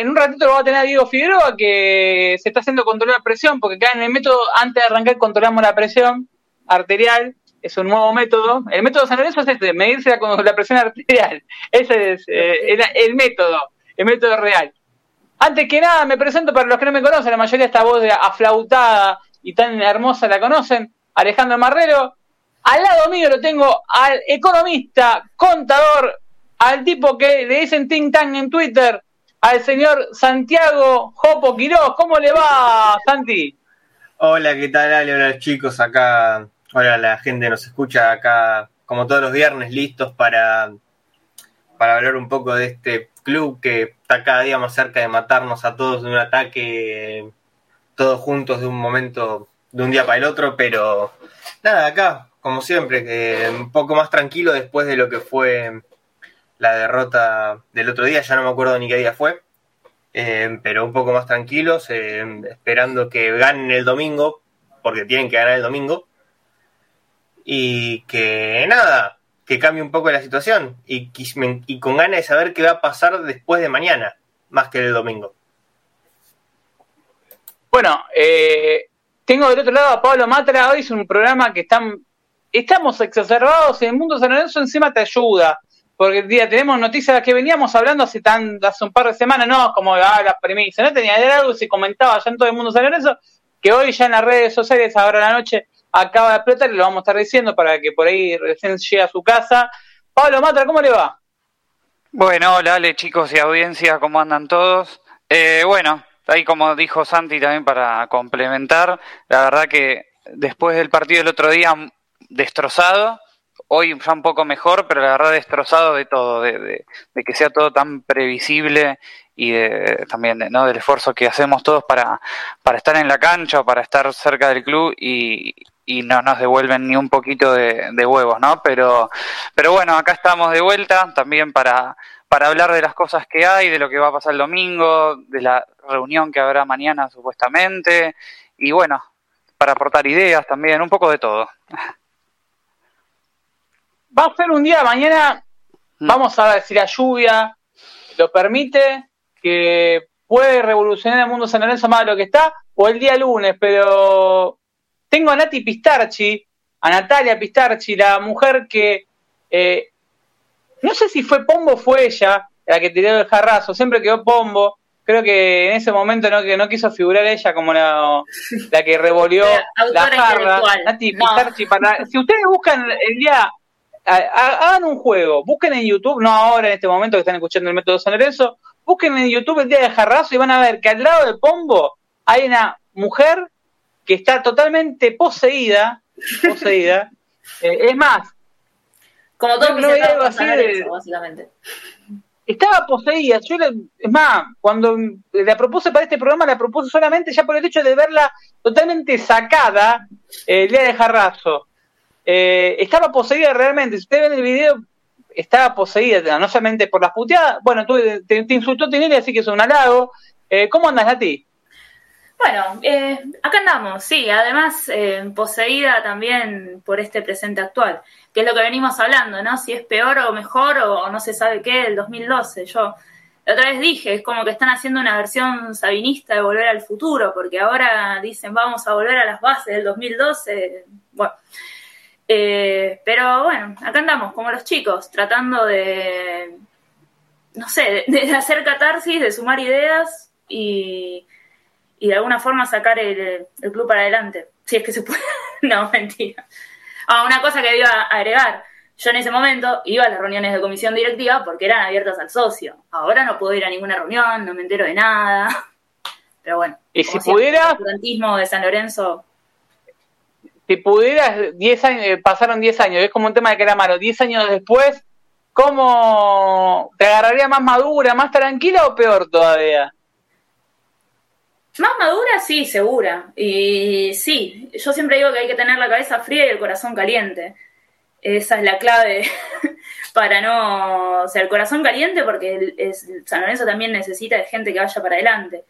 En un ratito lo va a tener a Diego Figueroa, que se está haciendo controlar la presión, porque acá en el método, antes de arrancar, controlamos la presión arterial. Es un nuevo método. El método San Lorenzo es este, medirse la, la presión arterial. Ese es eh, el, método, el método real. Antes que nada, me presento para los que no me conocen, la mayoría de esta voz de aflautada y tan hermosa la conocen. Alejandro Marrero. Al lado mío lo tengo al economista, contador, al tipo que le dicen Ting Tang en Twitter, al señor Santiago Jopo Quiroz. ¿Cómo le va, Santi? Hola, ¿qué tal, Ale? Hola, chicos. Acá, hola, la gente nos escucha acá, como todos los viernes, listos para, para hablar un poco de este club que está cada día más cerca de matarnos a todos de un ataque, todos juntos de un momento, de un día para el otro, pero nada, acá, como siempre, un poco más tranquilo después de lo que fue la derrota del otro día, ya no me acuerdo ni qué día fue, eh, pero un poco más tranquilos, eh, esperando que ganen el domingo, porque tienen que ganar el domingo, y que nada, que cambie un poco la situación, y, con ganas de saber qué va a pasar después de mañana, más que el domingo. Bueno, eh, tengo del otro lado a Pablo Matra, hoy es un programa que están, estamos exacerbados y el mundo San Lorenzo encima te ayuda porque día tenemos noticias que veníamos hablando hace tan hace un par de semanas, no como ah, la premisa, no tenía algo se comentaba ya en todo el mundo salió eso, que hoy ya en las redes sociales, ahora la noche, acaba de explotar y lo vamos a estar diciendo para que por ahí recién llegue a su casa. Pablo Matra, ¿cómo le va? Bueno, hola, chicos y audiencia, ¿cómo andan todos? Eh, bueno, ahí como dijo Santi también para complementar, la verdad que después del partido del otro día destrozado, hoy ya un poco mejor, pero la verdad destrozado de todo, de, que sea todo tan previsible y también ¿no? del esfuerzo que hacemos todos para, estar en la cancha o para estar cerca del club y, no nos devuelven ni un poquito de, huevos, ¿no? Pero, pero bueno, acá estamos de vuelta también para, para hablar de las cosas que hay, de lo que va a pasar el domingo, de la reunión que habrá mañana supuestamente, y bueno, para aportar ideas también, un poco de todo va a ser un día mañana, mm. vamos a ver si la lluvia lo permite, que puede revolucionar el mundo San Lorenzo más de lo que está, o el día lunes, pero tengo a Nati Pistarchi, a Natalia Pistarchi, la mujer que eh, no sé si fue Pombo o fue ella la que tiró el jarrazo, siempre quedó Pombo. Creo que en ese momento no, que no quiso figurar ella como la, la que revolvió la jarra. Nati Pistarchi, para, si ustedes buscan el día hagan un juego, busquen en YouTube, no ahora en este momento que están escuchando el método San Lorenzo, busquen en YouTube el día de Jarrazo y van a ver que al lado de Pombo hay una mujer que está totalmente poseída, poseída, eh, es más, como todo no, algo así básicamente. Estaba poseída, yo es más, cuando la propuse para este programa, la propuse solamente ya por el hecho de verla totalmente sacada eh, el día de Jarrazo. Eh, estaba poseída realmente. Si ustedes ven el video, estaba poseída, no solamente por las puteadas. Bueno, tú, te, insultó Tinelli, así que es un halago. Eh, ¿Cómo andas, Nati? Bueno, eh, acá andamos, sí, además poseída también por este presente actual, que es lo que venimos hablando, ¿no? Si es peor o mejor o, no se sabe qué del 2012. Yo la otra vez dije, es como que están haciendo una versión sabinista de Volver al Futuro, porque ahora dicen vamos a volver a las bases del 2012. Bueno, eh, pero bueno, acá andamos como los chicos, tratando de, no sé, de, hacer catarsis, de sumar ideas y, de alguna forma sacar el, club para adelante, si es que se puede. no, mentira. Ah, una cosa que iba a agregar. Yo en ese momento iba a las reuniones de comisión directiva porque eran abiertas al socio. Ahora no puedo ir a ninguna reunión, no me entero de nada. Pero bueno. Y si pudiera. El de San Lorenzo si pudieras, 10 años, eh, pasaron 10 años, es como un tema de que era malo, 10 años después, ¿cómo te agarraría más madura, más tranquila o peor todavía? Más madura, sí, segura. Y sí, yo siempre digo que hay que tener la cabeza fría y el corazón caliente. Esa es la clave para no. O sea, el corazón caliente porque el, San Lorenzo también necesita de gente que vaya para adelante.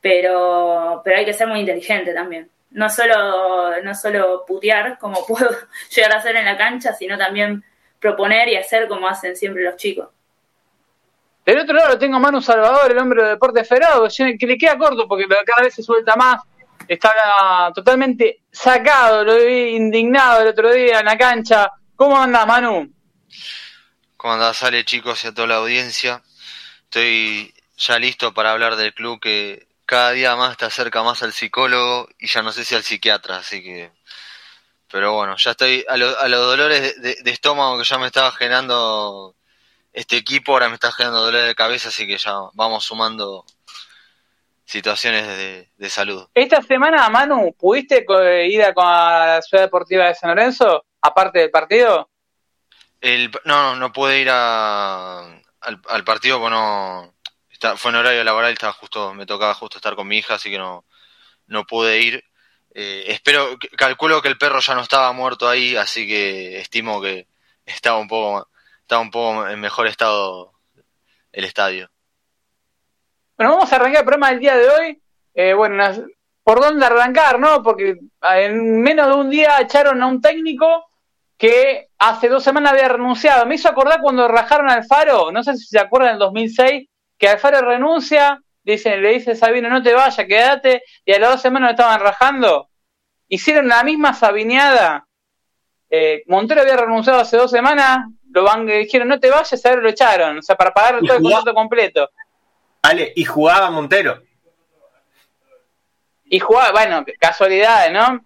Pero, pero hay que ser muy inteligente también no solo, no solo putear como puedo llegar a hacer en la cancha, sino también proponer y hacer como hacen siempre los chicos. Del otro lado tengo Manu Salvador, el hombre de Deportes Federado, que le queda corto porque cada vez se suelta más. Está totalmente sacado, lo vi indignado el otro día en la cancha. ¿Cómo anda Manu? ¿Cómo anda Sale, chicos, y a toda la audiencia? Estoy ya listo para hablar del club que cada día más está acerca más al psicólogo y ya no sé si al psiquiatra, así que... Pero bueno, ya estoy a, los dolores de, de, estómago que ya me estaba generando este equipo ahora me está generando dolor de cabeza, así que ya vamos sumando situaciones de, salud. Esta semana, Manu, ¿pudiste ir a, la Ciudad Deportiva de San Lorenzo, aparte del partido? El, no, no, pude ir a, al, partido porque no, fue en horario laboral, estaba justo, me tocaba justo estar con mi hija, así que no, no pude ir. Eh, espero, calculo que el perro ya no estaba muerto ahí, así que estimo que estaba un poco está un poco en mejor estado el estadio. Bueno, vamos a arrancar el programa del día de hoy. Eh, bueno, ¿por dónde arrancar, no? Porque en menos de un día echaron a un técnico que hace dos semanas había renunciado. Me hizo acordar cuando rajaron al Faro, no sé si se acuerdan del 2006, que Alfaro renuncia, dicen, le dice Sabino, no te vayas, quédate, y a las dos semanas estaban rajando. Hicieron la misma sabineada. Eh, Montero había renunciado hace dos semanas, lo van, dijeron no te vayas, a ver lo echaron, o sea, para pagar todo el contrato completo. Vale, y jugaba Montero. Y jugaba, bueno, casualidades, ¿no?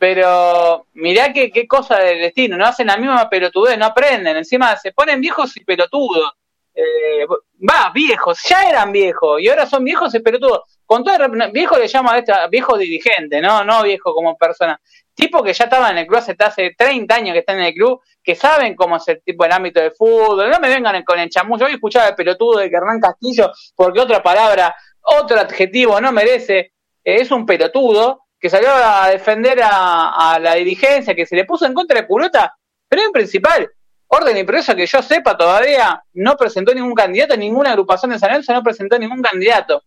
Pero mirá qué, qué cosa del destino, no hacen la misma pelotudez, no aprenden, encima se ponen viejos y pelotudos. Eh, va, viejos, ya eran viejos y ahora son viejos pelotudos. Con todo viejo le llamo a esta, viejo dirigente, no, no viejo como persona. Tipo que ya estaba en el club hace, hace 30 años que están en el club, que saben cómo es el tipo del ámbito del fútbol. No me vengan con el chamullo. Hoy escuchaba el pelotudo de Hernán Castillo, porque otra palabra, otro adjetivo no merece. Eh, es un pelotudo que salió a defender a, la dirigencia, que se le puso en contra de Culota. Pero en principal, orden y progreso que yo sepa todavía no presentó ningún candidato, ninguna agrupación de San Lorenzo no presentó ningún candidato.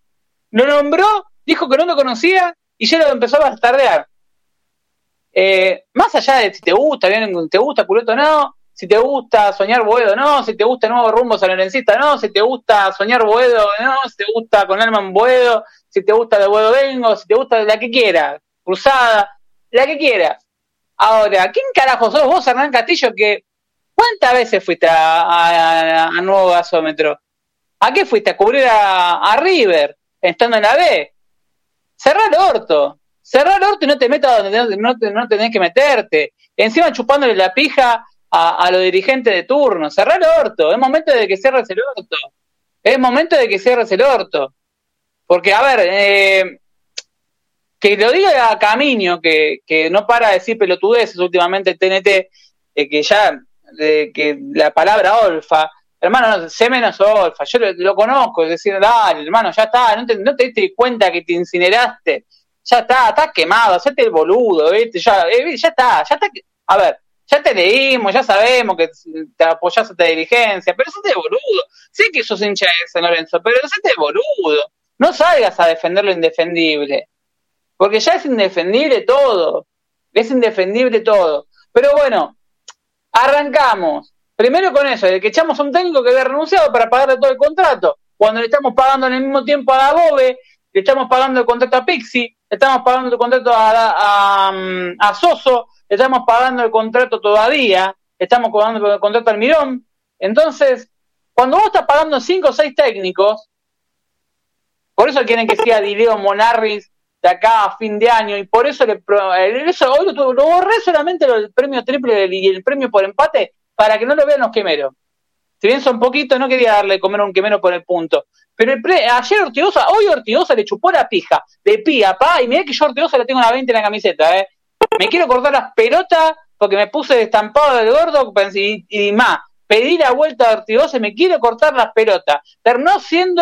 Lo nombró, dijo que no lo conocía y ya lo empezó a bastardear. Eh, más allá de si te gusta, bien, te gusta Culoto no, si te gusta soñar Boedo no, si te gusta Nuevo Rumbo Lorencista no, si te gusta soñar Boedo no, si te gusta con Alman Boedo, si te gusta de Boedo Vengo, si te gusta la que quieras, Cruzada, la que quieras. Ahora, ¿quién carajo sos vos, Hernán Castillo, que cuántas veces fuiste a, Nuevo Gasómetro? ¿A qué fuiste? ¿A cubrir a, River, estando en la B? Cerrar el orto. Cerrar el orto y no te metas donde no, no tenés que meterte. Encima chupándole la pija a, los dirigentes de turno. Cerrar el orto. Es momento de que cierres el orto. Es momento de que cierres el orto. Porque, a ver, eh, que lo diga a Camino, que, que no para de decir pelotudeces últimamente el TNT, eh, que ya, que la palabra olfa, hermano, no, sé menos olfa, yo lo, conozco, es decir, dale, hermano, ya está, no te, diste cuenta que te incineraste ya está, está quemado, hacete el boludo, eh, ya está, ya está. A ver, ya te leímos, ya sabemos que te apoyás a esta dirigencia, pero hacete boludo. Sé que sos hincha de San Lorenzo, pero hacete boludo. No salgas a defender lo indefendible. Porque ya es indefendible todo. Es indefendible todo. Pero bueno, arrancamos. Primero con eso, de que echamos a un técnico que había renunciado para pagarle todo el contrato. Cuando le estamos pagando al mismo tiempo a la Bobe, le estamos pagando el contrato a Pixi, estamos pagando el contrato a, a, Soso, estamos pagando el contrato todavía, estamos pagando el contrato al Mirón. Entonces, cuando vos estás pagando cinco o seis técnicos, por eso quieren que sea Dileo Monarris de acá a fin de año, y por eso, le, eso hoy lo, lo, borré solamente el premio triple y el premio por empate para que no lo vean los quemeros. Si bien son poquitos, no quería darle comer un quemero por el punto. Pero el ayer Ortigosa, hoy Ortigosa le chupó la pija de pía, pa, y mirá que yo Ortigosa le tengo una 20 en la camiseta, eh. Me quiero cortar las pelotas porque me puse estampado del gordo y, y más. Pedí la vuelta a Ortigosa y me quiero cortar las pelotas. Terminó siendo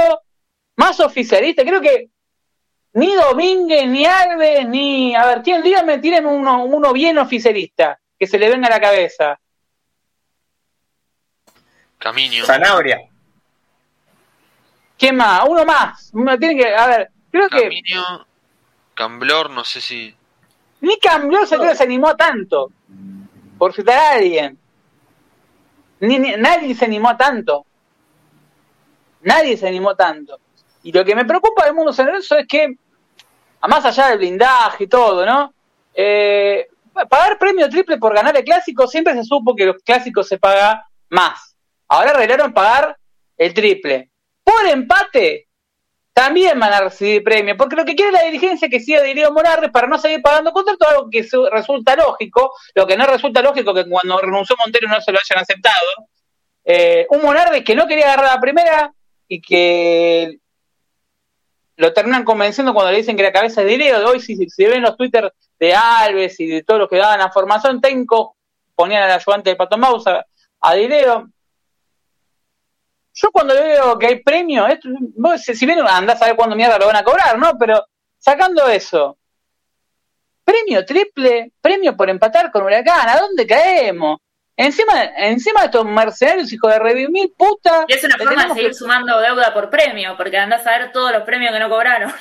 más oficialista. Creo que ni Domínguez, ni Alves, ni. A ver, díganme, tienen uno, uno bien oficialista que se le venga a la cabeza. Camino. Zanabria. ¿Quién más? Uno más. tiene que, a ver, creo Caminio, que. Camblor, no sé si. Ni Camblor se, se animó tanto. Por citar a alguien. Ni, nadie se animó tanto. Nadie se animó tanto. Y lo que me preocupa del mundo San Lorenzo es que, más allá del blindaje y todo, ¿no? Eh, pagar premio triple por ganar el clásico, siempre se supo que los clásicos se paga más. Ahora arreglaron pagar el triple. Por empate, también van a recibir premio, porque lo que quiere la dirigencia es que siga Diego Morales para no seguir pagando contrato, algo que resulta lógico, lo que no resulta lógico que cuando renunció Montero no se lo hayan aceptado. Eh, un Monarde que no quería agarrar la primera y que lo terminan convenciendo cuando le dicen que la cabeza es de Hoy, si, si, ven los Twitter de Alves y de todos los que daban la formación técnico, ponían al ayudante de Pato Mausa a Direo. Yo cuando veo que hay premio, esto, si bien andás a ver cuándo mierda lo van a cobrar, ¿no? Pero sacando eso, premio triple, premio por empatar con Huracán, ¿a dónde caemos? Encima, encima de estos mercenarios, hijo de revivir puta. Y es una forma de seguir sumando deuda por premio, porque andás a ver todos los premios que no cobraron.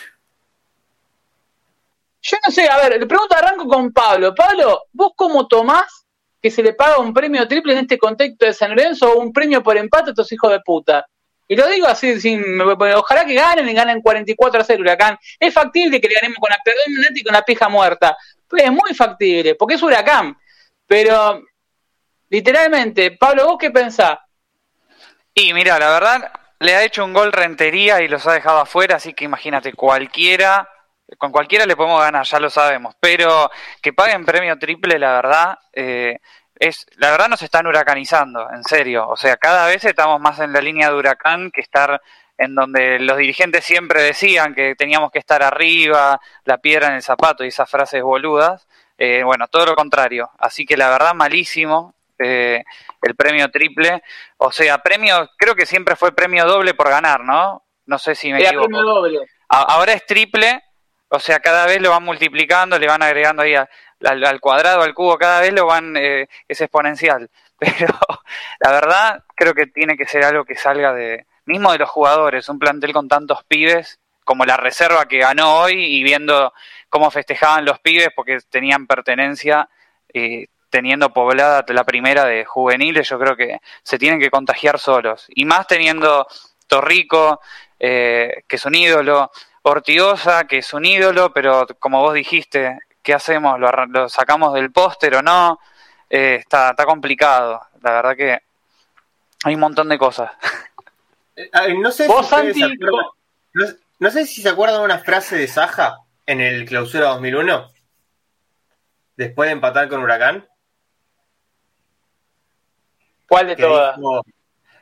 Yo no sé, a ver, le pregunto, arranco con Pablo. Pablo, ¿vos cómo tomás que se le paga un premio triple en este contexto de San Lorenzo o un premio por empate a estos hijos de puta? Y lo digo así, sin, ojalá que ganen y ganen 44 a 0 Huracán. Es factible que le ganemos con la, perdón, y con la pija muerta. Pues es muy factible, porque es Huracán. Pero, literalmente, Pablo, ¿vos qué pensás? Y mira, la verdad, le ha hecho un gol Rentería y los ha dejado afuera, así que imagínate, cualquiera con cualquiera le podemos ganar, ya lo sabemos, pero que paguen premio triple, la verdad, eh, es, la verdad nos están huracanizando, en serio, o sea, cada vez estamos más en la línea de huracán que estar en donde los dirigentes siempre decían que teníamos que estar arriba, la piedra en el zapato y esas frases boludas, eh, bueno, todo lo contrario, así que la verdad malísimo, eh, el premio triple, o sea, premio, creo que siempre fue premio doble por ganar, ¿no? No sé si me equivoco. Ahora es triple o sea, cada vez lo van multiplicando, le van agregando ahí al, cuadrado, al cubo, cada vez lo van, eh, es exponencial. Pero la verdad, creo que tiene que ser algo que salga de, mismo de los jugadores, un plantel con tantos pibes, como la reserva que ganó hoy y viendo cómo festejaban los pibes porque tenían pertenencia, eh, teniendo poblada la primera de juveniles, yo creo que se tienen que contagiar solos. Y más teniendo Torrico, eh, que es un ídolo, Ortigosa, que es un ídolo, pero como vos dijiste, ¿qué hacemos? ¿Lo, sacamos del póster o no? Eh, está, está complicado. La verdad que hay un montón de cosas. Eh, no, sé si no, sé si se acuerdan de una frase de Saja en el clausura 2001, después de empatar con Huracán. ¿Cuál de todas?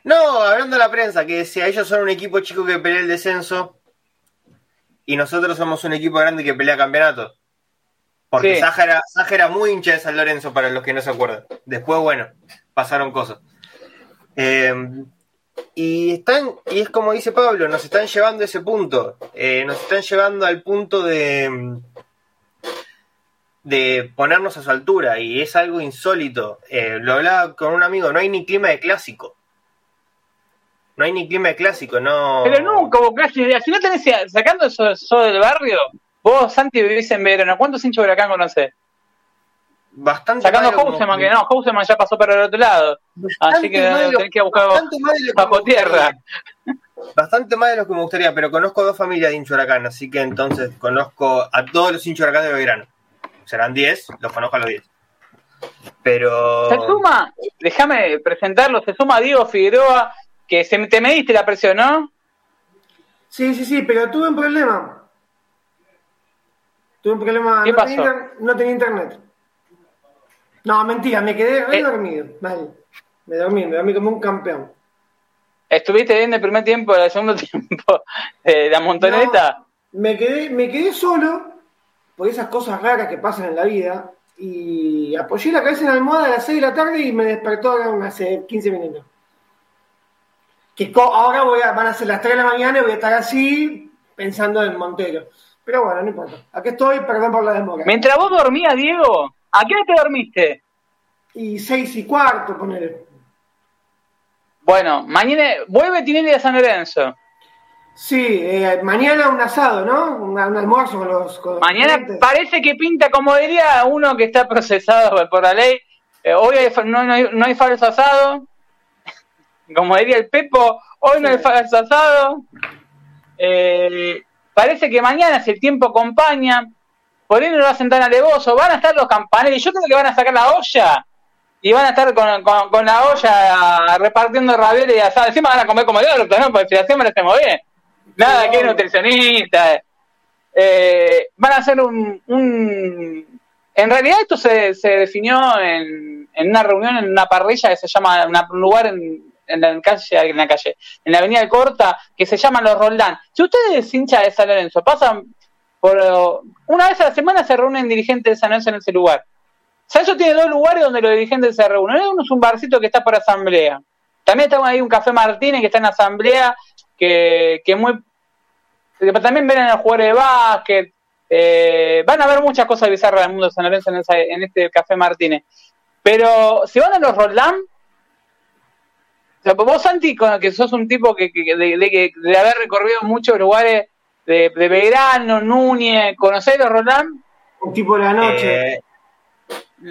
no, hablando de la prensa, que decía, ellos son un equipo chico que pelea el descenso y nosotros somos un equipo grande que pelea campeonato. Porque sí. era, muy hincha de San Lorenzo, para los que no se acuerdan. Después, bueno, pasaron cosas. Eh, y están, y es como dice Pablo, nos están llevando a ese punto. Eh, nos están llevando al punto de, de ponernos a su altura. Y es algo insólito. Eh, lo hablaba con un amigo, no hay ni clima de clásico. No hay ni clima clásico, no. Pero nunca hubo clásico. Si no tenés, sacando eso, del barrio, vos, Santi, vivís en Verona. ¿Cuántos hinchas de Huracán conocés? Bastante Sacando Houseman, que... no, Houseman ya pasó para el otro lado. Así que tenés que buscar bajo tierra. Bastante más de lo que me gustaría, pero conozco dos familias de hinchas Huracán, así que entonces conozco a todos los hinchas Huracán de Belgrano. Serán 10, los conozco a los 10. Pero. Se suma, déjame presentarlo, se suma Diego Figueroa, que se, te mediste la presión, ¿no? Sí, sí, sí, pero tuve un problema. Tuve un problema. ¿Qué no, pasó? Tenía no tenía internet. No, mentira, me quedé re eh. dormido. Me dormí, me dormí como un campeón. ¿Estuviste viendo el primer tiempo, el segundo tiempo de la montoneta? me, quedé, me quedé solo por esas cosas raras que pasan en la vida y apoyé la cabeza en la almohada a las 6 de la tarde y me despertó hace 15 minutos que ahora voy a, van a ser las 3 de la mañana y voy a estar así pensando en Montero. Pero bueno, no importa. Aquí estoy, perdón por la demora. Mientras vos dormías, Diego, ¿a qué hora te dormiste? Y seis y cuarto, poner. Bueno, mañana vuelve Tinelli a San Lorenzo. Sí, eh, mañana un asado, ¿no? Un, almuerzo con los. mañana parece que pinta, como diría uno que está procesado por la ley. Eh, hoy no, hay, no hay falso asado, como diría el Pepo, hoy no hay falso asado. Eh, parece que mañana, si el tiempo acompaña, por ahí no lo hacen tan alevoso, van a estar los campaneros, yo creo que van a sacar la olla y van a estar con, con, con la olla repartiendo ravioles y asado. Encima van a comer como orto, ¿no? Porque si la hacemos lo hacemos bien. Nada, que nutricionista. Eh, van a hacer un, un... En realidad esto se, se definió en, en una reunión, en una parrilla que se llama, una- un lugar en, en la calle, en la calle, en la avenida Corta, que se llama Los Roldán. Si ustedes hincha de San Lorenzo, pasan por una vez a la semana se reúnen dirigentes de San Lorenzo en ese lugar. San Lorenzo tiene dos lugares donde los dirigentes se reúnen. Uno es un barcito que está por asamblea. También está ahí un café Martínez que está en asamblea, que, que muy que también ven a los jugadores de básquet. eh, van a ver muchas cosas bizarras del mundo de San Lorenzo en, esa- en este café Martínez. Pero si van a los Roldán, o sea, vos, Santi, con- que sos un tipo que, que- de, de- que- de haber recorrido muchos lugares de, de Belgrano, Núñez, ¿conocés los Roldán? Un tipo de la noche. Eh,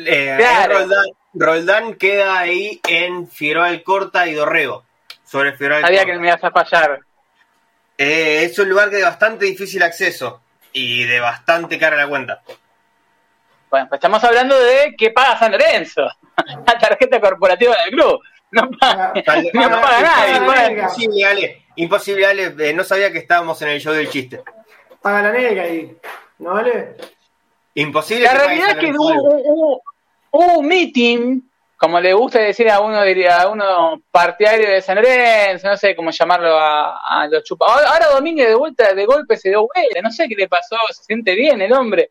eh, Claro. Roldán, Roldán queda ahí en Figueroa del Corta y Dorrego. Sobre Figueroa del Sabía que me ibas a fallar. Eh, es un lugar de bastante difícil acceso y de bastante cara a la cuenta. Bueno, pues estamos hablando de que paga San Lorenzo, la tarjeta corporativa del club. No paga, Ah, no paga nadie. paga. Imposible, Ale. Imposible, Ale. Eh, no sabía que estábamos en el show del chiste. Paga la negra ahí. ¿No vale? Imposible La que realidad es que hubo- hubo un meeting, como le gusta decir a uno, diría, a uno partidario de San Lorenzo, no sé cómo llamarlo a, a los chupa. Ahora, Domínguez de vuelta de golpe se dio vuelta, no sé qué le pasó, se siente bien el hombre.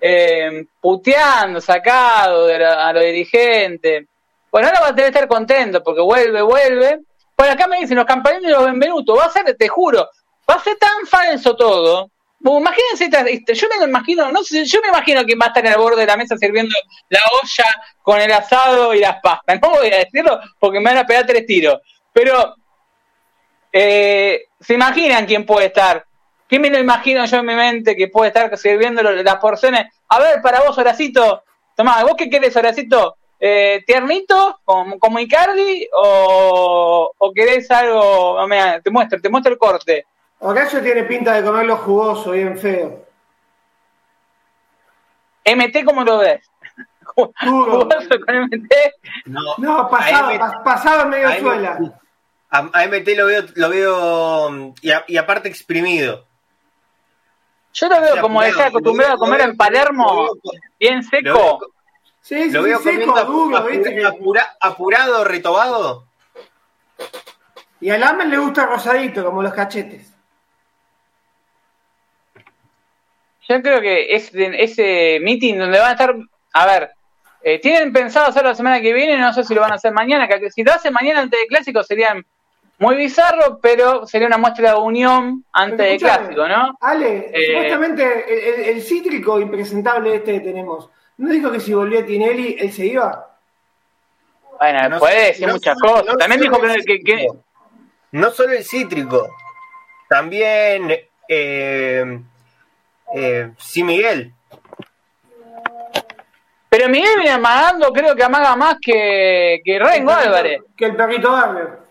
Eh, puteando, sacado de a los dirigentes. Bueno, ahora va a tener que estar contento porque vuelve, vuelve. Bueno, acá me dicen los campaneros y los Benvenuto, va a ser, te juro, va a ser tan falso todo. Imagínense, esta- este, yo me imagino, no sé, yo me imagino que va a estar en el borde de la mesa sirviendo la olla con el asado y las pastas. No voy a decirlo porque me van a pegar tres tiros. Pero, eh, ¿se imaginan quién puede estar? ¿Quién me lo imagino yo en mi mente que puede estar sirviendo las porciones? A ver, para vos, Horacito, tomá, ¿vos qué querés, Horacito? Eh, ¿Tiernito, como, como Icardi, o, o querés algo? mira, te muestro, te muestro el corte. Horacio tiene pinta de comerlo jugoso, bien feo. MT, ¿cómo lo ves? ¿Jugoso con MT? No, No, pasado, pasado en medio a suela. A, a MT lo veo, lo veo y, a- y aparte exprimido. Yo lo veo O sea, como está acostumbrado a comer veo- en Palermo, bien Lo seco. veo, Sí, sí, lo veo sí, seco, duro, apura- viste apura- apurado, retobado. Y al Amen le gusta rosadito, como los cachetes. Yo creo que es de- ese meeting donde van a estar, a ver, eh, tienen pensado hacerlo la semana que viene, no sé si lo van a hacer mañana, que si lo hacen mañana antes del clásico sería muy bizarro, pero sería una muestra de unión antes del Escuchame, clásico, ¿no? Ale, Eh, supuestamente el, el- el cítrico impresentable este que tenemos, ¿no dijo que si volvía Tinelli, él se iba? Bueno, No puede decir no muchas solo- cosas. no También dijo que, que-. No solo el cítrico, también eh, eh, sí Miguel. Pero Miguel viene amagando, creo que amaga más que, que Rengo Álvarez. Que el perrito Barber.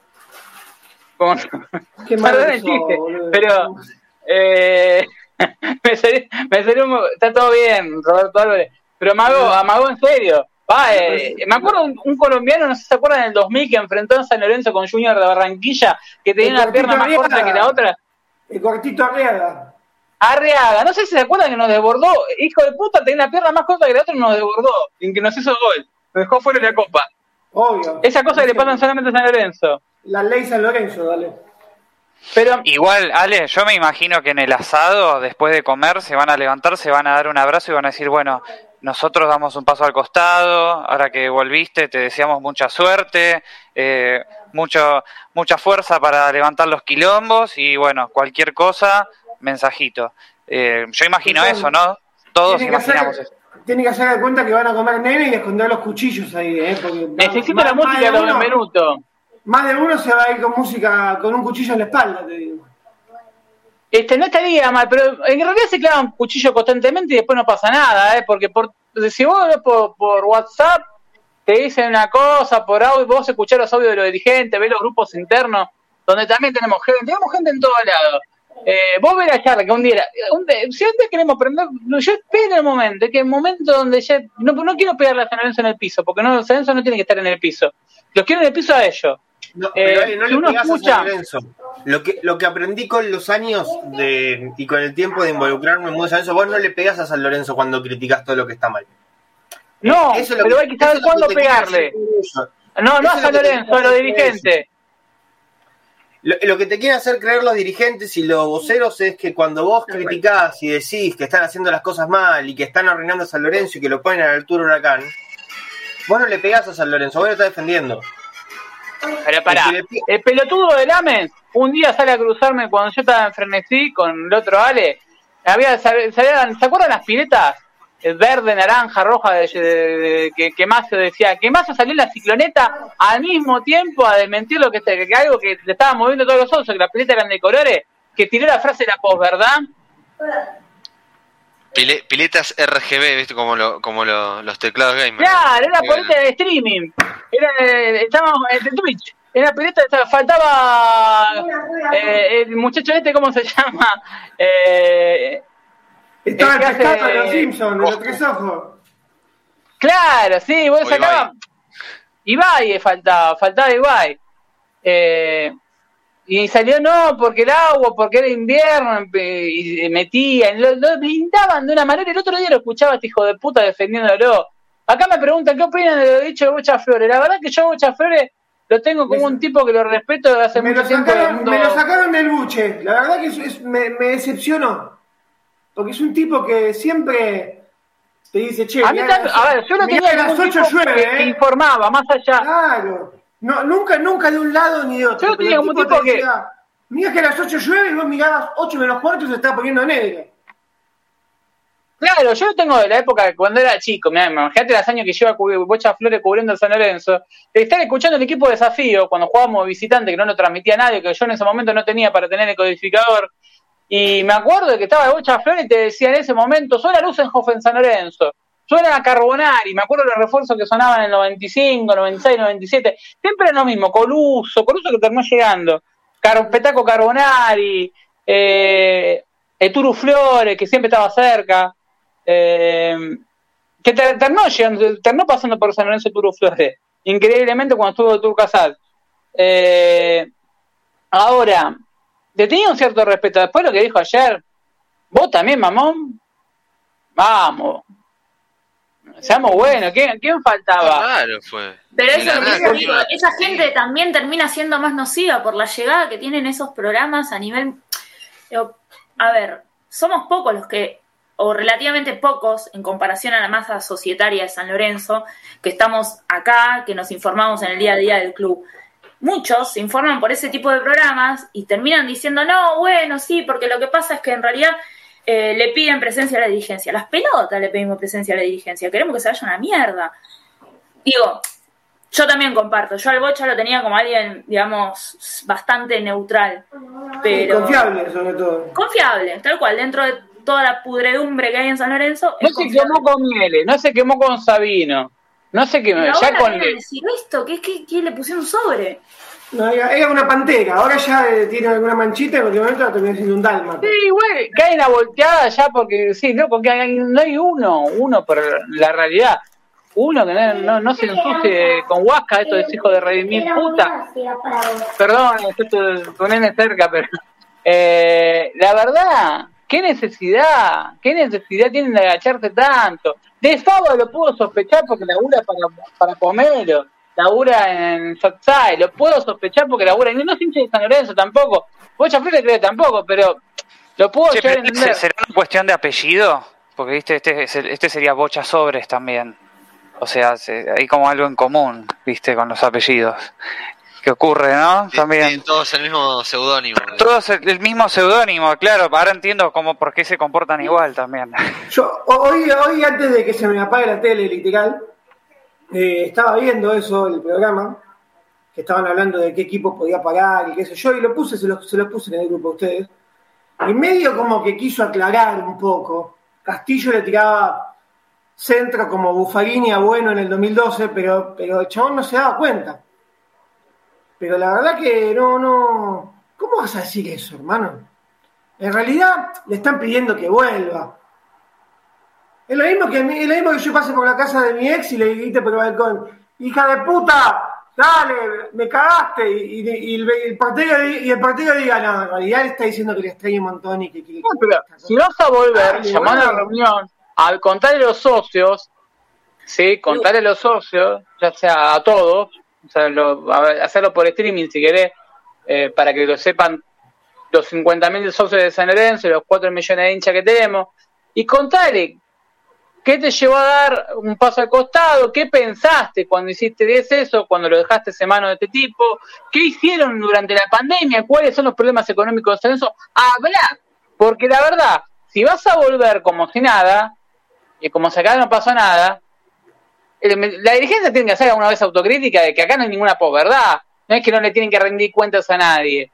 Qué Perdón el chiste, boludo. pero eh, me salió, me salió un- está todo bien, Roberto Álvarez, pero amagó, amagó en serio. Va, eh, me acuerdo un, un colombiano, no sé si se acuerdan, en el 2000 que enfrentó a San Lorenzo con Junior de Barranquilla, que tenía El una pierna más corta que la otra. El cortito Arriaga. Arriaga, no sé si se acuerdan que nos desbordó, hijo de puta, tenía una pierna más corta que la otra y nos desbordó, en que nos hizo gol, nos dejó fuera de la copa. Obvio. Esa cosa que le pasan solamente a San Lorenzo. La ley San Lorenzo, dale. Pero Igual, Ale, yo me imagino que en el asado, después de comer, se van a levantar, se van a dar un abrazo y van a decir, bueno, nosotros damos un paso al costado, ahora que volviste te deseamos mucha suerte, eh, mucho, mucha fuerza para levantar los quilombos y bueno, cualquier cosa, mensajito. Eh, yo imagino eso, ¿no? Todos hacer, imaginamos eso. tienen que hacer de cuenta que van a comer nene y esconder los cuchillos ahí, ¿eh? Porque necesito más- la música de uno- Benvenuto. Más de uno se va a ir con música, con un cuchillo en la espalda, te digo. Este, no estaría mal, pero en realidad se clava un cuchillo constantemente y después no pasa nada, ¿eh? Porque por, si vos ves por, por WhatsApp, te dicen una cosa por audio, vos escuchás los audios de los dirigentes, ves los grupos internos, donde también tenemos gente, tenemos gente en todos lados. Eh, vos la charla que un día, un día- si un día queremos aprender, yo espero el momento, que el momento donde ya, no, no quiero pegarle a San Lorenzo en el piso, porque no, San Lorenzo no tiene que estar en el piso, los quiero en el piso a ellos. No, Eh, pero no si le pegas a San escucha- Lorenzo. Lo que, lo que aprendí con los años de, y con el tiempo de involucrarme en mundo San Lorenzo, vos no le pegás a San Lorenzo cuando criticas todo lo que está mal. No, Eso es lo pero que- hay que saber cuándo pegarle. No, no a San Lorenzo, a los dirigentes. Lo, lo que te quieren hacer creer los dirigentes y los voceros es que cuando vos criticás y decís que están haciendo las cosas mal y que están arruinando a San Lorenzo y que lo ponen a la altura huracán, vos no le pegás a San Lorenzo, vos lo estás defendiendo. Pero pará, El le pelotudo del Amen un día sale a cruzarme cuando yo estaba en Frenesí con el otro Ale. Había, ¿Se acuerdan las piletas? Verde, naranja, roja, de, de- de- que, que Mazo decía. Que Mazo salió en la cicloneta al mismo tiempo a desmentir lo que, que, que algo que le estaba moviendo todos los ojos, que las piletas eran de colores, que tiró la frase de la posverdad. Pile- piletas RGB, ¿viste? Como, lo, como lo- los teclados gamer. Claro, era pileta de streaming. Era, eh, estábamos en de Twitch. Era pileta, faltaba eh, el muchacho este, ¿cómo se llama? Eh, Estaba el el que pescado hace- de los Simpsons, de los tres ojos. claro, sí, vos sacabas. Ibai faltaba, faltaba Ibai. Eh, y salió no, porque el agua, porque era invierno, empe- y metían, lo, lo blindaban de una manera. El otro día lo escuchaba este hijo de puta defendiéndolo. Acá me preguntan qué opinan de lo dicho de Bocha Flores. La verdad que yo a Bocha Flores lo tengo como un tipo que lo respeto desde hace Me mucho lo, sacaron, me lo sacaron del buche. La verdad que eso es- me, me decepcionó. Porque es un tipo que siempre te dice, che, A mí también- a ver, yo mirá tenía que a las un 8 tipo llueve, que, ¿eh? informaba, más allá. Claro. No, nunca, nunca de un lado ni de otro. Yo tenía como tipo que- decía, Mirá que a las 8 llueve y vos mirabas 8 menos cuarto y se está poniendo negro. Claro, yo lo tengo de la época cuando era chico, mirá, imagínate los años que lleva Bocha Flores cubriendo el San Lorenzo, de estar escuchando el equipo de desafío cuando jugábamos visitante, que no lo transmitía nadie, que yo en ese momento no tenía para tener el codificador, y me acuerdo de que estaba de Bocha Flores y te decía en ese momento, suena Lusenhoff en San Lorenzo, suena a Carbonari, me acuerdo de los refuerzos que sonaban en el 95, 96, 97, siempre era lo mismo, Coluso, Coluso que terminó llegando, Petaco Carbonari, eh, Eturu Flores, que siempre estaba cerca, eh, que ter- terminó pasando por San Lorenzo Turu Flores, increíblemente cuando estuvo Tur Casal. Eh, ahora, le tenía un cierto respeto. Después de lo que dijo ayer, vos también, mamón, vamos, seamos buenos, ¿quién, quién faltaba? Claro, fue. Pero eso es lo que yo digo, esa gente también termina siendo más nociva por la llegada que tienen esos programas a nivel... A ver, somos pocos los que, o relativamente pocos en comparación a la masa societaria de San Lorenzo, que estamos acá, que nos informamos en el día a día del club. Muchos se informan por ese tipo de programas y terminan diciendo, no, bueno, sí, porque lo que pasa es que en realidad eh, le piden presencia a la dirigencia. Las pelotas le pedimos presencia a la dirigencia. Queremos que se vaya a la mierda. Digo, yo también comparto. Yo al Bocha lo tenía como alguien, digamos, bastante neutral. Pero Confiable, sobre todo. confiable, tal cual, dentro de toda la pudredumbre que hay en San Lorenzo. No se confiable. quemó con Miele, no se quemó con Sabino, no se quemó, Pero ya ahora con... vienen a decir esto, que es que, que le pusieron sobre. No, era, era una pantera, ahora ya eh, tiene alguna manchita y en cualquier momento va a terminar siendo un dálmata. Sí, güey, que hay una volteada ya porque, sí, loco, que hay- no hay uno, uno por la realidad. Uno que no, no, no se ensucie con Huasca, esto es hijo de redimir puta. Perdón, estoy tu nene cerca, pero. Eh, la verdad, ¿qué necesidad? ¿Qué necesidad tienen de agacharse tanto? De Fabo lo puedo sospechar porque labura para, para Pomelo, labura en Sotsai, lo puedo sospechar porque labura en. No es hincha de San Lorenzo tampoco, Bocha Flores creo tampoco, pero lo puedo Che, pero entender. ¿Será una cuestión de apellido? Porque viste, este, este sería Bocha Sobres también. O sea, se- hay como algo en común, viste, con los apellidos. ¿Qué ocurre, no? También. Tienen todos el mismo seudónimo. Todos el, el mismo seudónimo, claro. Ahora entiendo cómo, por qué se comportan igual también. Yo ho- hoy, hoy antes de que se me apague la tele, literal, eh, estaba viendo eso, el programa, que estaban hablando de qué equipo podía pagar y qué sé yo, y lo puse, se lo, se lo puse en el grupo a ustedes. Y medio como que quiso aclarar un poco. Castillo le tiraba centro como Buffarini a bueno en el 2012, pero, pero el chabón no se daba cuenta. Pero la verdad que no, no. ¿Cómo vas a decir eso, hermano? En realidad le están pidiendo que vuelva. Es lo mismo que, es lo mismo que yo pase por la casa de mi ex y le grite por el balcón, hija de puta, dale, me cagaste. Y, el, partido, y el partido diga, no, en realidad le está diciendo que le extraña un montón y que quiere. si vas a volver, llamar a la reunión, al contarle a los socios, sí, contarle a los socios, ya sea a todos, o sea, hacerlo por streaming si querés, eh, para que lo sepan los 50.000 socios de San Lorenzo, los 4 millones de hinchas que tenemos, y contarle qué te llevó a dar un paso al costado, qué pensaste cuando hiciste eso, cuando lo dejaste en manos de este tipo, qué hicieron durante la pandemia, cuáles son los problemas económicos de San Lorenzo, hablar, porque la verdad, si vas a volver como si nada, y como si acá no pasó nada, la dirigencia tiene que hacer alguna vez autocrítica de que acá no hay ninguna posverdad. No es que no le tienen que rendir cuentas a nadie.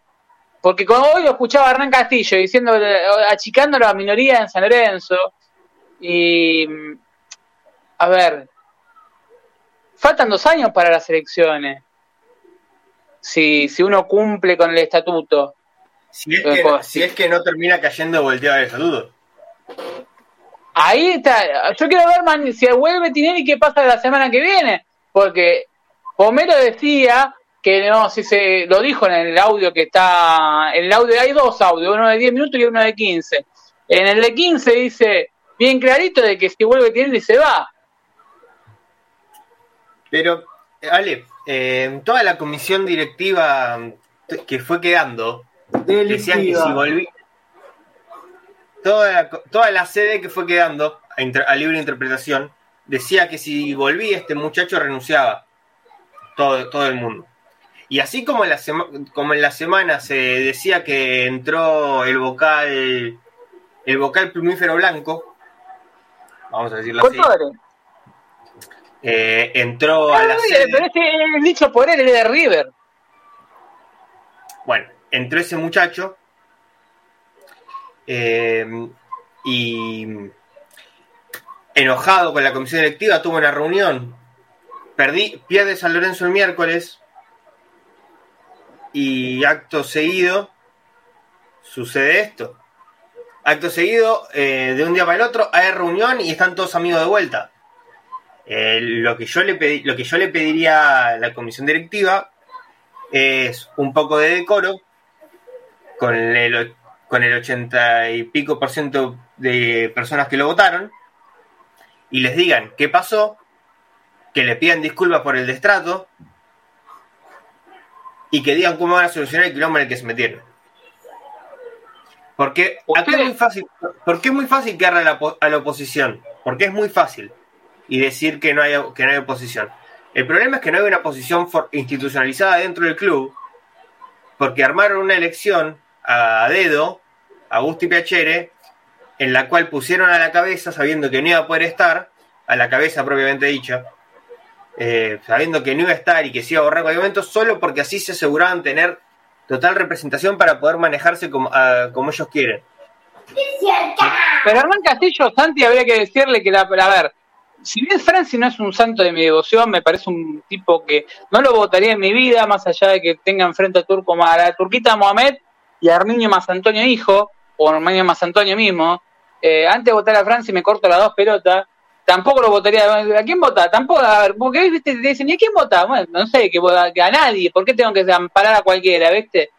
Porque como hoy lo escuchaba a Hernán Castillo diciendo, achicando a la minoría en San Lorenzo. Y. A ver. Faltan dos años para las elecciones. Si, si uno cumple con el estatuto. Si es que, si es que no termina cayendo volteado el estatuto. Ahí está. Yo quiero ver man, si vuelve Tinelli qué pasa la semana que viene. Porque Homero decía que no, si se lo dijo en el audio que está. En el audio hay dos audios, uno de 10 minutos y uno de 15. En el de 15 dice bien clarito de que si vuelve Tinelli se va. Pero, Ale, eh, toda la comisión directiva que fue quedando, decían que si volvía toda, toda la sede que fue quedando a, libre interpretación decía que si volvía este muchacho renunciaba. Todo, todo el mundo. Y así como en, la como en la semana se decía que entró el vocal, el vocal plumífero blanco, vamos a decirlo así. Eh, entró a la sede. Pero este dicho por él, es de River. Bueno, entró ese muchacho eh, y enojado con la comisión electiva tuvo una reunión. Perdí, pierde San Lorenzo el miércoles y acto seguido sucede esto. Acto seguido, eh, de un día para el otro, hay reunión y están todos amigos de vuelta. Eh, lo, que yo le lo que yo le pediría a la comisión directiva es un poco de decoro con el, con el ochenta y pico por ciento de personas que lo votaron y les digan qué pasó, que le pidan disculpas por el destrato y que digan cómo van a solucionar el quilombo en el que se metieron. Porque acá es muy fácil, porque es muy fácil quedar a la, a la oposición, porque es muy fácil y decir que no hay que no hay oposición. El problema es que no hay una oposición institucionalizada dentro del club, porque armaron una elección a dedo, Augusto y Piacere, en la cual pusieron a la cabeza, sabiendo que no iba a poder estar, a la cabeza propiamente dicha, eh, sabiendo que no iba a estar y que se iba a borrar cualquier momento, solo porque así se aseguraban tener total representación para poder manejarse como, como ellos quieren. Pero Hernán Castillo, Santi, habría que decirle que, a ver, si bien Franci no es un santo de mi devoción, me parece un tipo que no lo votaría en mi vida, más allá de que tenga enfrente a Turco, a Turquita Mohamed, y Arminio Más Antonio hijo, o Arminio Más Antonio mismo, eh, antes de votar a Francia me corto las dos pelotas, tampoco lo votaría. ¿A quién vota? Tampoco, a ver, porque ¿viste? te dicen, ¿y a quién vota? Bueno, no sé, que, a nadie, ¿por qué tengo que amparar a cualquiera, viste?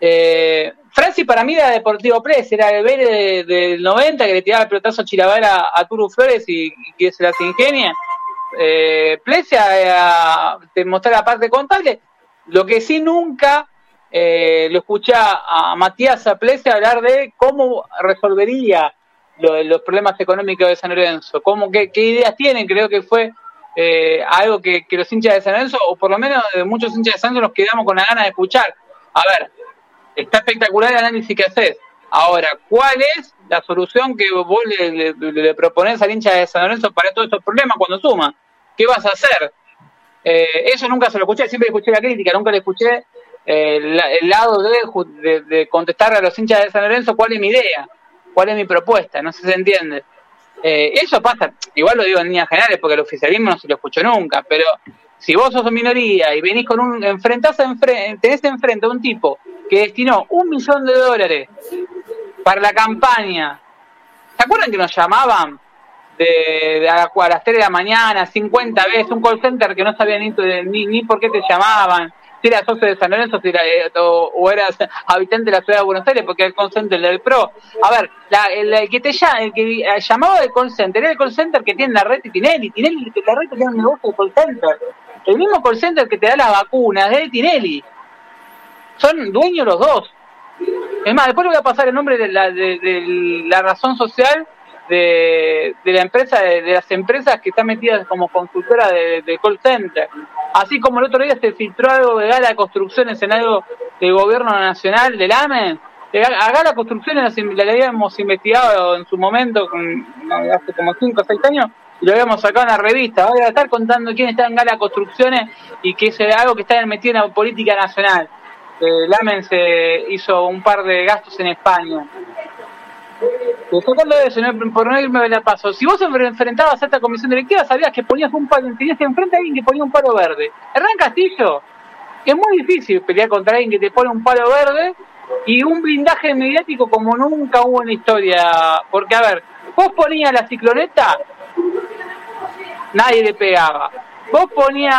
Eh, Franci para mí era Deportivo Press, era el Vélez del 90 que le tiraba el pelotazo a a Turu Flores y, que se las ingenia. Eh, Plesia te la parte contable. Lo que sí nunca eh, lo escuché a Matías Aplese hablar de cómo resolvería los problemas económicos de San Lorenzo, cómo, qué, ideas tienen, creo que fue eh, algo que, los hinchas de San Lorenzo, o por lo menos de muchos hinchas de San Lorenzo, nos quedamos con la gana de escuchar. A ver, está espectacular el análisis que haces. Ahora, ¿cuál es la solución que vos le, le, proponés al hincha de San Lorenzo para todos estos problemas cuando suma? ¿Qué vas a hacer? Eh, eso nunca se lo escuché, siempre escuché la crítica, nunca le escuché el, lado de, de, contestarle a los hinchas de San Lorenzo cuál es mi idea, cuál es mi propuesta, no sé si se entiende. Eh, eso pasa, igual lo digo en líneas generales porque el oficialismo no se lo escuchó nunca, pero si vos sos minoría y venís con un, enfrentás enfrente, tenés enfrente a un tipo que destinó un millón de dólares para la campaña, ¿se acuerdan que nos llamaban de, a, las 3 de la mañana, 50 veces, un call center que no sabía ni, ni, ni por qué te llamaban, si eras socio de San Lorenzo eh, o, eras habitante de la ciudad de Buenos Aires, porque el call center del PRO. A ver, el, que te el que llamaba del call center era el call center que tiene la red de Tinelli. Tinelli, la red tiene un negocio de call center. El mismo call center que te da la vacuna es de Tinelli. Son dueños los dos. Es más, después le voy a pasar el nombre de la, de la razón social de, la empresa, de, las empresas que están metidas como consultora de, call center. Así como el otro día se filtró algo de Gala Construcciones en algo del gobierno nacional del AME, a Gala Construcciones la habíamos investigado en su momento, hace como 5 o 6 años, y lo habíamos sacado en la revista. Voy a estar contando quién está en Gala Construcciones y que es algo que está metido en la política nacional. El AME se hizo un par de gastos en España. Tocando eso, por no irme la paso, si vos enfrentabas a esta comisión directiva, sabías que ponías un palo, tenías enfrente a alguien que ponía un palo verde. Hernán Castillo, es muy difícil pelear contra alguien que te pone un palo verde y un blindaje mediático como nunca hubo en la historia. Porque, a ver, vos ponías la cicloneta, nadie le pegaba. Vos ponías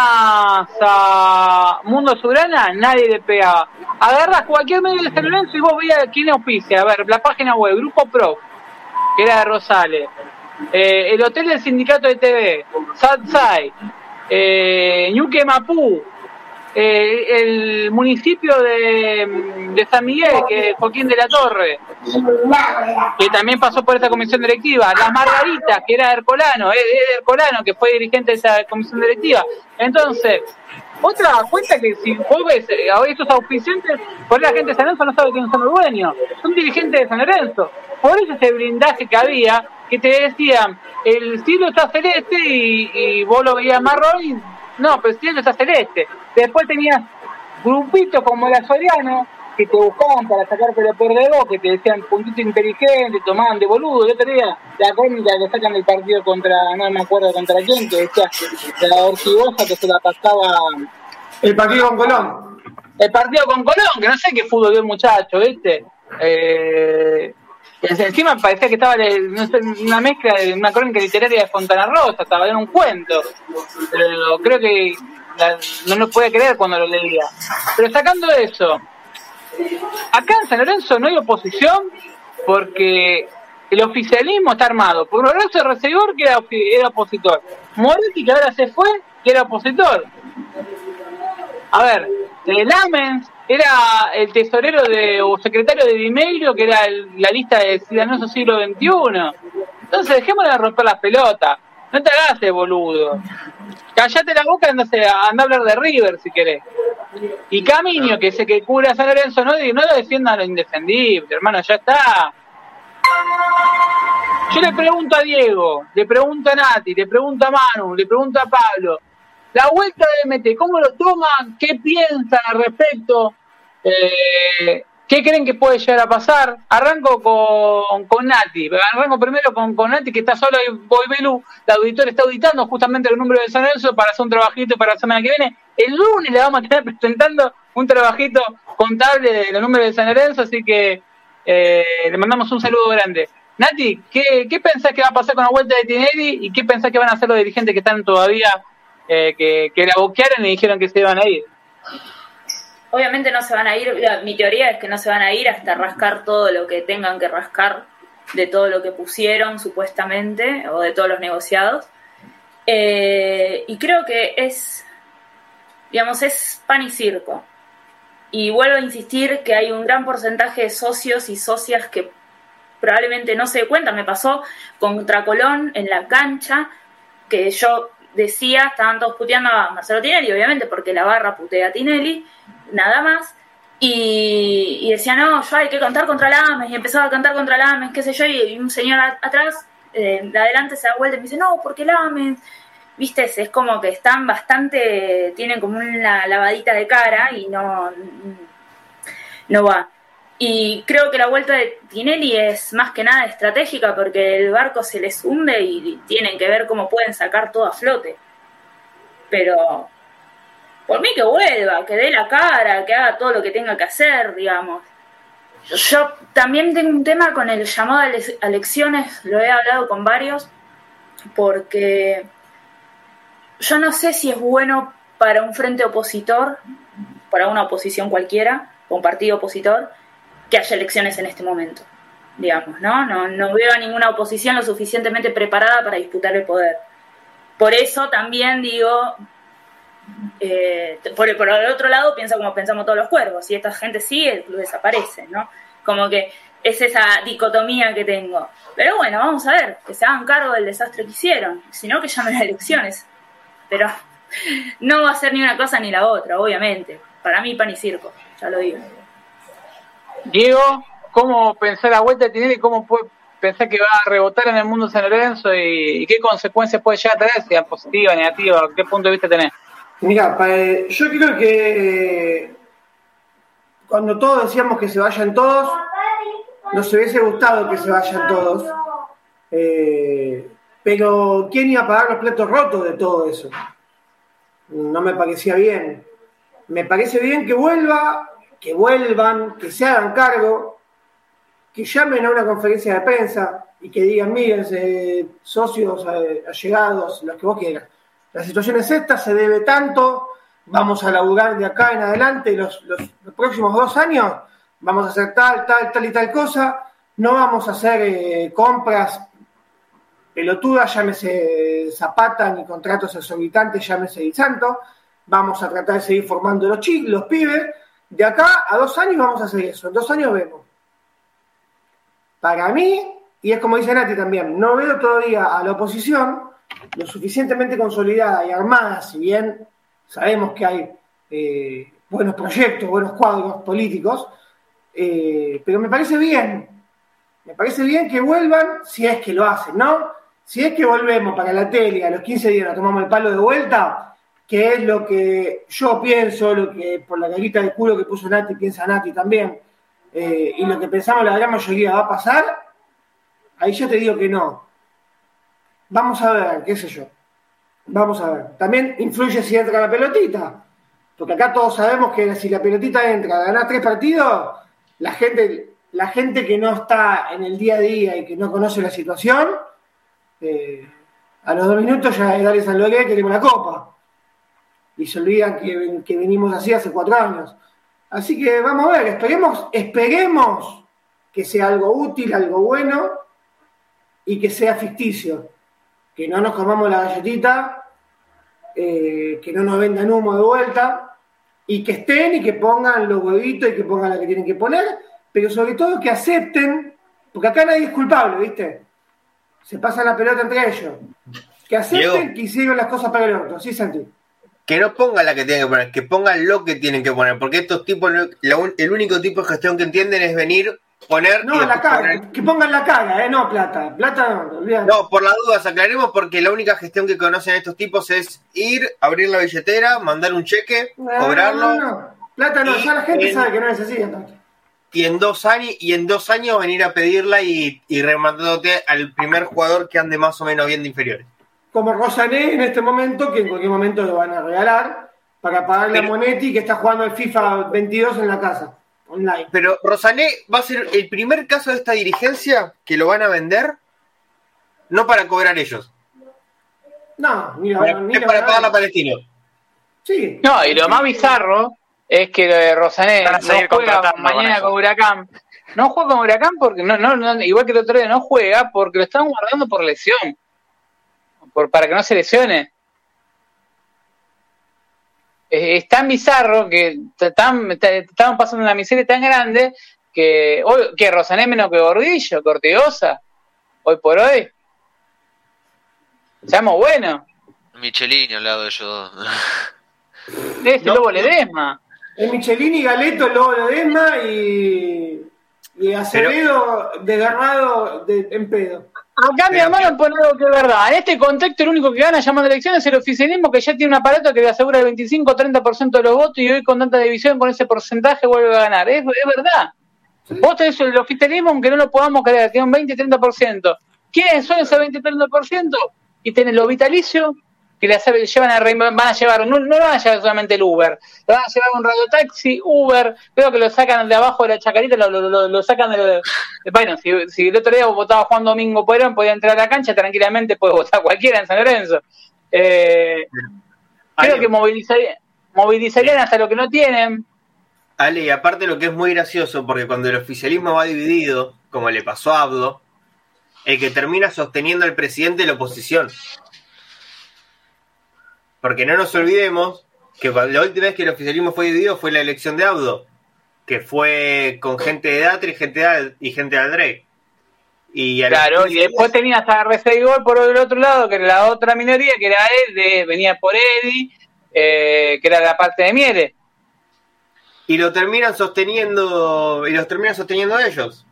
a Mundo Surana, nadie le pegaba. Agarras cualquier medio de San Lorenzo y vos veías quién auspicia. A ver, la página web, Grupo Pro, que era de Rosales. Eh, el Hotel del Sindicato de TV, Satsai, eh, Ñuque Mapú, eh, el municipio de, San Miguel, que es Joaquín de la Torre, que también pasó por esa comisión directiva, Las Margaritas, que era Ercolano, es Ercolano, que fue dirigente de esa comisión directiva. Entonces, otra cuenta que si vos ves eh, estos auspiciantes, por la gente de San Lorenzo no sabe quiénes son los dueños, son dirigentes de San Lorenzo. Por eso ese blindaje que había, que te decían, el cielo está celeste y, y vos lo veías marrón y no, pero el cielo está celeste. Después tenías grupitos como la Soriano que te buscaban para sacarte lo peor de vos, que te decían puntito inteligente, tomaban de boludo. Yo tenía la crónica que sacan del partido contra, no me acuerdo contra quién, que decía de la Ortigosa que se la pasaba. El partido con Colón. El partido con Colón, que no sé qué fútbol dio el muchacho, ¿viste? Eh, encima parecía que estaba una mezcla de una crónica literaria de Fontana Rosa, estaba en un cuento. Pero creo que no lo puede creer cuando lo leía. Pero sacando eso, acá en San Lorenzo no hay oposición porque el oficialismo está armado por Lorenzo Recibor, que era, era opositor, Moretti, que ahora se fue, que era opositor. A ver, el Amens era el tesorero de, o secretario de Dimeiro, que era la lista de ciudadanos siglo XXI. Entonces, dejémosle de romper las pelotas. No te hagas boludo. Callate la boca, anda, anda a hablar de River si querés. Y Camino, que ese que cura San Lorenzo, no, no lo defienda a lo indefendible, hermano, ya está. Yo le pregunto a Diego, le pregunto a Nati, le pregunto a Manu, le pregunto a Pablo. La vuelta de MT, ¿cómo lo toman? ¿Qué piensan al respecto? Eh, ¿Qué creen que puede llegar a pasar? Arranco con, con Nati. Arranco primero con, con Nati, que está solo y Boy Belu. La auditora está auditando justamente el número de San Lorenzo para hacer un trabajito para la semana que viene. El lunes le vamos a estar presentando un trabajito contable de los números de San Lorenzo, así que eh, le mandamos un saludo grande. Nati, ¿qué, ¿qué pensás que va a pasar con la vuelta de Tinelli y qué pensás que van a hacer los dirigentes que están todavía, eh, que, la boquearon y dijeron que se iban a ir? Obviamente no se van a ir, mi teoría es que no se van a ir hasta rascar todo lo que tengan que rascar de todo lo que pusieron supuestamente o de todos los negociados. Eh, y creo que es, digamos, es pan y circo. Y vuelvo a insistir que hay un gran porcentaje de socios y socias que probablemente no se cuenta. Me pasó contra Colón en la cancha, que yo decía, estaban todos puteando a Marcelo Tinelli, obviamente, porque la barra putea a Tinelli, nada más. Y, decía, no, yo hay que cantar contra la AMES, y empezaba a cantar conra la AMES, qué sé yo, y un señor atrás, eh, de adelante se da vuelta y me dice, no, porque la AMES, viste, es como que están bastante, tienen como una lavadita de cara y no, no va. Y creo que la vuelta de Tinelli es más que nada estratégica porque el barco se les hunde y tienen que ver cómo pueden sacar todo a flote. Pero por mí que vuelva, que dé la cara, que haga todo lo que tenga que hacer, digamos. Yo también tengo un tema con el llamado a elecciones, lo he hablado con varios, porque yo no sé si es bueno para un frente opositor, para una oposición cualquiera, un partido opositor, que haya elecciones en este momento, digamos, ¿no? No, veo a ninguna oposición lo suficientemente preparada para disputar el poder. Por eso también digo, eh, por, por, el otro lado piensa como pensamos todos los cuervos, si esta gente sigue, el club desaparece, ¿no? Como que es esa dicotomía que tengo. Pero bueno, vamos a ver, que se hagan cargo del desastre que hicieron, si no que llamen las elecciones. Pero no va a ser ni una cosa ni la otra, obviamente. Para mí pan y circo, ya lo digo. Diego, ¿cómo pensar la vuelta de y cómo puede pensar que va a rebotar en el mundo San Lorenzo y, qué consecuencias puede llegar a tener, sea positiva, negativa, qué punto de vista tenés? Mira, yo creo que cuando todos decíamos que se vayan todos, nos hubiese gustado que se vayan todos. Eh, pero ¿quién iba a pagar los platos rotos de todo eso? No me parecía bien. Me parece bien que vuelva, que vuelvan, que se hagan cargo, que llamen a una conferencia de prensa y que digan, miren, socios, eh, allegados, los que vos quieras. La situación es esta, se debe tanto, vamos a laburar de acá en adelante los, los, próximos dos años, vamos a hacer tal, tal, tal y tal cosa, no vamos a hacer eh, compras pelotudas, llámese Zapata, ni contratos exorbitantes, llámese Di Santo, vamos a tratar de seguir formando los chicos, los pibes, de acá a dos años vamos a hacer eso, en dos años vemos. Para mí, y es como dice Nati también, no veo todavía a la oposición lo suficientemente consolidada y armada, si bien sabemos que hay eh, buenos proyectos, buenos cuadros políticos, eh, pero me parece bien, me parece bien que vuelvan si es que lo hacen, ¿no? Si es que volvemos para la tele a los 15 días nos tomamos el palo de vuelta, que es lo que yo pienso, lo que por la carita de culo que puso Nati piensa Nati también, eh, y lo que pensamos la gran mayoría va a pasar, ahí yo te digo que no. Vamos a ver, qué sé yo. Vamos a ver. También influye si entra la pelotita. Porque acá todos sabemos que si la pelotita entra, ganar tres partidos, la gente, la gente que no está en el día a día y que no conoce la situación, eh, a los dos minutos ya es darle San Lorenzo queremos la copa. Y se olvidan que, que venimos así hace cuatro años. Así que vamos a ver, esperemos, esperemos que sea algo útil, algo bueno y que sea ficticio que no nos comamos la galletita, eh, que no nos vendan humo de vuelta, y que estén y que pongan los huevitos y que pongan la que tienen que poner, pero sobre todo que acepten, porque acá nadie es culpable, ¿viste? Se pasa la pelota entre ellos. Que acepten que hicieron las cosas para el otro, ¿sí, Santi? Que no pongan la que tienen que poner, que pongan lo que tienen que poner, porque estos tipos, el único tipo de gestión que entienden es venir poner. No, la cara, que pongan la cara, ¿eh? No plata. Plata no, No, por las dudas aclaremos porque la única gestión que conocen estos tipos es ir, abrir la billetera, mandar un cheque, cobrarlo. No, no, Plata no, ya la gente sabe que no es así, Y en dos años, y en dos años venir a pedirla y, y remandándote al primer jugador que ande más o menos bien de inferiores. Como Rosané en este momento, que en cualquier momento lo van a regalar para pagarle a Monetti que está jugando el FIFA 22 en la casa. Pero Rosané va a ser el primer caso de esta dirigencia que lo van a vender, no para cobrar ellos. No, mira, es para pagar la Palestina. Sí. No, y lo más bizarro es que lo de Rosané no juega mañana con Huracán. No juega con Huracán porque no, no, igual que el otro día no juega porque lo están guardando por lesión. Por, para que no se lesione es tan bizarro que estaban pasando una miseria tan grande que hoy que Rosané menos que Gordillo, Corteosa, hoy por hoy. Seamos buenos. Michelini al lado de ellos dos. Es el Lobo Ledesma. Es Michelini, Galeto, el Lobo Ledesma y, y Acevedo desgarrado de, en pedo. Acá mi hermano pone algo que es verdad. En este contexto, el único que gana llamando elecciones es el oficialismo, que ya tiene un aparato que le asegura el 25 30% de los votos y hoy con tanta división, con ese porcentaje, vuelve a ganar. Es, verdad. Vos tenés el oficialismo, aunque no lo podamos creer, tiene un 20-30%. ¿Quiénes son ese 20-30%? Y tenés lo vitalicio, que le llevan a, van a llevar, no, no van a llevar solamente el Uber, le van a llevar un radiotaxi, Uber, creo que lo sacan de abajo de la chacarita, lo, lo, lo, sacan de, Bueno, si, si, el otro día votaba Juan Domingo Puerón, podía entrar a la cancha tranquilamente, puede votar cualquiera en San Lorenzo. Eh, creo que movilizarían, movilizarían hasta lo que no tienen. Ale, y aparte lo que es muy gracioso, porque cuando el oficialismo va dividido, como le pasó a Abdo, el que termina sosteniendo al presidente de la oposición. Porque no nos olvidemos que la última vez que el oficialismo fue dividido fue la elección de Abdo, que fue con gente de Datre y gente de, y gente de Aldrey. Y claro, y después tenías a Gol por el otro lado, que era la otra minoría, que era él, de, venía por Edi, eh, que era la parte de Miele. Y lo terminan sosteniendo, y los terminan sosteniendo ellos.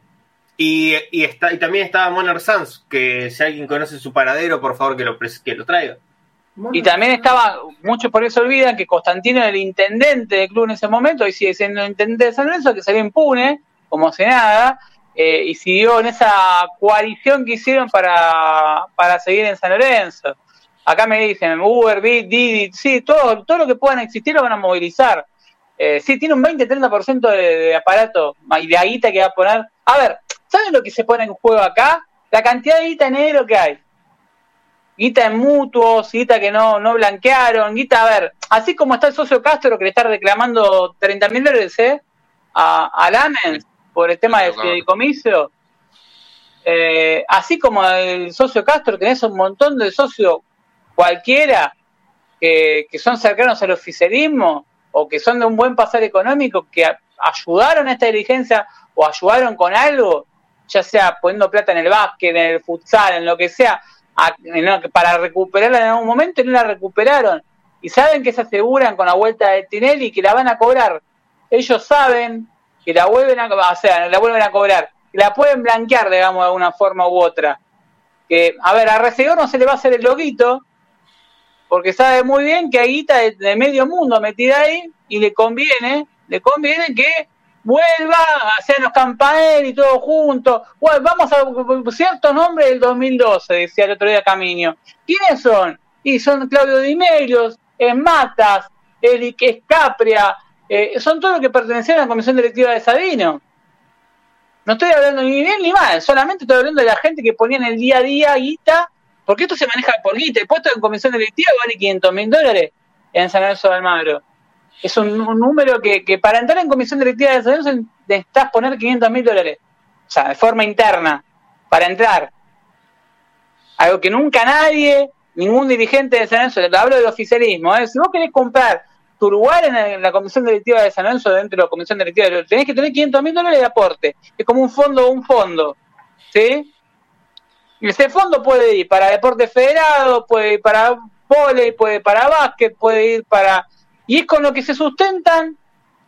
Y, y, está, y también estaba Moner Sanz, que si alguien conoce su paradero, por favor que lo, que lo traiga. Y también estaba, muchos por eso olvidan que Constantino era el intendente del club en ese momento y sigue siendo el intendente de San Lorenzo, que salió impune, como si nada, eh, y siguió en esa coalición que hicieron para, para seguir en San Lorenzo. Acá me dicen, Uber, Bit, Didi, sí, todo, todo lo que puedan existir lo van a movilizar. Eh, sí, tiene un 20-30% de, de aparato y de guita que va a poner. A ver, ¿saben lo que se pone en juego acá? La cantidad de guita negro que hay guita en mutuos, guita que no, no blanquearon, guita, a ver, así como está el socio Castro que le está reclamando 30 mil dólares ¿eh? a, a Lamens por el tema del fideicomiso, eh, así como el socio Castro, tenés un montón de socios cualquiera que, que son cercanos al oficialismo o que son de un buen pasar económico, que ayudaron a esta diligencia o ayudaron con algo, ya sea poniendo plata en el básquet, en el futsal, en lo que sea, para recuperarla en algún momento y no la recuperaron. Y saben que se aseguran con la vuelta de Tinelli que la van a cobrar. Ellos saben que la vuelven a, la vuelven a cobrar. La pueden blanquear, digamos, de alguna forma u otra. Que, a ver, a Recegor no se le va a hacer el loguito, porque sabe muy bien que hay guita de medio mundo metida ahí y le conviene, le conviene que vuelva, a los campaneros y todo juntos. Bueno, vamos a ciertos nombres del 2012, decía el otro día Camino. ¿Quiénes son? Y son Claudio Di Melios, Matas, Eric Escapria, eh, son todos los que pertenecían a la comisión directiva de Sabino. No estoy hablando ni bien ni mal, solamente estoy hablando de la gente que ponía en el día a día guita, porque esto se maneja por guita. El puesto en comisión directiva vale 500 mil dólares en San Lorenzo de Almagro es un, número que, que, para entrar en comisión directiva de San necesitas poner 500 mil dólares. O sea, de forma interna, para entrar. Algo que nunca nadie, ningún dirigente de San Lorenzo, hablo del oficialismo, ¿eh? si vos querés comprar tu lugar en la, comisión directiva de San Lorenzo, dentro de la comisión directiva, tenés que tener 500 mil dólares de aporte. Es como un fondo, un fondo. ¿Sí? Y ese fondo puede ir para deporte federado, puede ir para volei, puede ir para básquet, puede ir para y es con lo que se sustentan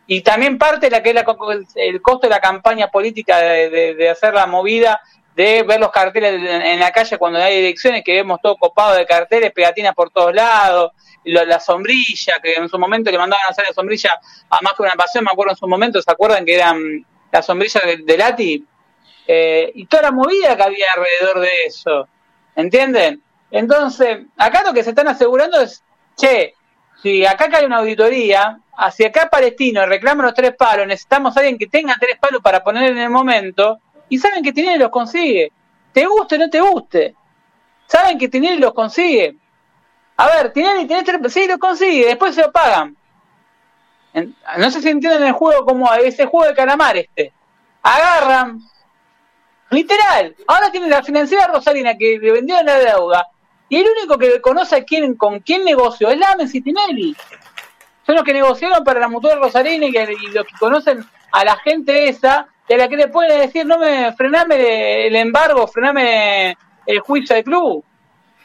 y también parte de la que es el costo de la campaña política de, hacer la movida, de ver los carteles en, la calle cuando hay elecciones, que vemos todo copado de carteles, pegatinas por todos lados, la sombrilla, que en su momento le mandaban a hacer la sombrilla a más que una pasión, me acuerdo en su momento, ¿se acuerdan que eran la sombrilla de, Lati? Eh, y toda la movida que había alrededor de eso, ¿entienden? Entonces, acá lo que se están asegurando es, che, si acá cae una auditoría, hacia acá Palestino reclama los tres palos, necesitamos a alguien que tenga tres palos para poner en el momento, y saben que Tinelli los consigue. Te guste o no te guste. Saben que Tinelli los consigue. A ver, Tinelli tiene tres, sí, los consigue, después se lo pagan. no sé si entienden el juego como ese juego de calamar este. Agarran, literal, ahora tienen la financiera Rosalina que le vendieron la deuda y el único que conoce a quién, con quién negoció es Lamen Citinelli. Son los que negociaron para la mutua Rosarina y, y, los que conocen a la gente esa, de la que le pueden decir, no me, frename el embargo, frename el juicio del club,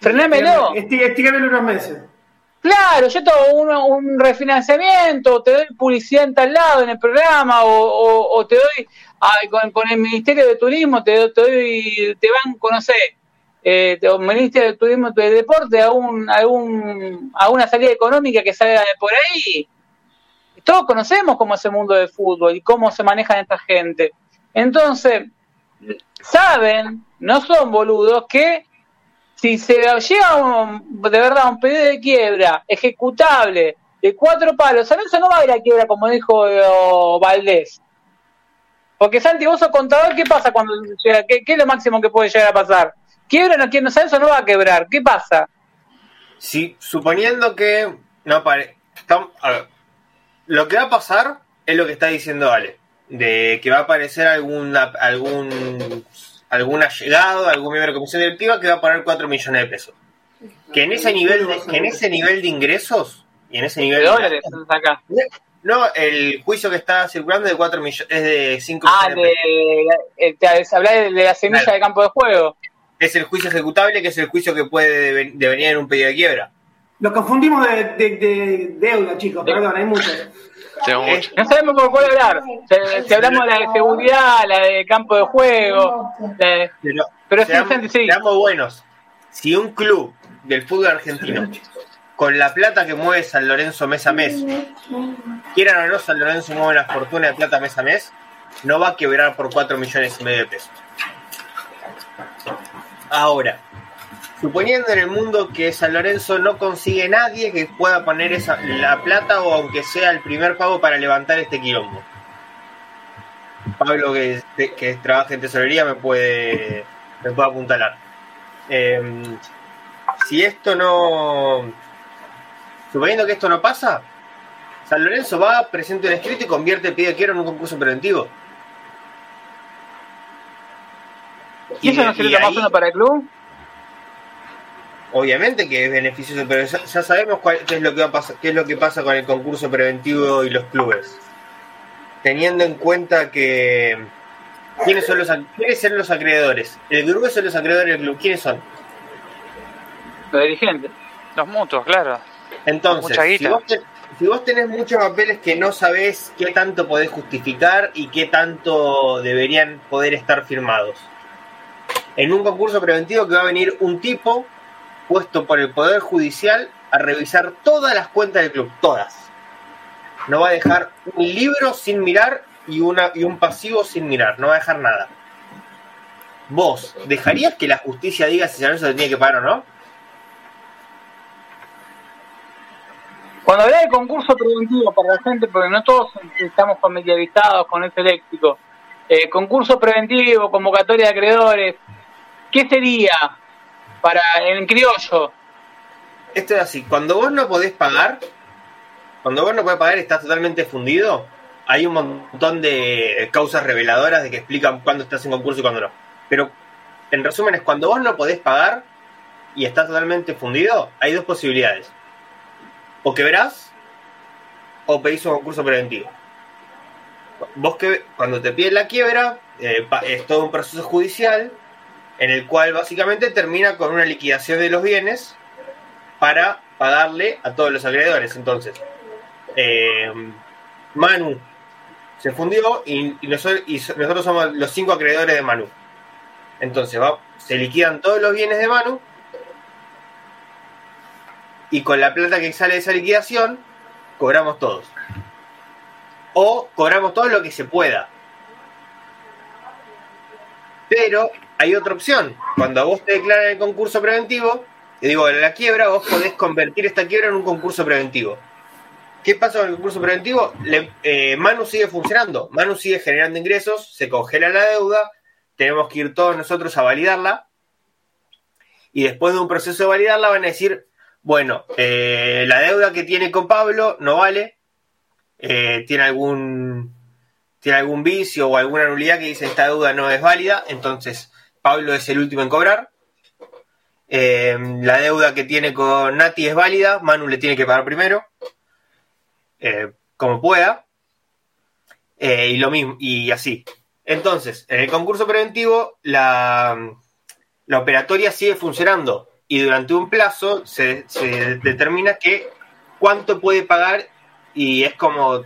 frenámelo. Estígamelo unos meses. Claro, yo tengo un, un, refinanciamiento, te doy publicidad en tal lado en el programa, o, o, te doy con, con, el Ministerio de Turismo, te, te doy, te van, conocer eh, Ministerio de Turismo de Deporte a, un, a, un, a una salida económica que salga por ahí. Todos conocemos cómo es el mundo del fútbol y cómo se manejan esta gente. Entonces, saben, no son boludos, que si se llega de verdad un pedido de quiebra ejecutable de cuatro palos, San Lorenzo no va a ir a quiebra como dijo eh, Valdés. Porque Santi, vos sos contador, ¿qué pasa cuando llega? ¿Qué, qué es lo máximo que puede llegar a pasar? ¿Quiebra no quiebra? San Lorenzo no va a quebrar. ¿Qué pasa? Si, suponiendo que no pare, estamos- a ver, lo que va a pasar es lo que está diciendo Ale, de que va a aparecer alguna, algún algún allegado, algún miembro de la comisión directiva que va a poner 4 millones de pesos. Que en ese nivel de, que en ese nivel de ingresos y en ese De nivel dólares, acá. no, el juicio que está circulando es de 4 millones, es de 5 Ah, millones de pesos. de, hablar de, de la semilla Claro. de campo de juego. Es el juicio ejecutable, que es el juicio que puede deven- devenir en un pedido de quiebra. Lo confundimos de, de- de deuda, chicos, perdón, hay muchos. Tengo Eh. No sabemos por cuál hablar. Si, si hablamos de la de seguridad, la de campo de juego, la de- Pero, pero seamos, sí. seamos buenos. Si un club del fútbol argentino, con la plata que mueve San Lorenzo mes a mes, quieran o no, San Lorenzo mueve una fortuna de plata mes a mes, no va a quebrar por 4 millones y medio de pesos. Ahora, suponiendo en el mundo que San Lorenzo no consigue nadie que pueda poner esa, la plata o aunque sea el primer pago para levantar este quilombo. Pablo, que, trabaja en tesorería, me puede, me puede apuntalar. Eh, si esto no. Suponiendo que esto no pasa, San Lorenzo va, presenta un escrito y convierte el pedido quiero en un concurso preventivo. ¿Y eso no sería más bueno para el club? Obviamente que es beneficioso, pero ya, ya sabemos cuál, qué es lo que va a pasar, qué es lo que pasa con el concurso preventivo y los clubes. Teniendo en cuenta que quiénes son los quiénes son los acreedores. El grueso de los acreedores del club, ¿quiénes son? Los dirigentes. Los mutuos, claro. Entonces, si vos, si vos tenés muchos papeles que no sabés qué tanto podés justificar y qué tanto deberían poder estar firmados. En un concurso preventivo que va a venir un tipo puesto por el Poder Judicial a revisar todas las cuentas del club, todas. No va a dejar un libro sin mirar y, una, y un pasivo sin mirar, no va a dejar nada. ¿Vos dejarías que la justicia diga si San Lorenzo se tiene que pagar o no? Cuando habla de concurso preventivo para la gente, porque no todos estamos familiarizados con ese léxico, eh, concurso preventivo, convocatoria de acreedores, ¿qué sería para en criollo? Esto es así, cuando vos no podés pagar, cuando vos no podés pagar estás totalmente fundido, hay un montón de causas reveladoras de que explican cuándo estás en concurso y cuándo no. Pero en resumen es cuando vos no podés pagar y estás totalmente fundido, hay dos posibilidades. O quebrás o pedís un concurso preventivo. Vos que cuando te piden la quiebra, eh, es todo un proceso judicial en el cual básicamente termina con una liquidación de los bienes para pagarle a todos los acreedores. Entonces, eh, Manu se fundió y, nosotros, somos los cinco acreedores de Manu. Entonces, se liquidan todos los bienes de Manu y con la plata que sale de esa liquidación, cobramos todos. O cobramos todo lo que se pueda. Pero hay otra opción. Cuando a vos te declaran el concurso preventivo, digo, en la quiebra, vos podés convertir esta quiebra en un concurso preventivo. ¿Qué pasa con el concurso preventivo? Eh, Manu sigue funcionando, Manu sigue generando ingresos, se congela la deuda, tenemos que ir todos nosotros a validarla. Y después de un proceso de validarla van a decir, bueno, eh, la deuda que tiene con Pablo no vale, eh, tiene algún tiene algún vicio o alguna nulidad que dice esta deuda no es válida, entonces Pablo es el último en cobrar. Eh, la deuda que tiene con Nati es válida, Manu le tiene que pagar primero, eh, como pueda, Eh, y lo mismo, y así. Entonces, en el concurso preventivo, la, la operatoria sigue funcionando y durante un plazo se, determina que cuánto puede pagar y es como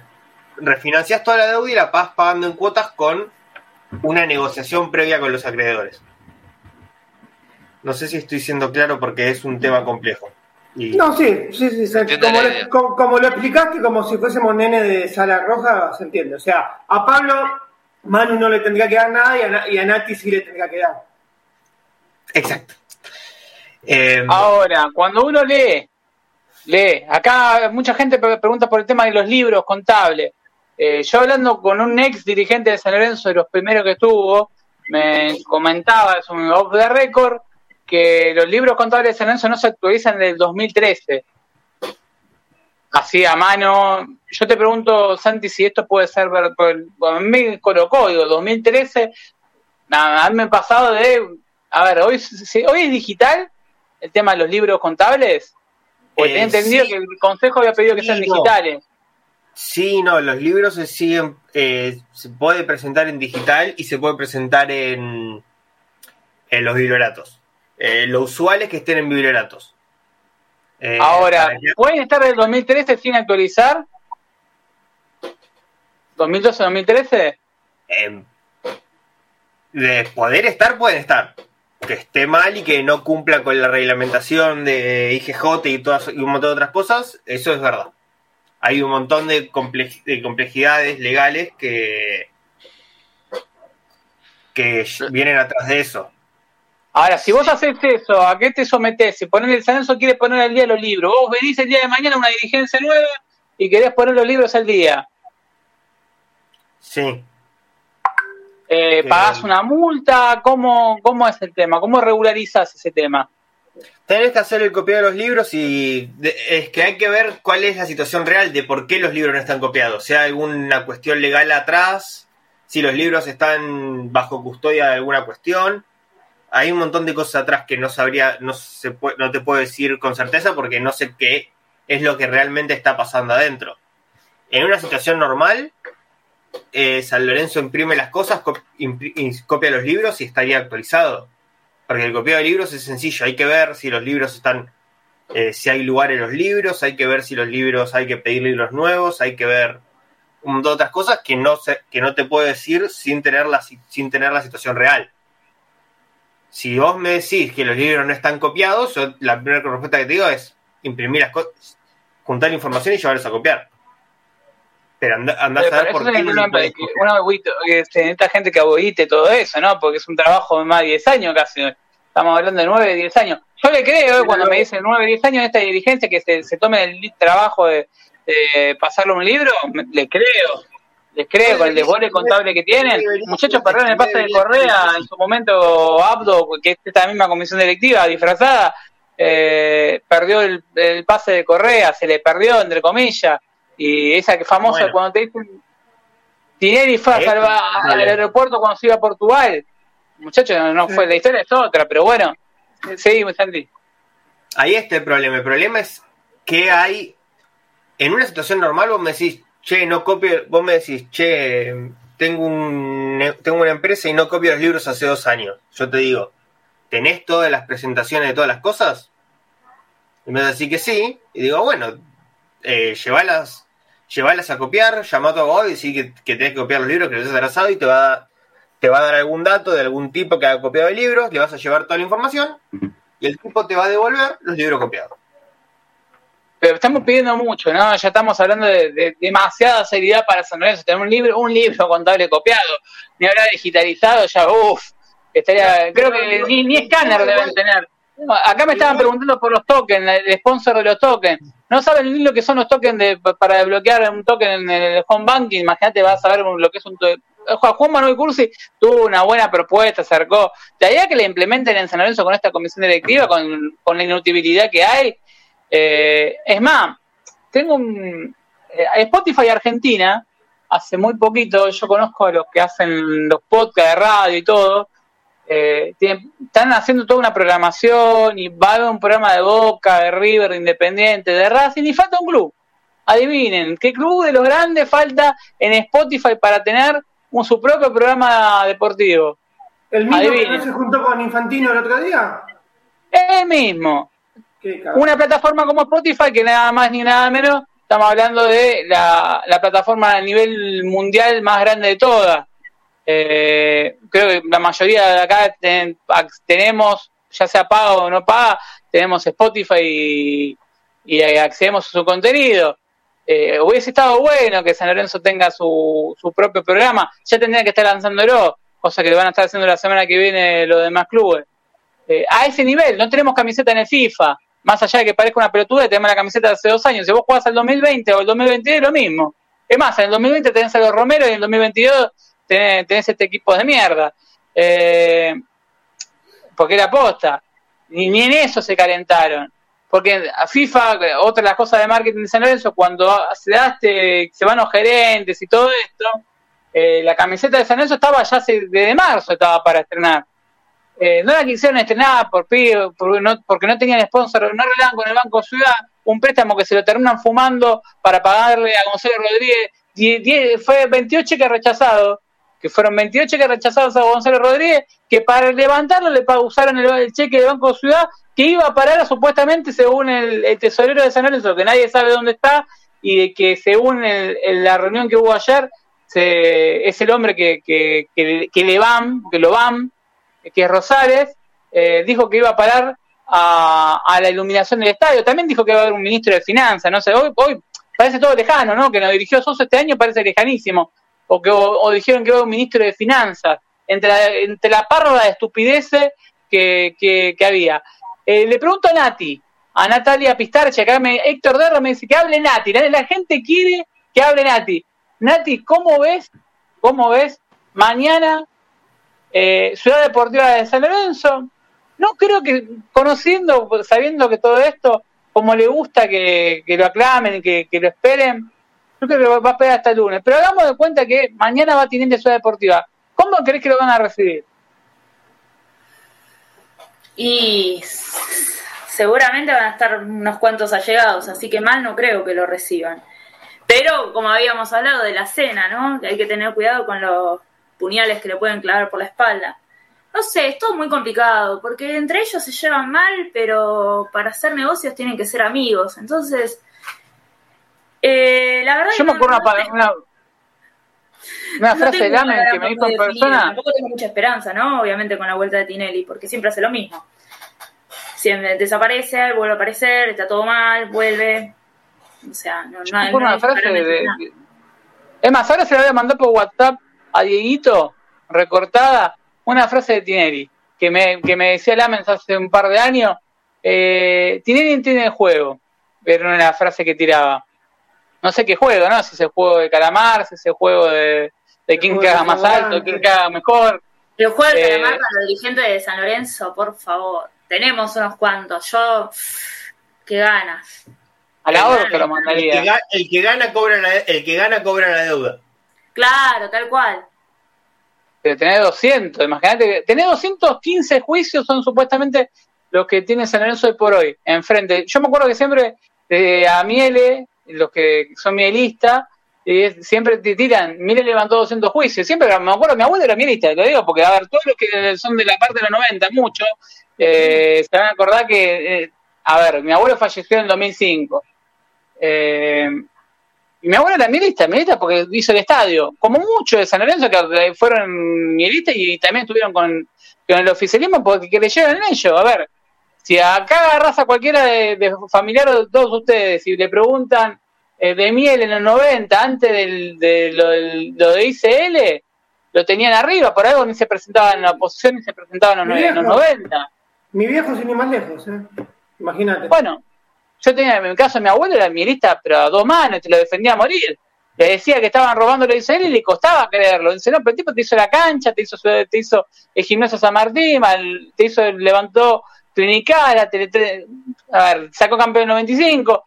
refinancias toda la deuda y la vas pagando en cuotas con una negociación previa con los acreedores. No sé si estoy siendo claro porque es un tema complejo. Y No, sí, sí, sí. se- como, lo, como, como lo explicaste, como si fuésemos nene de sala roja, se entiende. O sea, a Pablo Manu no le tendría que dar nada y a, y a Nati sí le tendría que dar. Exacto. Eh, Ahora, cuando uno lee, lee, acá mucha gente pre- pregunta por el tema de los libros contables. Eh, yo hablando con un ex dirigente de San Lorenzo, de los primeros que estuvo, me comentaba, es un off the record, que los libros contables de San Lorenzo no se actualizan desde el 2013. Así a mano. Yo te pregunto, Santi, si esto puede ser. ver- por- A mí colocó, digo, 2013. Nada, me ha pasado de. A ver, hoy, si- hoy es digital el tema de los libros contables. Porque Eh, tenía entendido sí. que el consejo había pedido que Sí, sean no. digitales. Sí, no, los libros se siguen, eh, se puede presentar en digital y se puede presentar en, en los biblioratos. Eh, lo usual es que estén en biblioratos. Eh, Ahora, que- ¿pueden estar del 2013 sin actualizar? ¿2012-2013? eh, de poder estar, pueden estar. Que esté mal y que no cumpla con la reglamentación de IGJ y, todas, y un montón de otras cosas, eso es verdad. Hay un montón de, complej- de complejidades legales que, que vienen atrás de eso. Ahora, si vos haces eso, ¿a qué te sometés? Si poner el San Lorenzo quiere poner al día los libros, vos venís el día de mañana a una dirigencia nueva y querés poner los libros al día. Sí. Eh, Que- ¿Pagás una multa? ¿Cómo, ¿Cómo es el tema? ¿Cómo regularizás ese tema? Tenés que hacer el copiado de los libros y de- es que hay que ver cuál es la situación real de por qué los libros no están copiados. Si hay alguna cuestión legal atrás, si los libros están bajo custodia de alguna cuestión. Hay un montón de cosas atrás que no sabría, no, se no te puedo decir con certeza porque no sé qué es lo que realmente está pasando adentro. En una situación normal, eh, San Lorenzo imprime las cosas, copia los libros y estaría actualizado. Porque el copiado de libros es sencillo, hay que ver si los libros están, eh, si hay lugar en los libros, hay que ver si los libros hay que pedir libros nuevos, hay que ver un montón de otras cosas que no, se, que no te puedo decir sin tener, la, si- sin tener la situación real. Si vos me decís que los libros no están copiados, yo la primera respuesta que te digo es imprimir las cosas, juntar información y llevarlos a copiar. Pero anda, anda a saber por qué es no una- puede que se necesita gente que audite todo eso, ¿no? Porque es un trabajo de más de 10 años casi. Estamos hablando de 9, 10 años. Yo le creo, eh, cuando me dicen 9, 10 años esta dirigencia que se, se tome el trabajo de, de pasarle un libro, me- le creo. Les creo, con el desborde contable que tienen. Muchachos, perdón, el pase de Correa, en su momento Abdo, que es esta misma comisión directiva disfrazada, eh, perdió el, el pase de Correa, se le perdió, entre comillas. Y esa que famosa Bueno. cuando te dicen Tinelli fue a Eh, salvar al aeropuerto cuando se iba a Portugal. Muchachos, no, no fue la historia, es otra, pero bueno, seguimos, Santi. Ahí está el problema. El problema es que hay. En una situación normal, vos me decís, che, no copio. Vos me decís, che, tengo, un, tengo una empresa y no copio los libros hace dos años. Yo te digo, ¿tenés todas las presentaciones de todas las cosas? Y me decís que sí. Y digo, bueno, eh, llevalas, llevalas a copiar, llama a tu abogado y decís que, que tenés que copiar los libros, que los has atrasado y te va, a, te va a dar algún dato de algún tipo que haya copiado el libro, le vas a llevar toda la información y el tipo te va a devolver los libros copiados. Pero estamos pidiendo mucho, ¿no? Ya estamos hablando de, de demasiada seriedad para San Lorenzo. Tener un libro, un libro contable copiado, ni ahora digitalizado, ya, uff, estaría, creo que ni, ni escáner deben tener. Acá me estaban preguntando por los tokens, el sponsor de los tokens. No saben ni lo que son los tokens de, para desbloquear un token en el home banking. Imagínate, vas a ver lo que es un token. Juan Manuel Cursi tuvo una buena propuesta, acercó. La idea que le implementen en San Lorenzo con esta comisión directiva, con, con la inutilidad que hay. Eh, es más, tengo un. eh, Spotify Argentina, hace muy poquito, yo conozco a los que hacen los podcasts de radio y todo. eh, tienen- están haciendo toda una programación y va a haber un programa de Boca, de River, de Independiente, de Racing y falta un club. Adivinen, ¿qué club de los grandes falta en Spotify para tener un, su propio programa deportivo? ¿El mismo que Adivinen. no se juntó con Infantino el otro día? El mismo. Una plataforma como Spotify que nada más ni nada menos, estamos hablando de la, la plataforma a nivel mundial más grande de todas. Eh, creo que la mayoría de acá ten- ac- tenemos, ya sea paga o no paga, tenemos Spotify y, accedemos a su contenido. Eh, hubiese estado bueno que San Lorenzo tenga su, su propio programa, ya tendría que estar lanzándolo, cosa que van a estar haciendo la semana que viene los demás clubes. Eh, a ese nivel, no tenemos camiseta en el FIFA, más allá de que parezca una pelotuda, tenemos la camiseta de hace dos años, si vos jugás al 2020 o el 2022 es lo mismo. Es más, en el 2020 tenés a los Romero y en el 2022 tenés, tenés este equipo de mierda. Eh, porque era posta. Ni, ni en eso se calentaron. Porque FIFA, otra de las cosas de marketing de San Lorenzo, cuando se daste, se van los gerentes y todo esto, eh, la camiseta de San Lorenzo estaba ya desde marzo estaba para estrenar. Eh, no la quisieron estrenar por, por no, porque no tenían sponsor, no arreglaban con el Banco Ciudad un préstamo que se lo terminan fumando para pagarle a Gonzalo Rodríguez. Die, die, fue 28 cheques rechazados, que fueron 28 cheques rechazados a Gonzalo Rodríguez, que para levantarlo le usaron el, cheque de Banco Ciudad que iba a parar supuestamente según el, tesorero de San Lorenzo, que nadie sabe dónde está, y de que según el, la reunión que hubo ayer, se, es el hombre que, que, que, que le van, que lo van, que es Rosales, eh, dijo que iba a parar a, la iluminación del estadio. También dijo que iba a haber un ministro de Finanzas, no sé, hoy, hoy parece todo lejano, ¿no? Que nos dirigió Soso este año parece lejanísimo. O que o, dijeron que iba a haber un ministro de Finanzas. Entre la, entre la de estupideces que, que, que había. Eh, le pregunto a Nati, a Natalia Pistarche, acá me, Héctor Derro me dice que hable Nati, la gente quiere que hable Nati. Nati, ¿cómo ves? ¿Cómo ves? Mañana, eh, Ciudad Deportiva de San Lorenzo. No creo que, conociendo, sabiendo que todo esto, como le gusta que, que lo aclamen, que, lo esperen, yo creo que va a esperar hasta el lunes. Pero hagamos de cuenta que mañana va a tener Ciudad Deportiva. ¿Cómo crees que lo van a recibir? Y seguramente van a estar unos cuantos allegados, así que mal no creo que lo reciban. Pero, como habíamos hablado de la cena, ¿no? Hay que tener cuidado con los puñales que le pueden clavar por la espalda. No sé, es todo muy complicado, porque entre ellos se llevan mal, pero para hacer negocios tienen que ser amigos. Entonces, eh, la verdad... Yo me acuerdo no, una, una, una no frase de Lamen que me dijo en persona. Tampoco tengo mucha esperanza, ¿no? Obviamente con la vuelta de Tinelli, porque siempre hace lo mismo. Siempre desaparece, vuelve a aparecer, está todo mal, vuelve. O sea, no, no, no una frase de, de, Es más, ahora se la voy a mandar por WhatsApp a Dieguito, recortada, una frase de Tinelli, que me, que me decía Lamens hace un par de años. Eh, Tinelli entiende el juego, pero una frase que tiraba no sé qué juego, ¿no? Si es el juego de calamar, si es el juego de, de quién caga más alto, quién caga mejor. El juego de calamar eh, para los dirigentes de San Lorenzo, por favor. Tenemos unos cuantos. Yo, qué ganas. A la hora lo mandaría. El que, gana, el que, gana, cobra la, el que gana cobra la deuda. Claro, tal cual. Pero tenés 200, imagínate. Tenés 215 juicios, son supuestamente los que tiene San Lorenzo hoy por hoy, enfrente. Yo me acuerdo que siempre eh, a Miele los que son mielistas, y siempre te tiran, Miele levantó 200 juicios, siempre me acuerdo, mi abuelo era mielista, lo digo, porque a ver, todos los que son de la parte de los 90, muchos, eh, se van a acordar que, eh, a ver, mi abuelo falleció en el 2005. Y mi abuelo era mielista, mielista porque hizo el estadio, como muchos de San Lorenzo que fueron mielistas y también estuvieron con, con el oficialismo porque creyeron en ello. A ver, si acá agarras a cualquiera de, de familiar o de todos ustedes y le preguntan eh, de miel en los 90, antes del, de lo, lo, de ICL, lo tenían arriba, por algo ni se presentaba en la oposición ni se presentaba en los, en los 90. Mi viejo sin ir más lejos, ¿eh? imagínate. Bueno, yo tenía, en mi caso, mi abuelo era mielista, pero a dos manos, te lo defendía a morir. Le decía que estaban robando la ICL y le costaba creerlo. Dice, no, pero el tipo te hizo la cancha, te hizo, te hizo el gimnasio San Martín, te hizo, levantó Clinicara, te, te, a ver, sacó campeón en 95,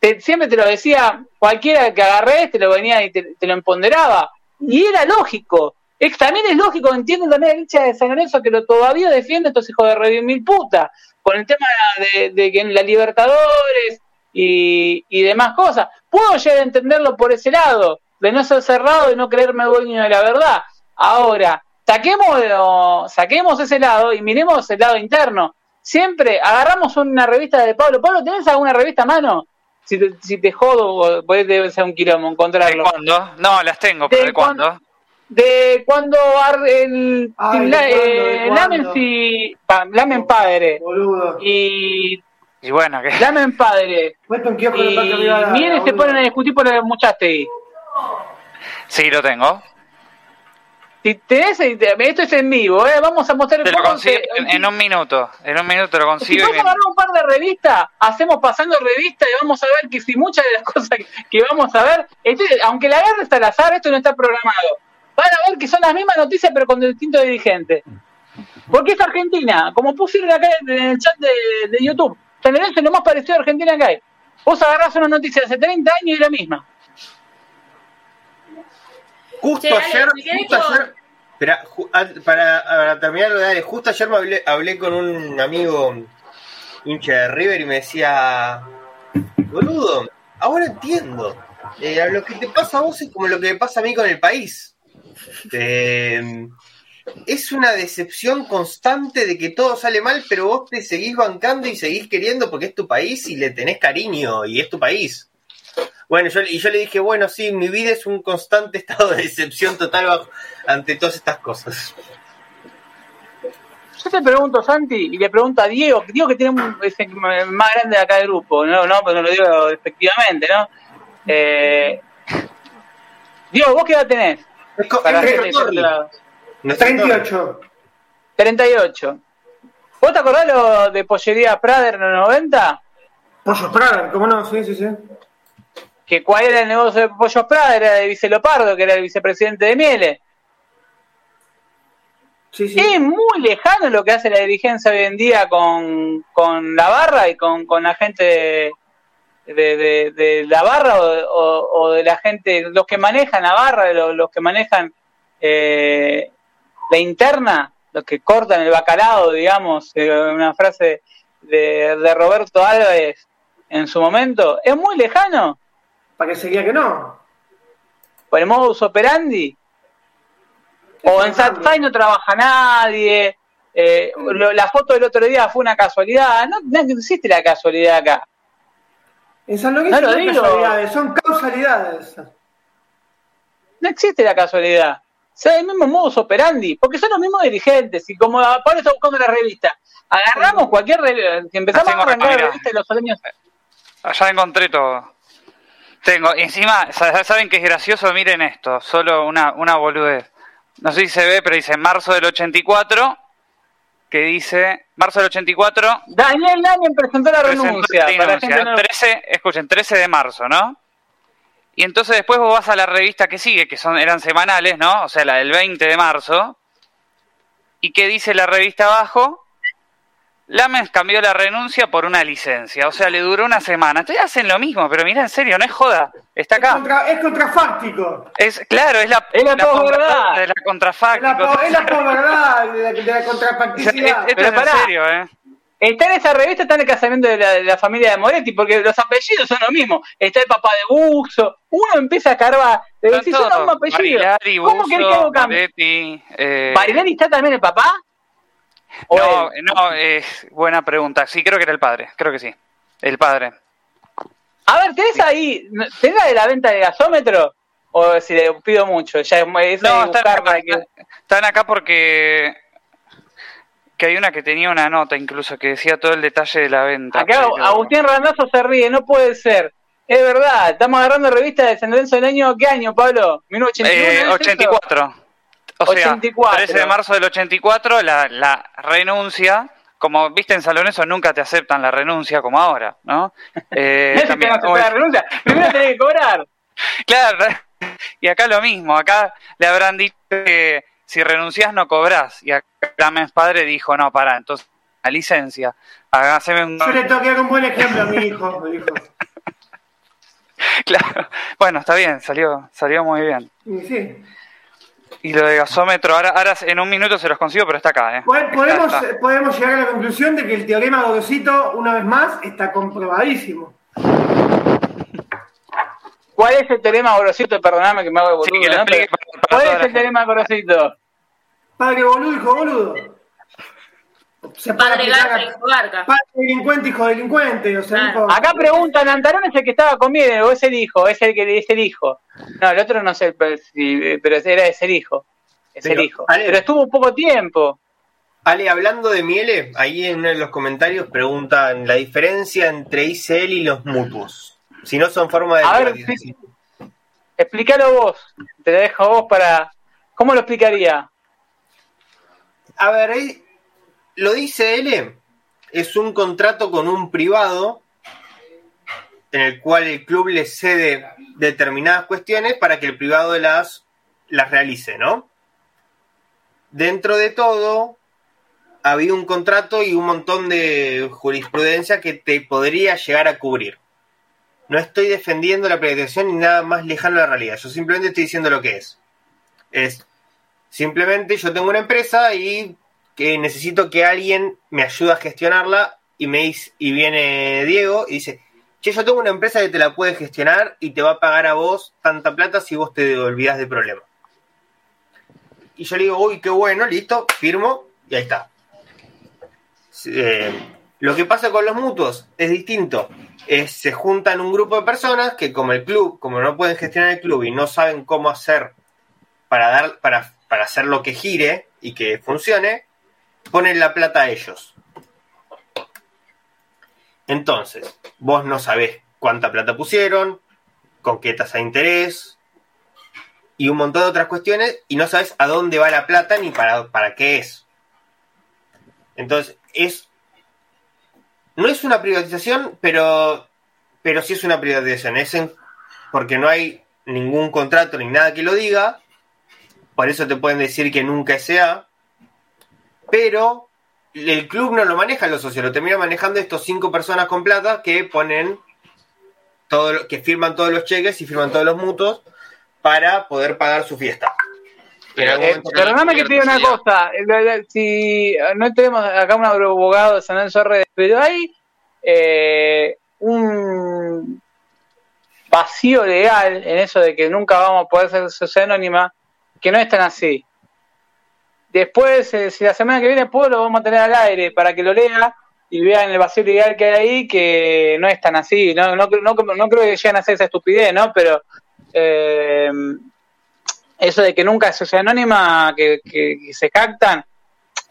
te, siempre te lo decía, cualquiera que agarré te lo venía y te, lo empoderaba. Y era lógico. También es lógico, entiendo también la hincha de San Lorenzo que lo todavía defiende estos hijos de Rey Mil Puta, con el tema de, de que en la Libertadores y, y demás cosas. Puedo llegar a entenderlo por ese lado, de no ser cerrado y no creerme dueño de la verdad. Ahora, saquemos, saquemos ese lado y miremos el lado interno siempre agarramos una revista de Pablo. Pablo, ¿tenés alguna revista a mano? Si te, si te jodo, debe ser un quilombo encontrarlo. ¿De cuándo? No, las tengo, pero ¿de, cuándo? De cuando el Ay, la, eh, Lamen, si, Lamen padre Boludo. y Y bueno, que... Lamen padre. El Y y se boludo. ponen a discutir por el Muchastei. Sí, lo tengo. Si tenés, esto es en vivo, ¿eh? vamos a mostrar Te lo cómo consigo se- en, en un minuto. En un minuto te lo Si consigo. y vamos a agarrar un par de revistas, hacemos pasando revistas y vamos a ver que si muchas de las cosas que, que vamos a ver, esto- aunque la guerra está al azar, esto no está programado. Van a ver que son las mismas noticias pero con distintos dirigentes. Porque es Argentina, como pusieron acá en el chat de, de YouTube. San Lorenzo es lo más parecido a Argentina que hay. Vos agarrás una noticia de hace 30 años y es la misma. Justo ayer, justo ayer, espera, ju- a- para, para terminar lo de Ale, justo ayer me hablé, hablé con un amigo hincha de River y me decía, boludo, ahora entiendo. Eh, lo que te pasa a vos es como lo que me pasa a mí con el país. Eh, es una decepción constante de que todo sale mal, pero vos te seguís bancando y seguís queriendo porque es tu país y le tenés cariño y es tu país. Bueno, y yo le dije, bueno, sí, mi vida es un constante estado de decepción total ante todas estas cosas. Yo te pregunto, Santi, y le pregunto a Diego, Diego que tiene un, es el más grande de acá del grupo, no, no, pero no lo digo efectivamente, ¿no? Eh, Diego, ¿vos qué edad tenés? Para Torri. 38. 38. ¿Vos te acordás lo de Pollería Prader en los 90? Pollos Praga, ¿cómo no? Sí, sí, sí. Que cuál era el negocio de Pollos Prader, era de Vicelopardo, que era el vicepresidente de Miele. Sí, sí. Es muy lejano lo que hace la dirigencia hoy en día con, con la barra y con, con la gente de, de, de- de la barra o, o- o de la gente, los que manejan la barra, los, los que manejan eh, la interna, los que cortan el bacalao, digamos, eh, una frase de, de Roberto Álvarez en su momento, es muy lejano Para que seguía que no. por el modus operandi. O en Satsai no trabaja nadie. eh, lo- la foto del otro día fue una casualidad. No, no existe la casualidad acá. En San Lorenzo No lo no digo. casualidades, son causalidades. No existe la casualidad. O sea, el mismo modus operandi. Porque son los mismos dirigentes. Y como Pablo está buscando la revista, agarramos cualquier revista. Si empezamos a arrancar la revista de los años. Allá encontré todo. Tengo, y encima, sa- ¿saben qué es gracioso? Miren esto, solo una, una boludez. No sé si se ve, pero dice marzo del 84, que dice, marzo del 84, Daniel Langen presentó la presentó renuncia. Para renuncia. gente no- 13, escuchen, 13 de marzo, ¿no? Y entonces después vos vas a la revista que sigue, que son eran semanales, ¿no? O sea, la del 20 de marzo. ¿Y qué dice la revista abajo? Lamens cambió la renuncia por una licencia, o sea, le duró una semana. Entonces hacen lo mismo, pero mira, en serio, no es joda, está Es, acá. contra, es contrafáctico. Es, claro, es la, Es la posverdad. de la Es contrafáctica. la, po- es la posverdad de la, de la contrafacticidad. Pero es pará. en serio, ¿eh? Está en esa revista, está en el casamiento de la, de la familia de Moretti, porque los apellidos son lo mismo. Está el papá de Buxo, uno empieza a carvar, le decís son los apellidos. Marilari, ¿Cómo querés que haga Buzo, un cambio? Moretti, eh, ¿Marilari está también el papá? No, no, eh, buena pregunta. Sí, creo que era el padre, creo que sí. El padre. A ver, ¿tenés ahí, tenés la de la venta de gasómetro? O si le pido mucho, ya es, es No, están acá, porque que hay una que tenía una nota incluso que decía todo el detalle de la venta. Acá. Agustín Randazzo se ríe, no puede ser. Es verdad, estamos agarrando revista de San del año, ¿qué año, Pablo? ¿1981? Eh, 84. O sea, 13 de marzo del 84, la, la renuncia como viste en Salón eso nunca te aceptan la renuncia como ahora, ¿no? Eh, también, no la renuncia, primero tenés que cobrar. Claro, y acá lo mismo, acá le habrán dicho que si renunciás no cobrás, y acá Clamens padre dijo, no, pará, entonces la licencia, haceme un... Yo le toqué un buen ejemplo a mi hijo, mi hijo. Claro, bueno, está bien, salió, salió muy bien. Sí. Y lo de gasómetro, ahora, ahora en un minuto se los consigo, pero está acá, ¿eh? Está, Podemos, está. podemos llegar a la conclusión de que el teorema Gorosito, una vez más, está comprobadísimo. ¿Cuál es el teorema Gorosito? Perdóname que me hago de Sí, boludo, que lo ¿no? explique Pero, para- para ¿Cuál es el teorema Gorosito? Padre boludo, hijo boludo. Se Padre Garca hijo Garca. Padre delincuente, hijo delincuente. O sea, Claro. hijo- Acá preguntan, ¿Antarón es el que estaba conmigo o es el hijo? Es el que es el hijo. No, el otro no sé, pero, sí, pero era es el hijo. Es el hijo. Ale- Pero estuvo poco tiempo. Ale, hablando de Miele, ahí en uno de los comentarios preguntan la diferencia entre ICL y los mutuos. Si no son forma de... A ver. Explícalo vos. Te lo dejo a vos para. ¿Cómo lo explicaría? A ver, ahí, lo dice él, es un contrato con un privado en el cual el club le cede determinadas cuestiones para que el privado las, las realice, ¿no? Dentro de todo, había un contrato y un montón de jurisprudencia que te podría llegar a cubrir. No estoy defendiendo la privatización ni nada más lejano a la realidad. Yo simplemente estoy diciendo lo que es. Es simplemente yo tengo una empresa y que necesito que alguien me ayude a gestionarla y me dice, y viene Diego y dice, che, yo tengo una empresa que te la puede gestionar y te va a pagar a vos tanta plata si vos te olvidás del problema. Y yo le digo, uy, qué bueno, listo, firmo y ahí está. Eh, lo que pasa con los mutuos es distinto. Es, se juntan un grupo de personas que como el club, como no pueden gestionar el club y no saben cómo hacer para dar, para, para hacer lo que gire y que funcione, ponen la plata a ellos. Entonces, vos no sabés cuánta plata pusieron, con qué tasa de interés y un montón de otras cuestiones y no sabes a dónde va la plata ni para, para qué es. Entonces, es no es una privatización, pero, pero sí es una privatización. Es en- porque no hay ningún contrato ni nada que lo diga. Por eso te pueden decir que nunca sea. Pero el club no lo maneja los socios, lo termina manejando estos cinco personas con plata que ponen todo lo- que firman todos los cheques y firman todos los mutuos para poder pagar su fiesta. Pero, Eh, Eh, perdóname que te diga una cosa. Si no tenemos acá un abogado de San Lorenzo Redes, pero hay eh, un vacío legal en eso de que nunca vamos a poder ser sociedad anónima, que no es tan así. Después, eh, si la semana que viene puedo, lo vamos a tener al aire para que lo lea y vean el vacío legal que hay ahí, que no es tan así. No, no, no, no creo que lleguen a hacer esa estupidez, ¿no? Pero eh, eso de que nunca es sociedad anónima, que, se jactan,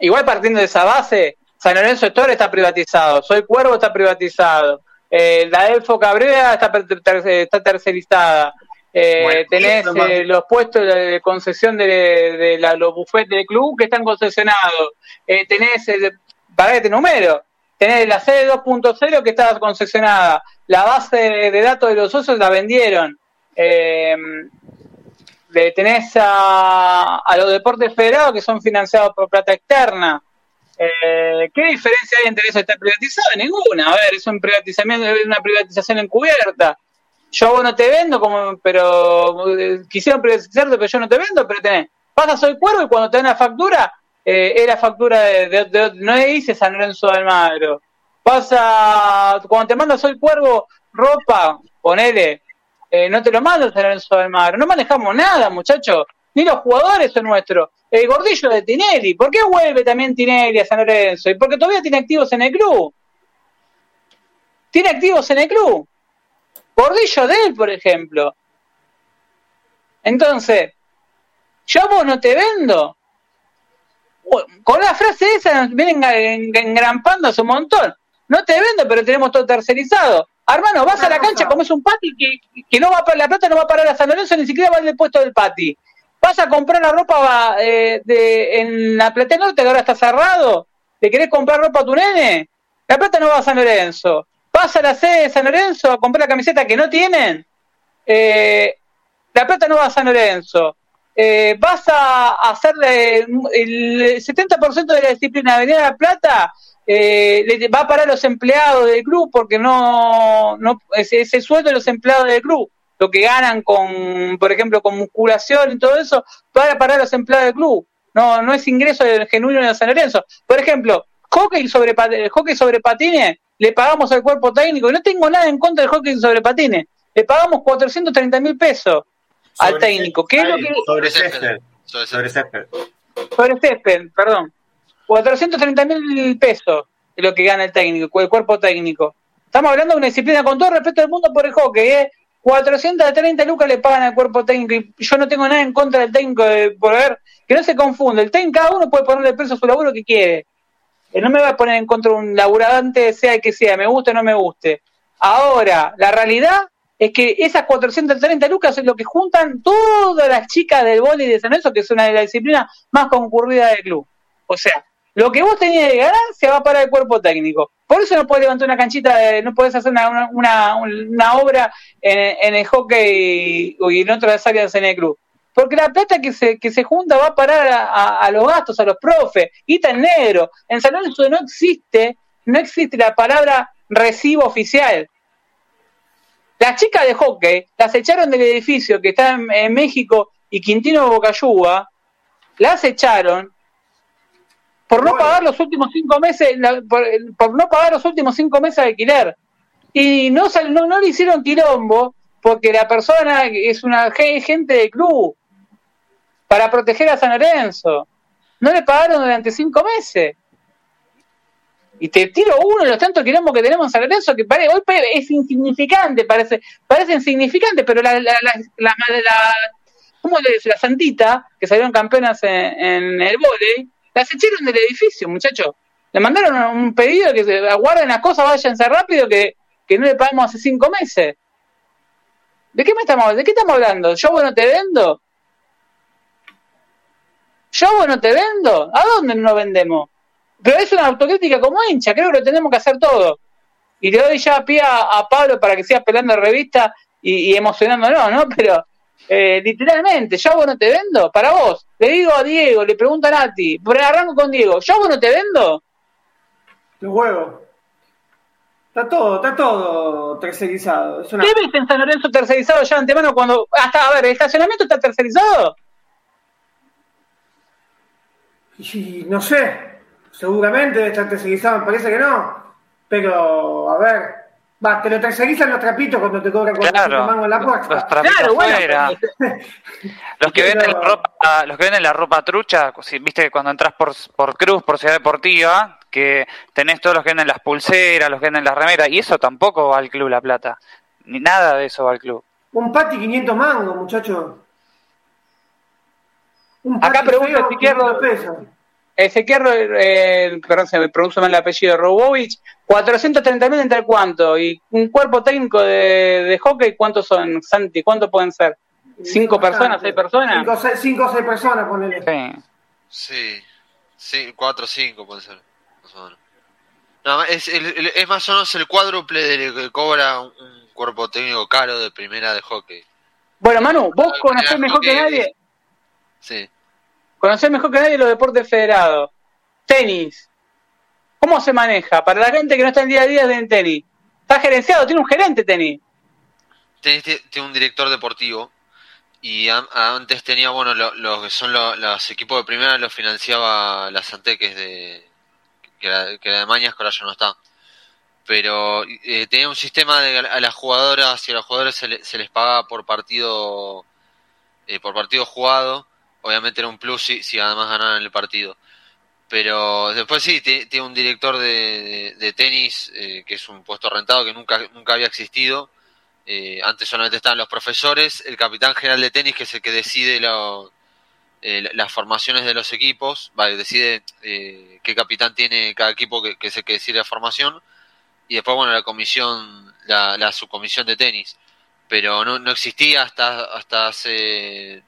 igual partiendo de esa base, San Lorenzo Store está privatizado, Soy Cuervo está privatizado, eh, la Elfo Cabrera está, ter- está tercerizada, eh, Bueno, tenés eh, los puestos de, concesión de, de la- los bufetes del club que están concesionados, eh, tenés, el, para este número, tenés la sede 2.0 que está concesionada, la base de, de datos de los socios la vendieron, eh, le tenés a, a los deportes federados que son financiados por plata externa. Eh, ¿Qué diferencia hay entre eso y estar privatizado? Ninguna. A ver, es un privatizamiento, es una privatización encubierta. Yo a vos no te vendo, como, pero eh, quisieron privatizarte, pero yo no te vendo, pero tenés. Pasa Soy Cuervo y cuando te dan la factura, eh, es la factura de, no dice San Lorenzo de Almagro. Pasa, cuando te manda Soy Cuervo ropa, ponele, eh, no te lo manda San Lorenzo de Almagro. No manejamos nada, muchachos. Ni los jugadores son nuestros. El gordillo de Tinelli. ¿Por qué vuelve también Tinelli a San Lorenzo? Y porque todavía tiene activos en el club. Tiene activos en el club. Gordillo de él, por ejemplo. Entonces, yo a vos no te vendo. Con la frase esa nos vienen en- engrampando hace un montón. No te vendo, pero tenemos todo tercerizado. Hermano, vas a la cancha, comes un pati que, que no va para la plata, no va a parar a San Lorenzo, ni siquiera va al puesto del pati. Vas a comprar la ropa eh, de, en la Platea Norte, que ahora está cerrado. ¿Le querés comprar ropa a tu nene? La plata no va a San Lorenzo. Vas a la sede de San Lorenzo a comprar la camiseta que no tienen. Eh, la plata no va a San Lorenzo. Eh, vas a hacerle el 70% de la disciplina de venir a la plata eh, le va a parar a los empleados del club porque no, no ese, sueldo de los empleados del club lo que ganan con por ejemplo con musculación y todo eso va a parar a los empleados del club no no es ingreso del genuino de San Lorenzo por ejemplo hockey sobre hockey sobre patines le pagamos al cuerpo técnico y no tengo nada en contra del hockey sobre patines le pagamos 430 mil pesos al técnico ¿qué es lo que Sobre Césped. Sobre Sobre césped. sobre césped, perdón. 430 mil pesos es lo que gana el técnico, el cuerpo técnico. Estamos hablando de una disciplina con todo respeto del mundo por el hockey, ¿eh? 430 lucas le pagan al cuerpo técnico y yo no tengo nada en contra del técnico de, por ver, que no se confunde, el técnico cada uno puede ponerle preso a su laburo que quiere. Eh, no me va a poner en contra de un laburante, sea el que sea, me guste o no me guste. Ahora, la realidad es que esas 430 lucas es lo que juntan todas las chicas del vóley de San Lorenzo, que es una de las disciplinas más concurridas del club. O sea, lo que vos tenías de ganar se va para el cuerpo técnico. Por eso no puedes levantar una canchita, no puedes hacer una, una, una, obra en, en, el hockey y en otras áreas en el club. Porque la plata que se, que se junta va a parar a, a, los gastos, a los profes, y en negro. En San Lorenzo no existe, no existe la palabra recibo oficial. Las chicas de hockey las echaron del edificio que está en, México y Quintino Bocayuba, las echaron por no pagar los últimos cinco meses, por, no pagar los últimos cinco meses de alquiler. Y no, no, no le hicieron quilombo porque la persona es una gente de club para proteger a San Lorenzo. No le pagaron durante cinco meses. Y te tiro uno de los tantos quilombos que tenemos en San Lorenzo que parece, es insignificante, parece, parece insignificante, pero la, la, la, la, ¿cómo le dice? La santita, que salieron campeonas en, en el volei, las echaron del edificio, muchachos. Le mandaron un pedido que se aguarden las cosas, váyanse rápido, que, que no le pagamos hace cinco meses. ¿De qué me estamos, de qué estamos hablando? ¿Yo bueno te vendo? ¿Yo bueno te vendo? ¿A dónde nos vendemos? Pero es una autocrítica como hincha, creo que lo tenemos que hacer todo. Y le doy ya pie a, a Pablo para que siga pelando revista y, y emocionándonos, ¿no? Pero eh, literalmente, ¿yo vos no te vendo? Para vos, le digo a Diego, le pregunto a Nati, pero arranco con Diego, ¿yo vos no te vendo? Los huevos. Está todo, está todo tercerizado. Es una... ¿Qué ves en San Lorenzo tercerizado ya antemano cuando. Hasta, a ver, ¿el estacionamiento está tercerizado? Y no sé, seguramente está tercerizado, me parece que no. Pero, a ver, Va, te lo tercerizan los trapitos cuando te cobran con claro, mango en la puerta. Los trapitos claro, fuera. los, que venden la ropa, los que venden la ropa trucha, viste que cuando entras por, por Cruz, por Ciudad Deportiva, que tenés todos los que venden las pulseras, los que venden las remeras, y eso tampoco va al club La Plata. Ni nada de eso va al club. Un pati 500 mangos, muchacho. Un Acá pregunta quiero... Ezequiel, eh, perdón, se me produce mal el apellido, Robovich, 430 mil entre cuánto, y un cuerpo técnico de, de hockey, ¿cuántos son, Santi? ¿Cuántos pueden ser? ¿Cinco personas, seis personas? Cinco, o seis personas, ponele. Sí. sí, cuatro o cinco pueden ser, más o menos. No, es, es más o menos el cuádruple de que cobra un cuerpo técnico caro de primera de hockey. Bueno, Manu, vos conocés mejor que nadie. Sí. Conocer mejor que nadie los deportes federados. Tenis. ¿Cómo se maneja? Para la gente que no está en día a día en tenis. Está gerenciado, tiene un gerente tenis. Tenis tiene un director deportivo. Y antes tenía, bueno, los que son los equipos de primera los financiaba la Sante, que es de. que era, de Mañas, que ahora ya no está. Pero eh, tenía un sistema de a las jugadoras y a los jugadores se, se les pagaba por partido. Eh, por partido jugado obviamente era un plus si, si además ganaban el partido. Pero después sí, tiene un director de, tenis eh, que es un puesto rentado que nunca, nunca había existido. Eh, antes solamente estaban los profesores, el capitán general de tenis que es el que decide eh, las formaciones de los equipos, vale, decide qué capitán tiene cada equipo que, que es el que decide la formación. Y después, bueno, la comisión, la, la subcomisión de tenis. Pero no, no existía hasta, hasta hace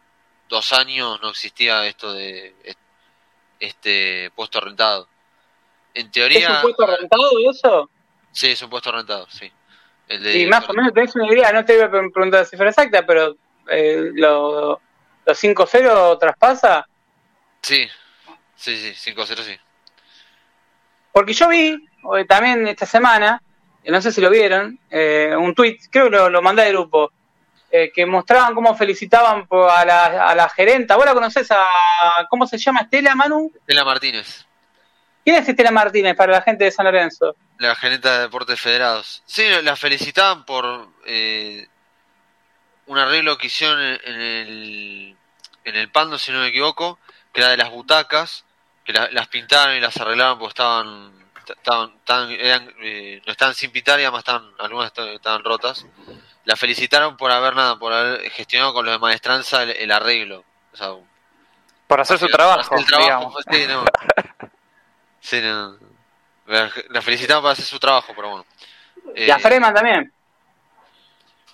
dos años no existía esto de este puesto rentado. En teoría. ¿Es un puesto rentado eso? Sí, es un puesto rentado, sí. El de y más o menos tenés una idea, no te voy a preguntar la cifra exacta, pero eh, lo, los 5-0 traspasa. Sí, sí, sí, 5-0 sí. Porque yo vi también esta semana, no sé si lo vieron, eh, un tweet, creo que lo, lo mandé al grupo, eh, que mostraban cómo felicitaban a la, a la gerenta. ¿Vos la conocés a, cómo se llama, Estela Manu? Estela Martínez. ¿Quién es Estela Martínez para la gente de San Lorenzo? La gerenta de Deportes Federados. Sí, la felicitaban por eh, un arreglo que hicieron en el, en el Pando, si no me equivoco, que era de las butacas, que las pintaron y las arreglaban porque estaban, estaban, eran, eh, no estaban sin pintar y además estaban, algunas estaban rotas la felicitaron por haber nada, por haber gestionado con los de maestranza el, el arreglo. O sea, Por hacer su trabajo, hacer el trabajo, sí, no. Sí, no. La, felicitaban para hacer su trabajo, pero bueno. Y a Eh, Freeman también.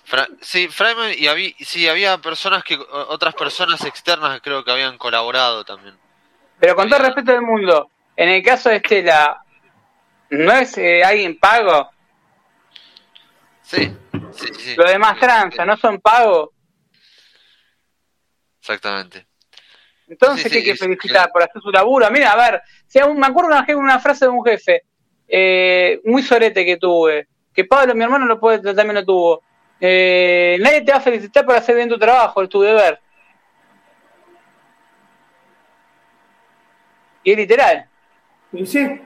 Fra- sí, Freiman y había, sí, había personas que, otras personas externas creo que habían colaborado también. Pero con todo el respeto del mundo, en el caso de Estela, ¿no es eh, alguien pago? Sí, sí, sí. Lo demás tranza, ¿no son pagos? Exactamente. Entonces, Sí, ¿qué hay que felicitar por hacer su laburo? Mira, a ver, si aún- me acuerdo una, una frase de un jefe, eh, muy sorete que tuve, que Pablo, mi hermano, lo puede, también lo tuvo. Eh, nadie te va a felicitar por hacer bien tu trabajo, es tu deber. Y es literal, Y sí,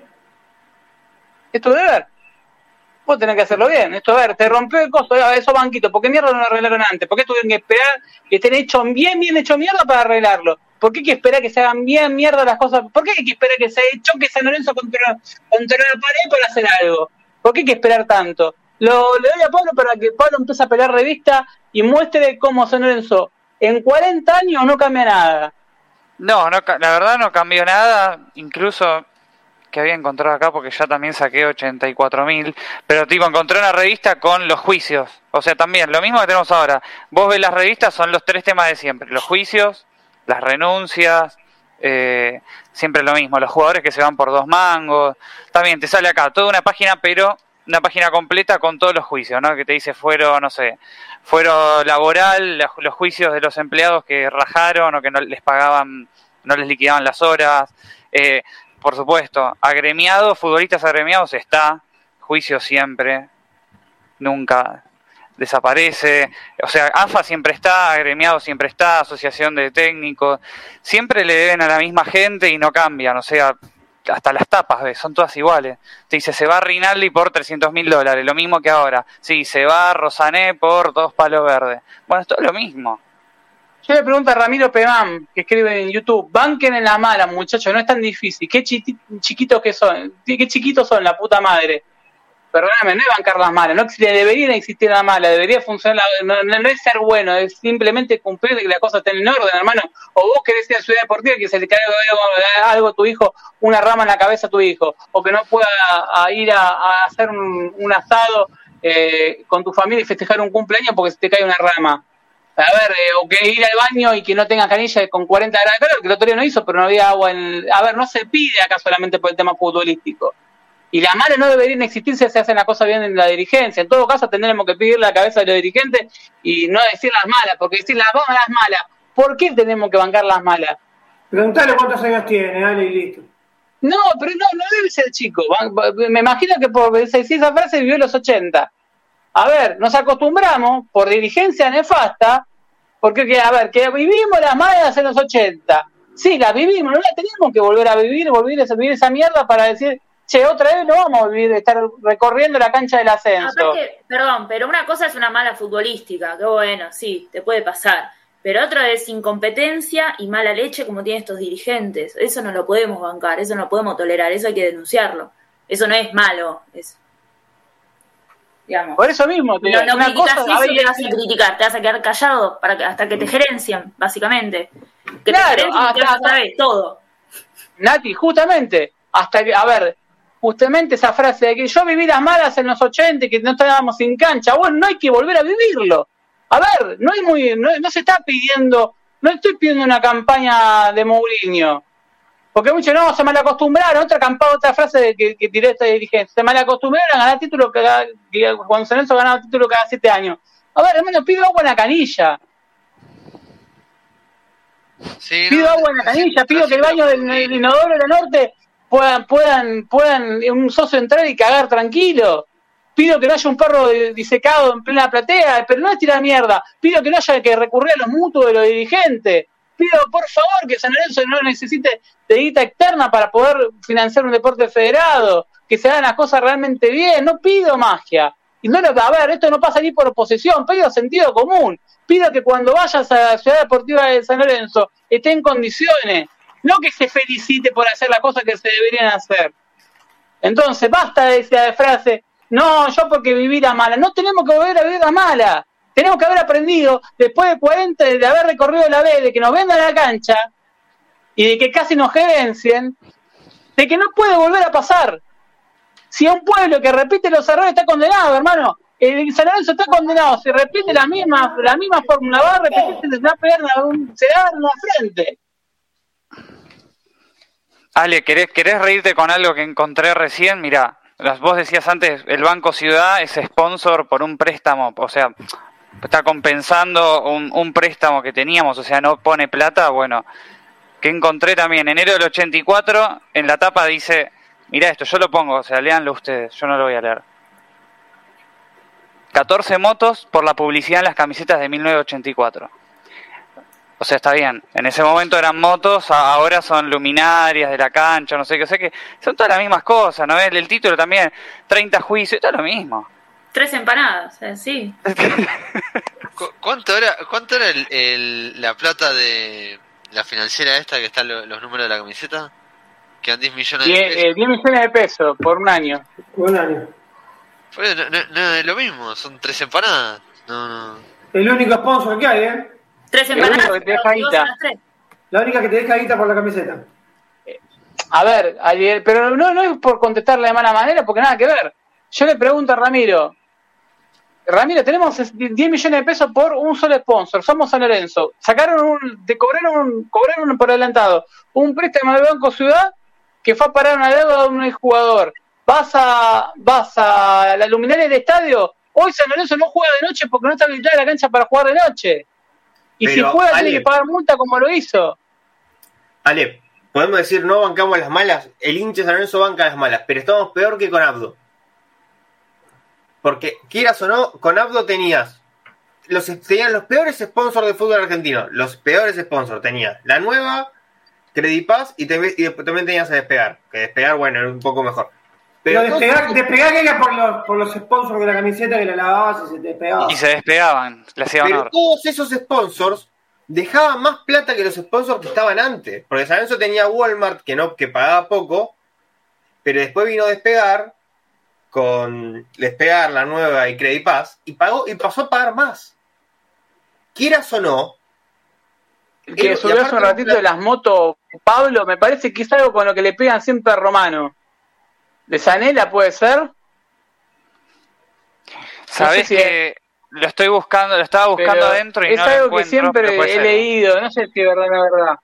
es tu deber. Vos tenés que hacerlo bien, esto a ver, te rompió el costo, ah, esos banquitos, ¿por qué mierda no lo arreglaron antes? ¿Por qué tuvieron que esperar que estén hechos bien, bien hecho mierda para arreglarlo? ¿Por qué hay que esperar que se hagan bien mierda las cosas? ¿Por qué hay que esperar que se choque San Lorenzo contra, contra la pared para hacer algo? ¿Por qué hay que esperar tanto? Lo, le doy a Pablo para que Pablo empiece a pelear revista y muestre cómo San Lorenzo en 40 años no cambia nada. No, no, la verdad no cambió nada, incluso que había encontrado acá porque ya también saqué 84 mil, pero tipo encontré una revista con los juicios, o sea también lo mismo que tenemos ahora, vos ves las revistas son los tres temas de siempre, los juicios, las renuncias, eh, siempre lo mismo, los jugadores que se van por dos mangos, también te sale acá toda una página pero una página completa con todos los juicios, ¿no? Que te dice fueron, no sé, fueron laboral, la- los juicios de los empleados que rajaron o que no les pagaban, no les liquidaban las horas. Eh, por supuesto, agremiados, futbolistas agremiados está, juicio siempre, nunca desaparece. O sea, AFA siempre está, agremiado siempre está, asociación de técnicos, siempre le deben a la misma gente y no cambian, o sea, hasta las tapas, ¿ves? son todas iguales. Te dice, se va Rinaldi por 300 mil dólares, lo mismo que ahora. Sí, se va Rosané por dos palos verdes. Bueno, es todo lo mismo. Yo le pregunto a Ramiro Pemán, que escribe en YouTube, banquen en la mala, muchachos, no es tan difícil. ¿Qué chi- chiquitos que son? ¿Qué chiquitos son, la puta madre? Perdóname, no es bancar las malas, no debería existir la mala, debería funcionar, la- no, no- es ser bueno, es simplemente cumplir de que las cosas estén en orden, hermano. O vos querés ir a Ciudad Deportiva que se le caiga algo, a tu hijo, una rama en la cabeza a tu hijo, o que no pueda ir a, a hacer un, un asado eh, con tu familia y festejar un cumpleaños porque se te cae una rama. A ver, eh, o que ir al baño y que no tenga canilla con 40 grados de calor, que el otro día no hizo, pero no había agua en... A ver, no se pide acá solamente por el tema futbolístico. Y las malas no deberían existir si se hacen las cosas bien en la dirigencia. En todo caso, tendremos que pedir la cabeza de los dirigentes y no decir las malas, porque decir las malas, malas. ¿Por qué tenemos que bancar las malas? preguntale cuántos años tiene, dale y listo. No, pero no, no debe ser chico. Me imagino que por decir esa frase vivió los 80. A ver, nos acostumbramos por dirigencia nefasta, porque, que, a ver, que vivimos las malas en los 80. Sí, las vivimos, no las tenemos que volver a vivir, volver a vivir esa mierda para decir, che, otra vez no vamos a vivir, estar recorriendo la cancha del ascenso. Perdón, pero una cosa es una mala futbolística, que bueno, sí, te puede pasar. Pero otra es incompetencia y mala leche como tienen estos dirigentes. Eso no lo podemos bancar, eso no lo podemos tolerar, eso hay que denunciarlo. Eso no es malo, es. Digamos. Por eso mismo, te digo, No, no una criticas cosa, eso, ver, te vas a criticar, te vas a quedar callado para que, hasta que te gerencian, básicamente. Que Claro, te gerencien y te acá- vas a saber todo. Nati, justamente, hasta que, a ver, justamente esa frase de que yo viví las malas en los 80 y que no estábamos sin cancha, bueno, no hay que volver a vivirlo. A ver, no es muy, no, no se está pidiendo, no estoy pidiendo una campaña de Mourinho. Porque muchos no, se malacostumbraron, otra campaña, otra frase de que, que tiré esta dirigente, se malacostumbraron a ganar títulos cada, que San Lorenzo ganaba título cada siete años. A ver, hermano, pido agua en la canilla. Sí, Pido no, agua en la canilla, pido que el baño del, del inodoro de la norte puedan, puedan, puedan un socio entrar y cagar tranquilo. Pido que no haya un perro disecado en plena platea, pero no es tirar mierda. Pido que no haya que recurrir a los mutuos de los dirigentes. Pido, por favor, que San Lorenzo no necesite de guita externa para poder financiar un deporte federado, que se hagan las cosas realmente bien. No pido magia. Y no lo, a ver, esto no pasa ni por oposición, pido sentido común. Pido que cuando vayas a la Ciudad Deportiva de San Lorenzo esté en condiciones, no que se felicite por hacer las cosas que se deberían hacer. Entonces, basta de esa frase, no, yo porque viví la mala. No tenemos que volver a vivir la mala. Tenemos que haber aprendido, después de 40, de haber recorrido la B, de que nos vendan la cancha y de que casi nos gerencien, de que no puede volver a pasar. Si un pueblo que repite los errores está condenado, hermano, el San Lorenzo está condenado, si repite la misma, la misma fórmula, va a repetir, se va a pegar, se va una frente. Ale, ¿querés, ¿querés reírte con algo que encontré recién? Mira, vos decías antes, el Banco Ciudad es sponsor por un préstamo, o sea, está compensando un, un préstamo que teníamos, o sea, no pone plata, bueno, que encontré también, enero del 84, en la tapa dice, mira esto, yo lo pongo, o sea, léanlo ustedes, yo no lo voy a leer. 14 motos por la publicidad en las camisetas de 1984. O sea, está bien. En ese momento eran motos, ahora son luminarias de la cancha, no sé qué. O sea que son todas las mismas cosas, ¿no? El, el título también, 30 juicios, todo lo mismo. Tres empanadas, sí. ¿Cuánto era, cuánto era el, la plata de la financiera esta que están los números de la camiseta? Que eran 10 millones de pesos. 10, eh, millones de pesos por un año. Por un año. Pues no, no, es lo mismo, son tres empanadas. No, no. El único sponsor que hay, ¿eh? Tres empanadas. que te deja guita. La única que te deja guita por la camiseta. A ver, pero no, no es por contestarle de mala manera, porque nada que ver. Yo le pregunto a Ramiro, Ramiro, tenemos 10 millones de pesos por un solo sponsor, somos San Lorenzo. Sacaron un, te cobraron, un, cobraron por adelantado un préstamo del Banco Ciudad que fue a parar una deuda de un jugador. Vas a, vas a la luminaria del estadio. Hoy San Lorenzo no juega de noche porque no está habilitada la cancha para jugar de noche. Y si juega Ale. tiene que pagar multa como lo hizo. Ale, podemos decir no bancamos las malas, el hincha San Lorenzo banca las malas, pero estamos peor que con Abdo. Porque, quieras o no, con Abdo tenías los, tenían los peores sponsors de fútbol argentino. Los peores sponsors. Tenías la nueva, Credipaz y, te- y después también tenías a Despegar. Que Despegar, bueno, era un poco mejor. Pero todos despegar, esos- despegar era por los, por los sponsors de la camiseta que la lavabas y se te despegaba. Y se despegaban, le hacía pero honor. todos esos sponsors dejaban más plata que los sponsors que estaban antes. Porque San Lorenzo tenía Walmart que no, que pagaba poco, pero después vino Despegar con Despegar, la nueva y Credipaz, y pagó, y pasó a pagar más. Quieras o no, que Y subió hace un ratito de las motos, Pablo, me parece que es algo con lo que le pegan siempre a Romano. ¿De Sanela puede ser? Sé si que lo estoy buscando, lo estaba buscando Pero adentro y es no lo algo que siempre he ser. leído, no sé si es verdad o no es verdad.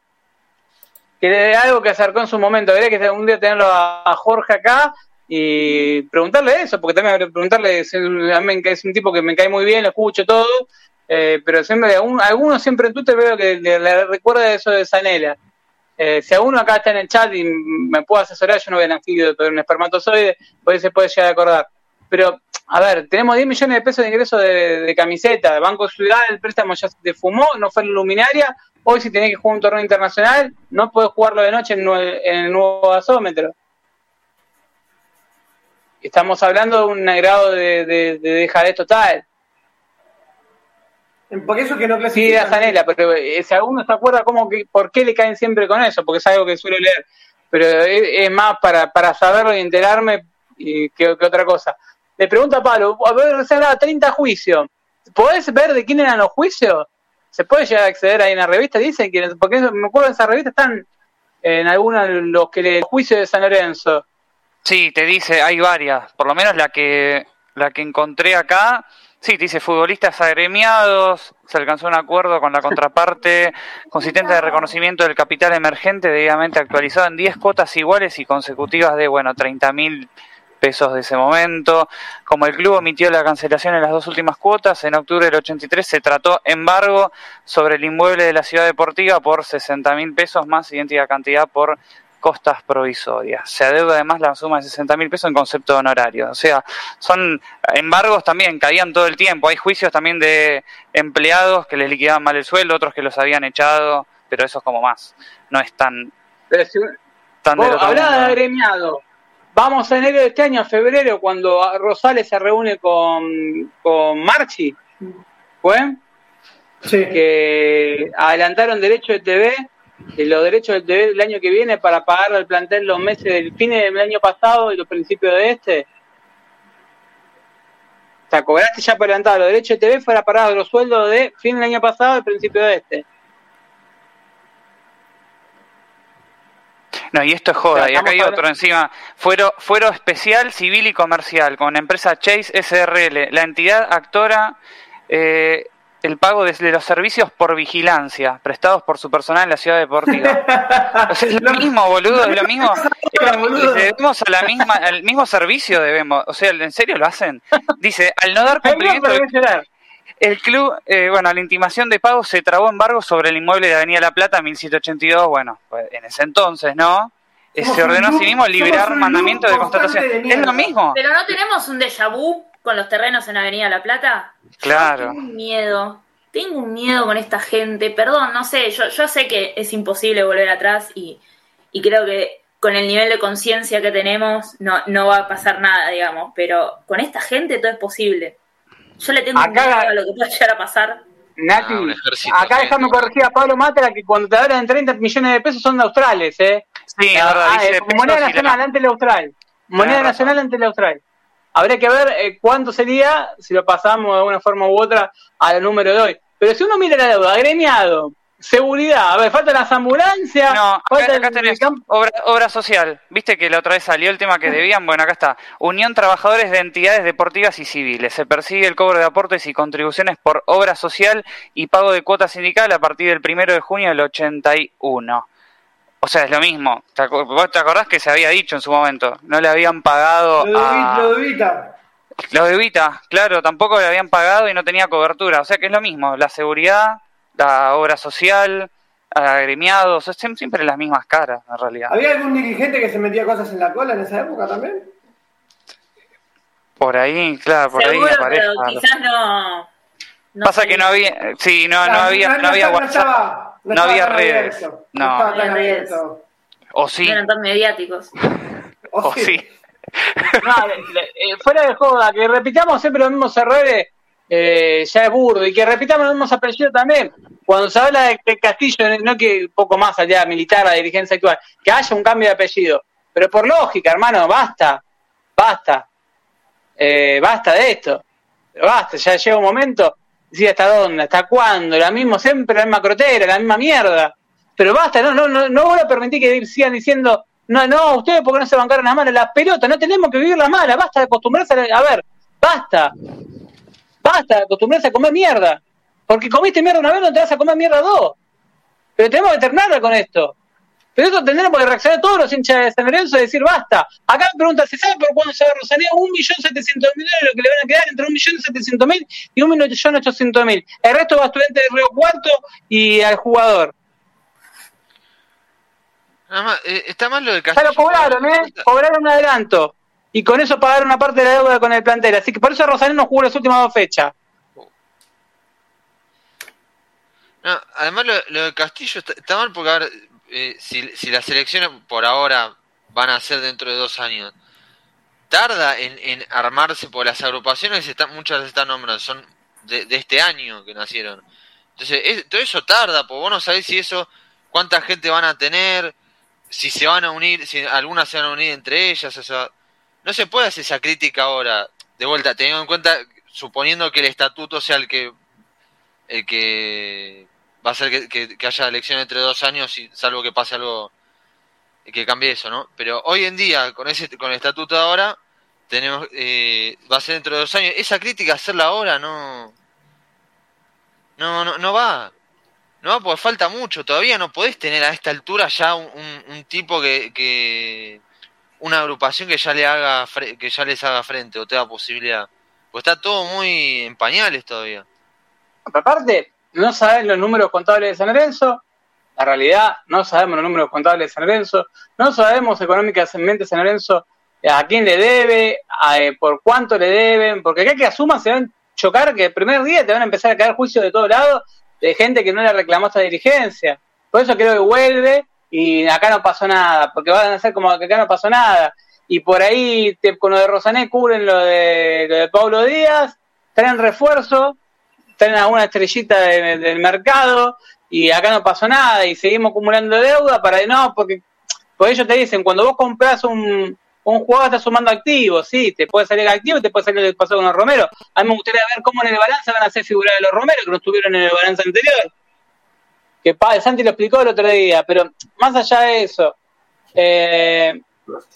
Que es algo que acercó en su momento. Habría que un día tenerlo a, a Jorge acá y preguntarle eso, porque también preguntarle, es es un tipo que me cae muy bien, lo escucho todo, eh, pero siempre, algún- algunos siempre en Twitter veo que le, le recuerda eso de Sanela. Eh, si alguno acá está en el chat y me puede asesorar, yo no voy nacido, pero un espermatozoide, pues se puede llegar a acordar. Pero, a ver, tenemos 10 millones de pesos de ingreso de, camiseta, de Banco Ciudad, el préstamo ya se fumó, no fue en luminaria. Hoy, si tenés que jugar un torneo internacional, no podés jugarlo de noche en el nuevo gasómetro. Estamos hablando de un grado de, de, de dejadez total. Por eso que no Sí, clasifican. era Zanela, pero eh, si alguno se acuerda cómo que, por qué le caen siempre con eso, porque es algo que suelo leer. Pero es, es más para, para saberlo y enterarme y que, que otra cosa. Le pregunto a Pablo, a ver, se hablaba 30 juicios. ¿Podés ver de quién eran los juicios? ¿Se puede llegar a acceder ahí en la revista? Dicen que, porque me acuerdo en esa revista están en algunos los que le el juicio de San Lorenzo. Sí, te dice, hay varias, por lo menos la que la que encontré acá, sí, te dice futbolistas agremiados, se alcanzó un acuerdo con la contraparte consistente de reconocimiento del capital emergente debidamente actualizado en 10 cuotas iguales y consecutivas de, bueno, 30 mil pesos de ese momento. Como el club omitió la cancelación en las dos últimas cuotas, en octubre del 83 se trató embargo sobre el inmueble de la ciudad deportiva por 60 mil pesos más idéntica cantidad por costas provisorias. Se adeuda además la suma de 60 mil pesos en concepto de honorario. O sea, son embargos también, caían todo el tiempo. Hay juicios también de empleados que les liquidaban mal el sueldo, otros que los habían echado, pero eso es como más. No es tan, Pero si, tan Vos hablás de agremiado. Vamos a enero de este año, febrero, cuando Rosales se reúne con, con Marchi. ¿Fue? Sí. Que adelantaron derecho de TV, los derechos del TV del año que viene para pagar al plantel los meses del fin del año pasado y los principios de este. O sea, cobraste ya por adelantado los derechos de TV fuera parado los sueldos de fin del año pasado y principio de este. No, y esto es joda, y acá hay otro encima. Fuero, fuero especial, civil y comercial, con empresa Chase SRL. La entidad actora eh, el pago de, los servicios por vigilancia prestados por su personal en la ciudad deportiva. es lo mismo, boludo, es lo mismo. debemos a la misma, al mismo servicio debemos. O sea, ¿en serio lo hacen? Dice, al no dar cumplimiento... El club, eh, bueno, la intimación de pago se trabó embargo sobre el inmueble de Avenida La Plata, 1782. Bueno, pues en ese entonces, ¿no? Eh, se ordenó a sí mismo liberar mandamiento de constatación. es lo mismo. Pero no tenemos un déjà vu con los terrenos en Avenida La Plata. Claro. tengo un miedo. Tengo un miedo con esta gente. Perdón, no sé. Yo, yo sé que es imposible volver atrás y, y creo que con el nivel de conciencia que tenemos no, no va a pasar nada, digamos. Pero con esta gente todo es posible. Yo le tengo acá, miedo a lo que pueda llegar a pasar. Nati, ah, acá déjame corregir a Pablo Mátera que cuando te hablan de 30 millones de pesos son de australes, ¿eh? Sí, ah, eh, moneda nacional ante el austral. Moneda nacional ante el austral. Habría que ver eh, cuánto sería si lo pasamos de una forma u otra al número de hoy. Pero si uno mira la deuda, agremiado, Seguridad, a ver, falta las ambulancias. No, acá, tenés obra, social. Viste que la otra vez salió el tema que debían. Bueno, acá está. Unión Trabajadores de Entidades Deportivas y Civiles. Se persigue el cobro de aportes y contribuciones por obra social y pago de cuota sindical a partir del primero de junio del 81. O sea, es lo mismo. ¿Vos te acordás que se había dicho en su momento? No le habían pagado. Lo de, Vita. Lo de Vita, claro, tampoco le habían pagado y no tenía cobertura. O sea que es lo mismo. La seguridad la obra social, agremiados, siempre las mismas caras, en realidad. ¿Había algún dirigente que se metía cosas en la cola en esa época también? Por ahí, claro, por ahí aparece. Pero quizás no. Pasa que no había, sí, no, no, había, no, había WhatsApp, no, había redes, no. había redes. O sí. No eran tan mediáticos. o, sí. Eh, fuera de joda, que repitamos siempre los mismos errores eh, ya es burdo. Y que repitamos los mismos apellidos también. Cuando se habla de Castillo, no que poco más allá militar, la dirigencia actual, que haya un cambio de apellido. Pero por lógica, hermano, basta, basta, eh, basta de esto. Basta, ya llega un momento, decir hasta dónde, hasta cuándo, la misma, siempre la misma crotera, la misma mierda. Pero basta, no, no, no, no voy a permitir que sigan diciendo, no, no, ustedes porque no se bancaron las malas, las pelotas, no tenemos que vivir la mala, basta de acostumbrarse a, a ver, basta, Basta, acostumbrarse a comer mierda. Porque comiste mierda una vez, no te vas a comer mierda dos. Pero tenemos que terminar con esto. Pero esto tendremos que reaccionar todos los hinchas de San Lorenzo y decir basta. Acá me pregunta, ¿se sabe por cuándo se va a Rosaneo? Un millón setecientos mil dólares lo que le van a quedar entre un millón setecientos mil y un millón ochocientos mil. El resto va a estudiante de Río Cuarto y al jugador. Nada más, eh, está mal lo del Castillo. Ya lo cobraron, ¿eh? Cobraron un adelanto y con eso pagar una parte de la deuda con el plantel. Así que por eso Rosario no jugó las últimas dos fechas. No, además lo, de Castillo está, mal porque eh, si, las elecciones por ahora van a ser dentro de dos años, tarda en, armarse por las agrupaciones, muchas están nombradas, son de, este año que nacieron. Entonces, todo eso tarda, porque vos no sabés si eso, cuánta gente van a tener, si se van a unir, si algunas se van a unir entre ellas, no se puede hacer esa crítica ahora, de vuelta, teniendo en cuenta, suponiendo que el estatuto sea el que, el que va a ser que, haya elección entre dos años, y, salvo que pase algo que cambie eso, ¿no? Pero hoy en día, con ese con el estatuto de ahora, tenemos eh, va a ser dentro de dos años. Esa crítica, hacerla ahora, no, no, no, no va. No va porque falta mucho. Todavía no podés tener a esta altura ya un, tipo que, que, una agrupación que ya le haga que ya les haga frente o tenga posibilidad. Pues está todo muy en pañales todavía. Aparte, no saben los números contables de San Lorenzo, la realidad, no sabemos los números contables de San Lorenzo, no sabemos económicamente San Lorenzo a quién le debe, eh, por cuánto le deben, porque acá que asuman se van a chocar que el primer día te van a empezar a caer juicios de todos lados de gente que no le reclamó esta dirigencia. Por eso creo que vuelve y acá no pasó nada, porque van a hacer como que acá no pasó nada. Y por ahí con lo de Rosané cubren lo de, lo de Pablo Díaz, traen refuerzo, traen alguna estrellita del mercado y acá no pasó nada y seguimos acumulando deuda para no, porque por ellos te dicen, cuando vos compras un, un jugador está sumando activos, sí, te puede salir activo y te puede salir el pasado con los Romero. A mí me gustaría ver cómo en el balance van a ser figuras de los Romero, que no estuvieron en el balance anterior. Que pa, Santi lo explicó el otro día, pero más allá de eso, eh,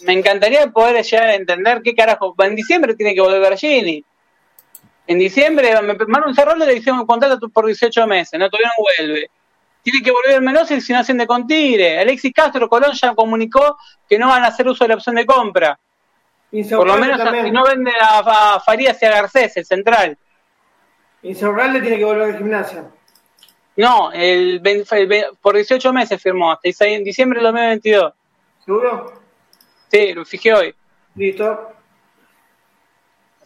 me encantaría poder llegar a entender qué carajo. En diciembre tiene que volver Gini. En diciembre, Manu Cerrolo le hicieron un contrato por 18 meses, no todavía no vuelve. Tiene que volver Menos y si no hacen de Contire. Alexis Castro Colón ya comunicó que no van a hacer uso de la opción de compra. Por lo menos si no vende a, Farías y a Garcés, el central. Insaurralde tiene que volver a gimnasia. No, el, por 18 meses firmó, hasta en diciembre del 2022. ¿Seguro? Sí, lo fijé hoy. Listo.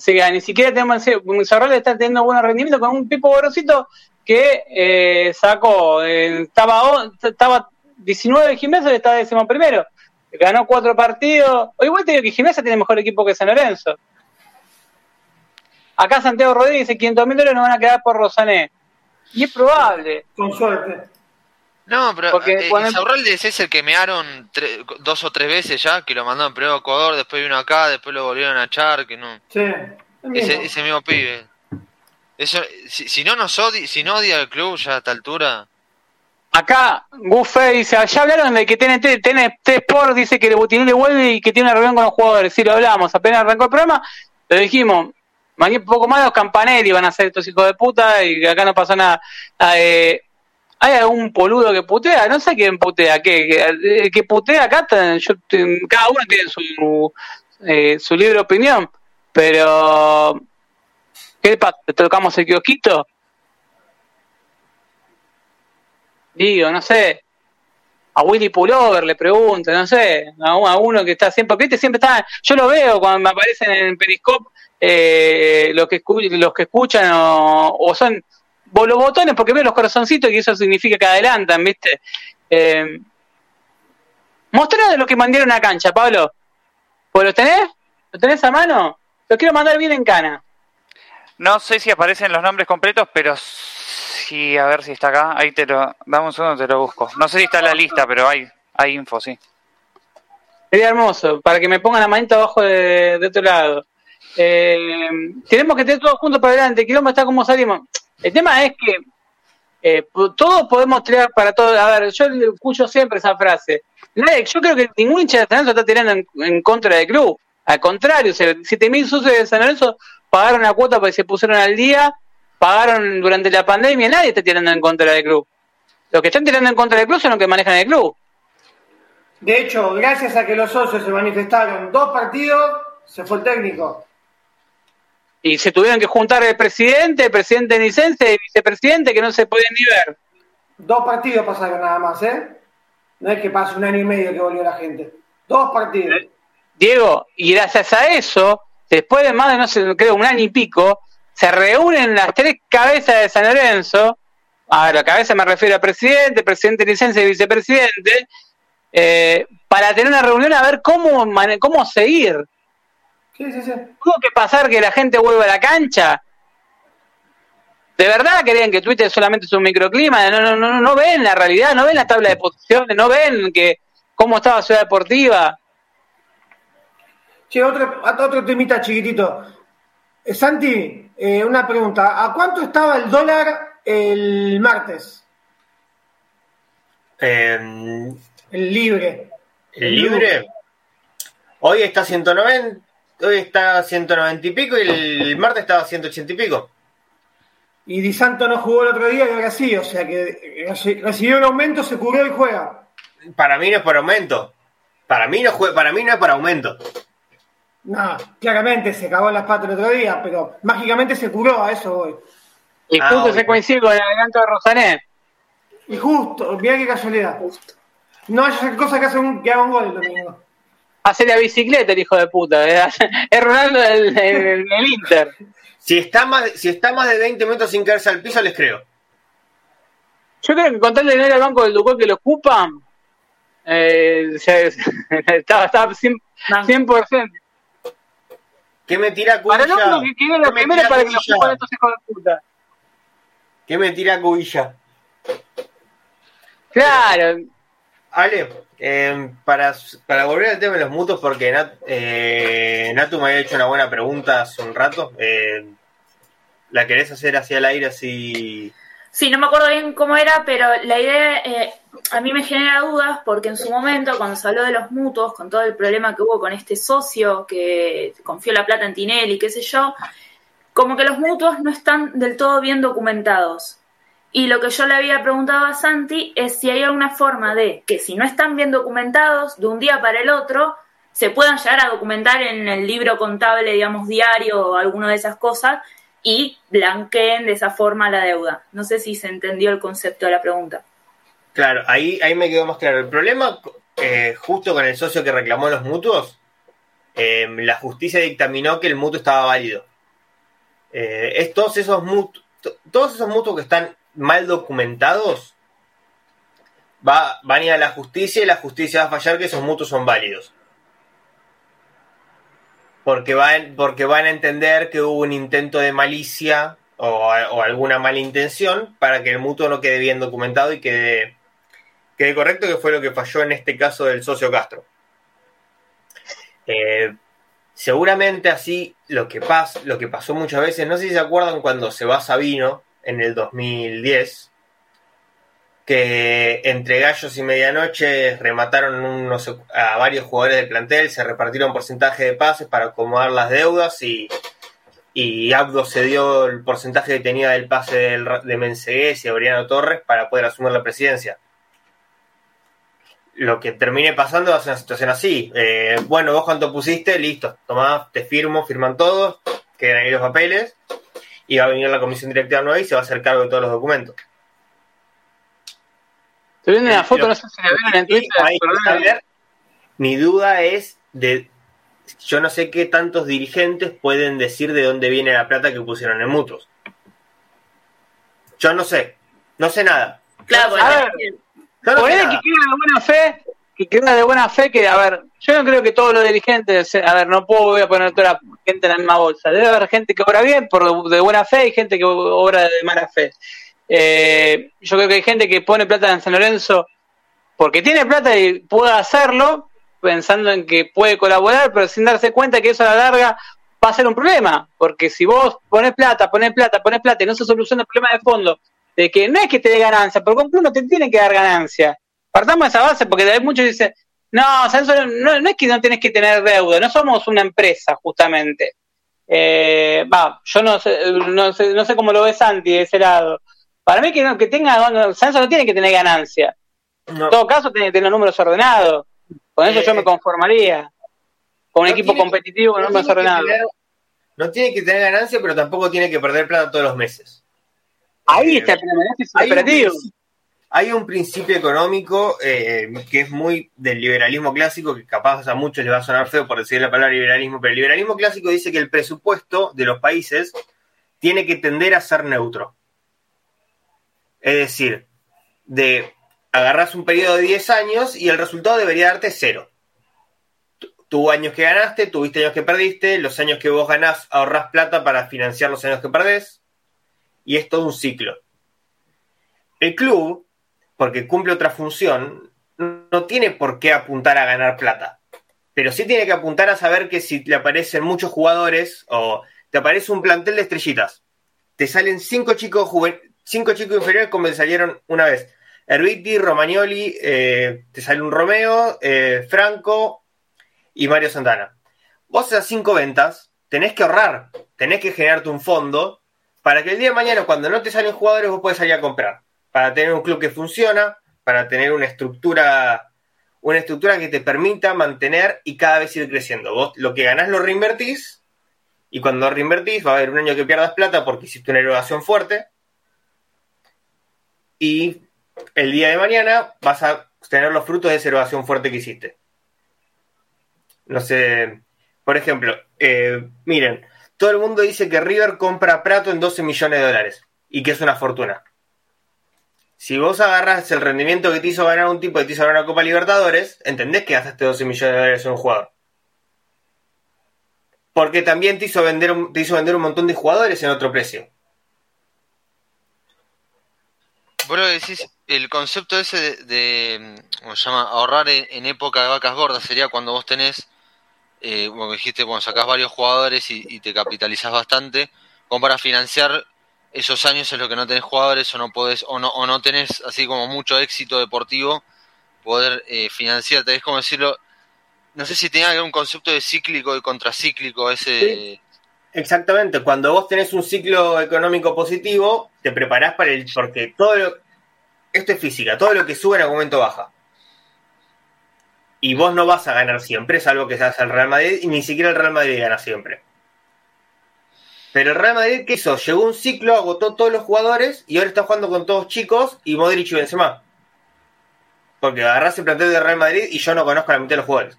Que ni siquiera tenemos. Insaurralde está teniendo buenos rendimientos con un tipo borrosito que eh, sacó, eh, estaba, estaba 19 de Gimnasia y está décimo primero. Ganó cuatro partidos. O igual te digo que Gimnasia tiene mejor equipo que San Lorenzo. Acá Santiago Rodríguez dice 500 mil dólares no van a quedar por Rosané. Y es probable. Con suerte. No, pero Porque, eh, es el que mearon dos o tres veces ya, que lo mandaron primero a Ecuador, después vino acá, después lo volvieron a echar, que no. Sí. Ese, ese mismo pibe. Eso, si, no nos odia, si no odia el club ya a esta altura. Acá Buffet dice, ya hablaron de que TNT, TNT Sport dice que le vuelve y que tiene una reunión con los jugadores. Sí, lo hablamos, apenas arrancó el programa, lo dijimos. Mañana poco más los campanelli van a ser estos hijos de puta y acá no pasa nada. Ah, eh, ¿Hay algún poludo que putea? No sé quién putea. ¿Qué, que, putea acá? Yo, cada uno tiene su, eh, su libre opinión. Pero ¿Qué pasa? ¿Te tocamos el kiosquito? Digo, no sé. A Willy Pullover le pregunto, no sé. A uno que está siempre. Porque siempre está. Yo lo veo cuando me aparecen en Periscope eh, que los que escuchan o, son los botones porque veo los corazoncitos y eso significa que adelantan, ¿viste? Eh, de lo que mandaron a cancha, Pablo. ¿Pues lo tenés? ¿Lo tenés a mano? Lo quiero mandar bien en cana. No sé si aparecen los nombres completos, pero sí, a ver si está acá. Ahí te lo, dame un segundo, te lo busco. No sé si está en la lista, pero hay, hay info, sí. Sería hermoso, para que me pongan la manita abajo de, de otro lado. Eh, tenemos que tener todos juntos para adelante. Quilombo está como salimos. El tema es que eh, todos podemos tirar para todos. A ver, yo escucho siempre esa frase. yo creo que ningún hincha de San Lorenzo está tirando en, contra del club. Al contrario, 7.000 socios de San Lorenzo pagaron la cuota porque se pusieron al día, pagaron durante la pandemia, nadie está tirando en contra del club. Los que están tirando en contra del club son los que manejan el club. De hecho, gracias a que los socios se manifestaron dos partidos, se fue el técnico. Y se tuvieron que juntar el presidente, el presidente y el vicepresidente que no se pueden ni ver. Dos partidos pasaron nada más, ¿eh? No es que pase un año y medio que volvió la gente. Dos partidos. Diego, y gracias a eso, después de más de, no sé, creo, un año y pico, se reúnen las tres cabezas de San Lorenzo, a la cabeza me refiero a presidente, presidente de licencia y vicepresidente, eh, para tener una reunión a ver cómo, cómo seguir. Sí, sí, sí. Tuvo que pasar que la gente vuelva a la cancha. ¿De verdad creen que Twitter solamente es un microclima? No, no, no, no ven la realidad, no ven la tabla de posiciones, no ven que cómo estaba Ciudad Deportiva. Che, otro, otro temita chiquitito. Eh, Santi, eh, una pregunta. ¿A cuánto estaba el dólar el martes? Em, el libre. ¿El libre? Hoy está 190, hoy está 190 y pico y el martes estaba 180 y pico. Y Di Santo no jugó el otro día y ahora sí, o sea que recibió un aumento, se cubrió y juega. Para mí no es por aumento. Para mí no, para mí no es por aumento. No, claramente se cagó en las patas el otro día, pero mágicamente se curó, a eso voy. Y ah, justo se coincide con el adelanto de Rosané. Y justo, mira qué casualidad. No hay cosa que, hace un, que haga un gol el domingo. Hace la bicicleta el hijo de puta. ¿eh? Es Ronaldo el, el, Inter. Si está, más, si está más de 20 minutos sin caerse al piso, les creo. Yo creo que contarle dinero al banco del Ducó que lo ocupa, eh, estaba, estaba 100%. 100%. ¿Qué me tira Cubilla? Para que quiere la primera para que los estos hijos de puta. ¿Qué me tira Cubilla? Claro. Ale, Eh, para, para volver al tema de los mutuos, porque Nat, eh, Natu me había hecho una buena pregunta hace un rato. Eh, ¿La querés hacer hacia el aire así? Sí, no me acuerdo bien cómo era, pero la idea eh, a mí me genera dudas porque en su momento, cuando se habló de los mutuos, con todo el problema que hubo con este socio que confió la plata en Tinelli, qué sé yo, como que los mutuos no están del todo bien documentados. Y lo que yo le había preguntado a Santi es si hay alguna forma de que si no están bien documentados, de un día para el otro, se puedan llegar a documentar en el libro contable, digamos, diario o alguna de esas cosas y blanqueen de esa forma la deuda. No sé si se entendió el concepto de la pregunta. Claro, ahí, ahí me quedó más claro. El problema, eh, justo con el socio que reclamó los mutuos, eh, la justicia dictaminó que el mutuo estaba válido. Eh, es todos esos mutuos, todos esos mutuos que están mal documentados, va, van a ir a la justicia y la justicia va a fallar que esos mutuos son válidos. Porque van, porque van a entender que hubo un intento de malicia o, alguna mala intención para que el mutuo no quede bien documentado y quede, quede correcto, que fue lo que falló en este caso del socio Castro. Eh, seguramente así lo que, pas, lo que pasó muchas veces, no sé si se acuerdan cuando se va Sabino en el 2010, que entre gallos y medianoche remataron a varios jugadores del plantel, se repartieron porcentaje de pases para acomodar las deudas y, y Abdo se dio el porcentaje que tenía del pase de Mensegués y Abriano Torres para poder asumir la presidencia. Lo que termine pasando ser una situación así. Eh, bueno, vos cuánto pusiste, listo, tomás, te firmo, firman todos, quedan ahí los papeles y va a venir la comisión directiva nueva y se va a hacer cargo de todos los documentos. Estoy viendo una foto, no sé si la vieron en Twitter. mi duda es de. Yo no sé qué tantos dirigentes pueden decir de dónde viene la plata que pusieron en mutuos. Yo no sé. No sé nada. Claro, a ver, no no que queda de buena fe, que queda de buena fe que, a ver, yo no creo que todos los dirigentes, a ver, no puedo voy a poner toda la gente en la misma bolsa. Debe haber gente que obra bien por de buena fe y gente que obra de mala fe. Eh, yo creo que hay gente que pone plata en San Lorenzo porque tiene plata y puede hacerlo, pensando en que puede colaborar, pero sin darse cuenta que eso a la larga va a ser un problema. Porque si vos pones plata, pones plata, pones plata y no se soluciona el problema de fondo, de que no es que te dé ganancia, un club no te tiene que dar ganancia. Partamos de esa base, porque hay muchos dicen, no, no, no es que no tienes que tener deuda, no somos una empresa, justamente. Eh, va, yo no sé, no sé, no sé cómo lo ves Santi de ese lado. Para mí que, no, que tenga, no, no tiene que tener ganancia. No. En todo caso, tiene que tener los números ordenados. Con eso eh, yo me conformaría. Con un equipo competitivo con números ordenados. no tiene que tener ganancia, pero tampoco tiene que perder plata todos los meses. Ahí está el hay operativo. Hay un principio económico eh, que es muy del liberalismo clásico, que capaz a muchos les va a sonar feo por decir la palabra liberalismo, pero el liberalismo clásico dice que el presupuesto de los países tiene que tender a ser neutro. Es decir, de agarras un periodo de 10 años y el resultado debería darte cero. Tuvo años que ganaste, tuviste años que perdiste, los años que vos ganás ahorras plata para financiar los años que perdés, y es todo un ciclo. El club, porque cumple otra función, no tiene por qué apuntar a ganar plata, pero sí tiene que apuntar a saber que si le aparecen muchos jugadores o te aparece un plantel de estrellitas, te salen cinco chicos cinco chicos inferiores como te salieron una vez. Herbiti, Romagnoli, eh, te sale un Romeo, eh, Franco y Mario Santana. Vos esas cinco ventas tenés que ahorrar, tenés que generarte un fondo para que el día de mañana, cuando no te salen jugadores, vos puedes salir a comprar. Para tener un club que funciona, para tener una estructura, una estructura que te permita mantener y cada vez ir creciendo. Vos lo que ganás lo reinvertís, y cuando reinvertís va a haber un año que pierdas plata porque hiciste una erogación fuerte, y el día de mañana vas a tener los frutos de esa erogación fuerte que hiciste. No sé, por ejemplo, eh, miren, todo el mundo dice que River compra Prato en 12 millones de dólares y que es una fortuna. Si vos agarras el rendimiento que te hizo ganar un tipo que te hizo ganar una Copa Libertadores, entendés que gastaste 12 millones de dólares en un jugador. Porque también te hizo vender te hizo vender un montón de jugadores en otro precio. Vos lo decís, el concepto ese de, ¿cómo se llama? ahorrar en, época de vacas gordas sería cuando vos tenés, eh, como dijiste, cuando sacás varios jugadores y, y te capitalizás bastante, como para financiar esos años en los que no tenés jugadores o no podés, o no, o no tenés así como mucho éxito deportivo, poder eh, financiarte. Es como decirlo, no sé si tenía algún concepto de cíclico y contracíclico ese. Exactamente, cuando vos tenés un ciclo económico positivo, te preparás para el. Porque todo lo. Esto es física, todo lo que sube en algún momento baja. Y vos no vas a ganar siempre, salvo que seas el Real Madrid, y ni siquiera el Real Madrid gana siempre. Pero el Real Madrid, ¿qué hizo? Llegó un ciclo, agotó todos los jugadores y ahora está jugando con todos chicos y Modric y Benzema. Porque agarrás el plantel del Real Madrid y yo no conozco a la mitad de los jugadores.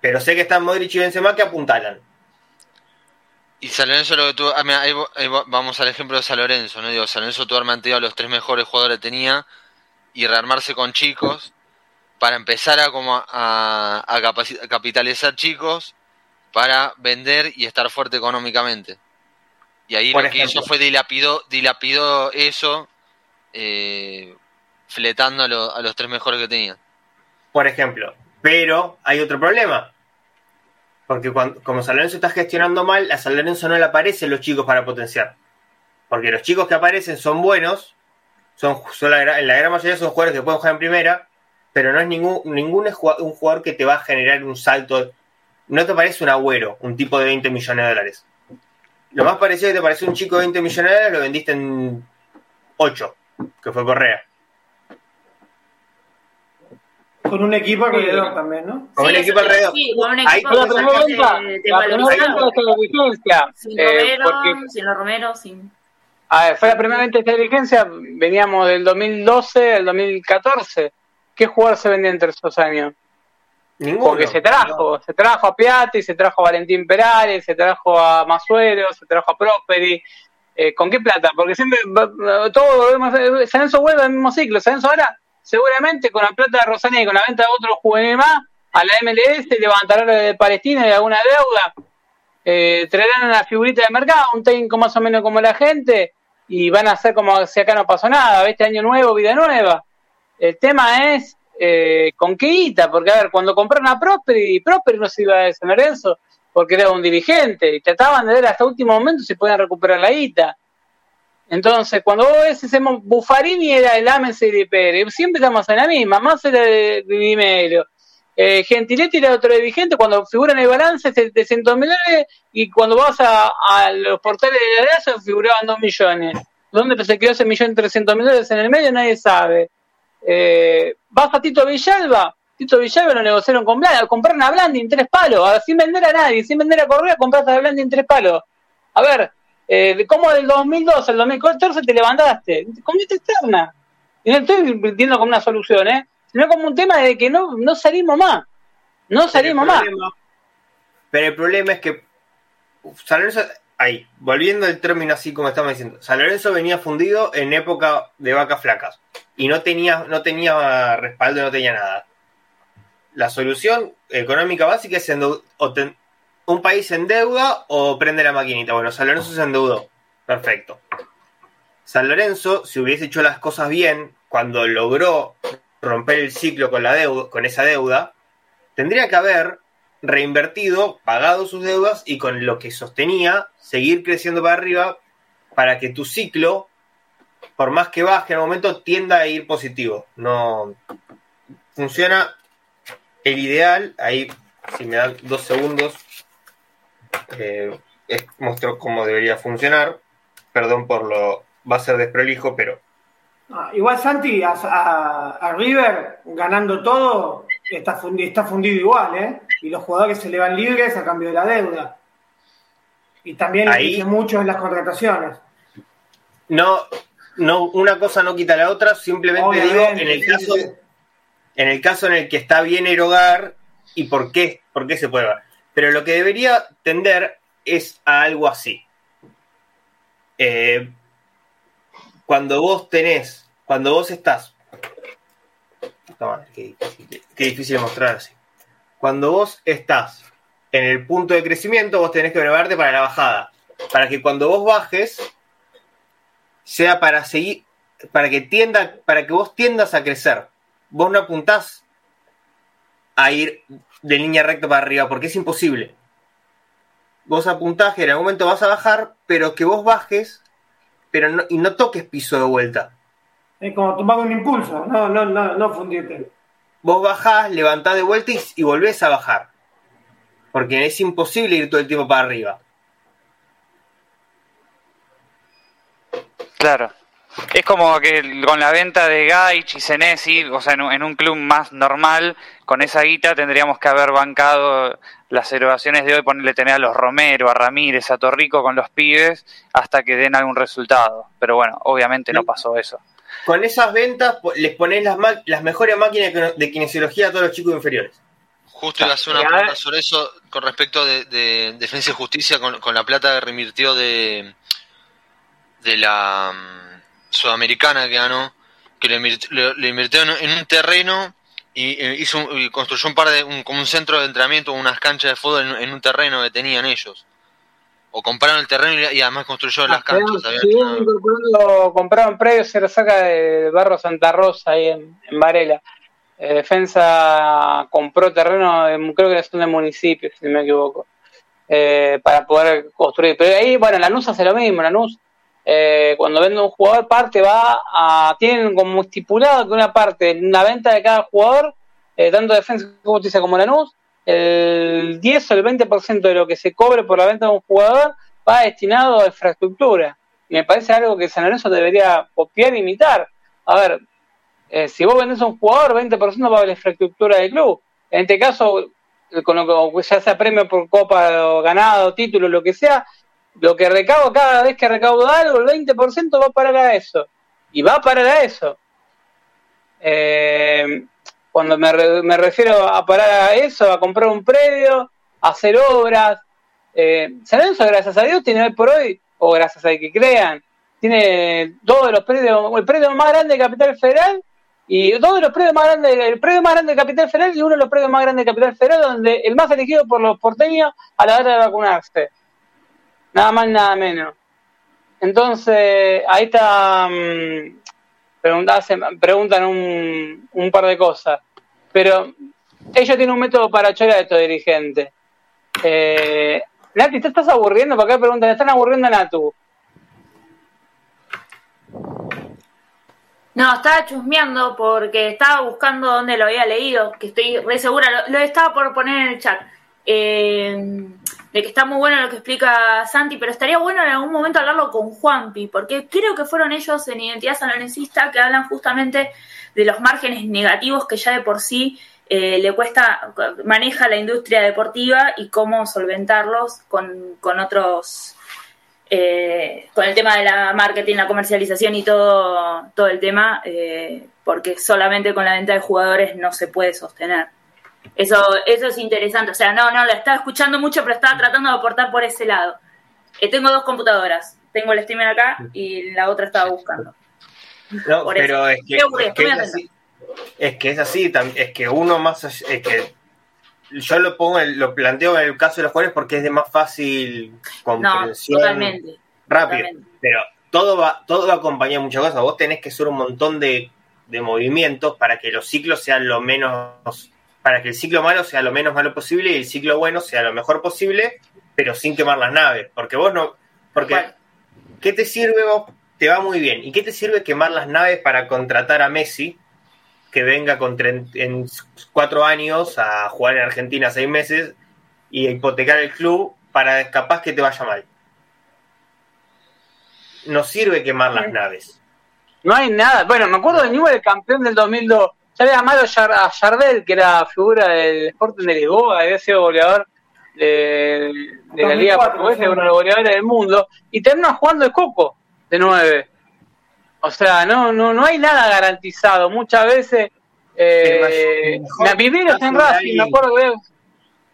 Pero sé que están Modric y Benzema que apuntalan. Y San Lorenzo lo que tuvo, ah, vamos al ejemplo de San Lorenzo, ¿no? Digo, San Lorenzo tuvo mantenido a los tres mejores jugadores que tenía y rearmarse con chicos para empezar a como a, a capitalizar chicos para vender y estar fuerte económicamente. Y ahí Por lo ejemplo. que hizo fue dilapidó, dilapidó eso, eh, fletando a, lo, a los tres mejores que tenía. Por ejemplo, pero hay otro problema. Porque cuando, como San Lorenzo está gestionando mal, a San Lorenzo no le aparecen los chicos para potenciar. Porque los chicos que aparecen son buenos, son, son la, en la gran mayoría son jugadores que pueden jugar en primera, pero no es ningún, ningún un jugador que te va a generar un salto. No te parece un agüero, un tipo de 20 millones de dólares. Lo más parecido que te parece un chico de 20 millones de dólares lo vendiste en 8, que fue Correa. Con un equipo alrededor también, ¿no? Con sí, un equipo alrededor. Sí, con un equipo Ahí, la primera venta, la primera venta de esta diligencia. Sin Romero, porque, sin los Romero, sin... A ver, fue la primera venta de esta diligencia, veníamos del 2012 al 2014. ¿Qué jugador se vendía entre esos años? Porque se trajo, se trajo a Piatti, se trajo a Valentín Perales, se trajo a Masuero, se trajo a Prosperi. Eh, ¿Con qué plata? Porque siempre todo San Enzo vuelve al mismo ciclo. San Enzo ahora seguramente con la plata de Rosanía y con la venta de otros juveniles más, a la MLS levantará de Palestina de alguna deuda, eh, traerán una figurita de mercado, un técnico más o menos como la gente, y van a hacer como si acá no pasó nada, este año nuevo, vida nueva. El tema es eh, con qué guita, porque a ver, cuando compraron a Prosperi, Prosperi no se iba de San Lorenzo porque era un dirigente, y trataban de ver hasta último momento si podían recuperar la guita. Entonces, cuando vos ves ese Buffarini era el Ames y de Pérez, siempre estamos en la misma, más era de, de. Eh, Gentiletti era otro dirigente, cuando figura en el balance 700 mil dólares y cuando vas a, a, los portales de la figuraban 2 millones. ¿Dónde se quedó ese millón trescientos mil dólares en el medio? Nadie sabe. Eh, vas a Tito Villalba, Tito Villalba lo negociaron con Blandi, compraron a Blandi en tres palos, sin vender a nadie, sin vender a Correa, compraste a Blandi en tres palos. A ver, eh, ¿cómo del 2012 al 2014 te levantaste? Con esta externa. Y no estoy viendo como una solución, ¿eh? Sino como un tema de que no, no salimos más. No salimos pero más. Pero el problema es que San Lorenzo, ahí, volviendo al término así como estamos diciendo, San Lorenzo venía fundido en época de vacas flacas y no tenía, no tenía respaldo, no tenía nada. La solución económica básica es un país en deuda o prende la maquinita. Bueno, San Lorenzo se endeudó. Perfecto. San Lorenzo, si hubiese hecho las cosas bien, cuando logró romper el ciclo con, la deuda, con esa deuda, tendría que haber reinvertido, pagado sus deudas y con lo que sostenía, seguir creciendo para arriba para que tu ciclo, por más que baje en el momento, tienda a ir positivo. No funciona el ideal, ahí si me dan dos segundos, eh, es, muestro cómo debería funcionar. Perdón por lo. Va a ser desprolijo, pero. Ah, igual Santi, a, a, a, River ganando todo, está fundido, está fundido igual, ¿eh? Y los jugadores se le van libres a cambio de la deuda. Y también Ahí, dice mucho en las contrataciones. No, no, una cosa no quita la otra, simplemente Obviamente, digo, en el caso, sí, sí. en el caso en el que está bien erogar y por qué, por qué se puede ver. Pero lo que debería tender es a algo así. Eh, cuando vos tenés, cuando vos estás. Toma, qué, qué, qué, difícil de mostrar así. Cuando vos estás en el punto de crecimiento, vos tenés que prepararte para la bajada. Para que cuando vos bajes, sea para seguir, para que tienda, para que vos tiendas a crecer. Vos no apuntás a ir de línea recta para arriba, porque es imposible. Vos apuntás que en algún momento vas a bajar, pero que vos bajes, pero no, y no toques piso de vuelta. Es como tomar un impulso, no, no, no, no fundirte. Vos bajás, levantás de vuelta y, y volvés a bajar. Porque es imposible ir todo el tiempo para arriba. Claro. Es como que con la venta de Gaich y Senesi, o sea, en un, en un club más normal, con esa guita tendríamos que haber bancado las erogaciones de hoy, ponerle tener a los Romero, a Ramírez, a Torrico con los pibes, hasta que den algún resultado. Pero bueno, obviamente no pasó eso. Con esas ventas les ponés las, ma- las mejores máquinas de- kinesiología a todos los chicos inferiores. Justo iba a hacer una Y a pregunta sobre eso con respecto de, de Defensa y Justicia con, con la plata que reinvirtió de, de la mm, sudamericana que ganó, que le invirtió, en, en un terreno y eh, hizo y construyó un par de un, como un centro de entrenamiento, unas canchas de fútbol en, en un terreno que tenían ellos. O compraron el terreno y, y además construyó las canchas. Sí, hecho una- incorporando- compraron predios cerca del barrio Santa Rosa, ahí en, en Varela. Eh, Defensa compró terreno, en- creo que son de municipio, si no me equivoco, eh, para poder construir. Pero ahí, bueno, Lanús hace lo mismo. Lanús, eh, cuando vende un jugador, parte va a. Tienen como estipulado que una parte, en la venta de cada jugador, eh, tanto Defensa Justicia como Lanús, el 10 o el 20% de lo que se cobre por la venta de un jugador va destinado a infraestructura. Me parece algo que San Lorenzo debería copiar e imitar. A ver, eh, si vos vendés a un jugador, 20% va a la infraestructura del club. En este caso, con lo que ya sea premio por copa o ganado, título, lo que sea, lo que recaudo cada vez que recaudo algo, el 20% va a parar a eso. Y va a parar a eso. Eh, cuando me, re- me refiero a parar a eso, a comprar un predio, a hacer obras. Eh, San Lorenzo, gracias a Dios, tiene hoy por hoy, o gracias a que crean, tiene todos los predios, el predio más grande de Capital Federal y todos los predios más grandes, el predio más grande de Capital Federal y uno de los predios más grandes de Capital Federal, donde el más elegido por los porteños a la hora de vacunarse. Nada más, nada menos. Entonces, ahí está. mm, preguntan un, par de cosas. Pero ellos tienen un método para chorar a estos dirigentes. Eh, Nati, ¿te estás aburriendo? ¿Por qué preguntan? ¿Están aburriendo a Natu? No, estaba chusmeando porque estaba buscando dónde lo había leído, que estoy re segura, lo, lo estaba por poner en el chat. eh, de que está muy bueno lo que explica Santi, pero estaría bueno en algún momento hablarlo con Juanpi, porque creo que fueron ellos en Identidad Sanlorencista que hablan justamente de los márgenes negativos que ya de por sí eh, le cuesta, maneja la industria deportiva y cómo solventarlos con, con otros eh, con el tema de la marketing, la comercialización y todo, todo el tema, eh, porque solamente con la venta de jugadores no se puede sostener. Eso, eso es interesante. O sea, no, no, la estaba escuchando mucho, pero estaba tratando de aportar por ese lado. Eh, tengo dos computadoras. Tengo el streamer acá y la otra estaba buscando. No, Por pero eso. es que, es que es así. Es que es así, tam- es que uno más es que yo lo pongo, lo planteo en el caso de los jugadores porque es de más fácil No, comprensión totalmente. rápido. totalmente. Pero todo va, todo va acompañado de muchas cosas. Vos tenés que hacer un montón de, de movimientos para que los ciclos sean lo menos, para que el ciclo malo sea lo menos malo posible y el ciclo bueno sea lo mejor posible, pero sin quemar las naves. Porque vos no, porque Bueno. ¿qué te sirve vos? Te va muy bien. ¿Y qué te sirve quemar las naves para contratar a Messi? Que venga con en cuatro años a jugar en Argentina seis meses y hipotecar el club para capaz que te vaya mal. No sirve quemar las naves. No hay nada. Bueno, me acuerdo de Newell, el campeón del 2002. Ya había llamado a Jardel, que era figura del Sporting de Lisboa, había sido goleador de, de la Liga 2004, Portuguesa, uno de los goleadores del mundo, y terminó jugando el Coco de 9. O sea, no, no, no hay nada garantizado. Muchas veces. Eh, El me viviros en Racing, me acuerdo que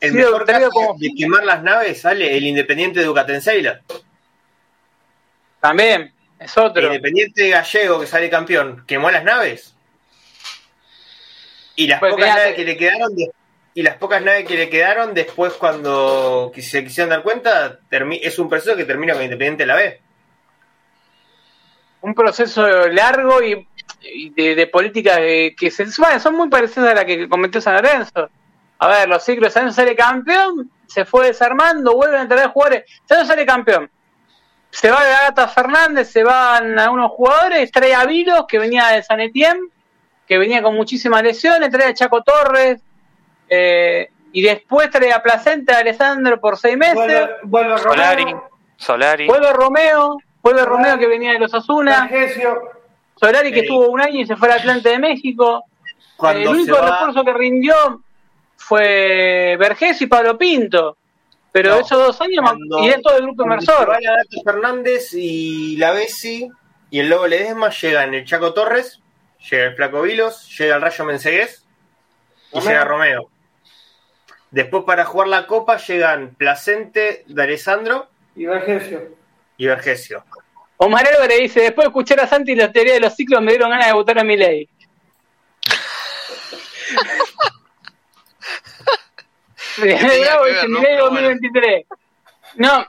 El Sí, mejor te digo caso como- de quemar las naves sale el Independiente de Ducatenseila. también es El otro. Independiente gallego que sale campeón, quemó las naves. Y las Pues pocas naves que le quedaron de- y las pocas naves que le quedaron después cuando se quisieron dar cuenta, es un proceso que termina con Independiente la B. un proceso largo y, y de, de políticas de- que se, bueno, son muy parecidas a la que cometió San Lorenzo. A ver, los ciclos, San sale campeón, se fue desarmando, vuelven a traer jugadores. San sale campeón. Se va Gata Fernández, se van algunos jugadores, trae a Vilos, que venía de San Etienne, que venía con muchísimas lesiones, trae a Chaco Torres, eh, y después trae a Placenta Alessandro por seis meses. Vuelve, vuelve Solari, Romero, Solari. Vuelve Romeo, vuelve Romeo que venía de los Asuna, Vergesio. Solari que Sí. estuvo un año y se fue al Atlante de México. Cuando el único refuerzo que rindió fue Vergés y Pablo Pinto. Pero No, esos dos años es todo el grupo inversor. Fernández y la Bessi y el Lobo Ledesma llegan el Chaco Torres, llega el Flaco Vilos, llega el Rayo Mensegués y Romeo. llega Romeo. Después para jugar la Copa llegan Placente, D'Alessandro Y Vergesio. y Vergesio. Omar Álvarez dice, después de escuchar a Santi la teoría de los ciclos me dieron ganas de votar a mi ley. no? Milei Pero bueno. 2023. No,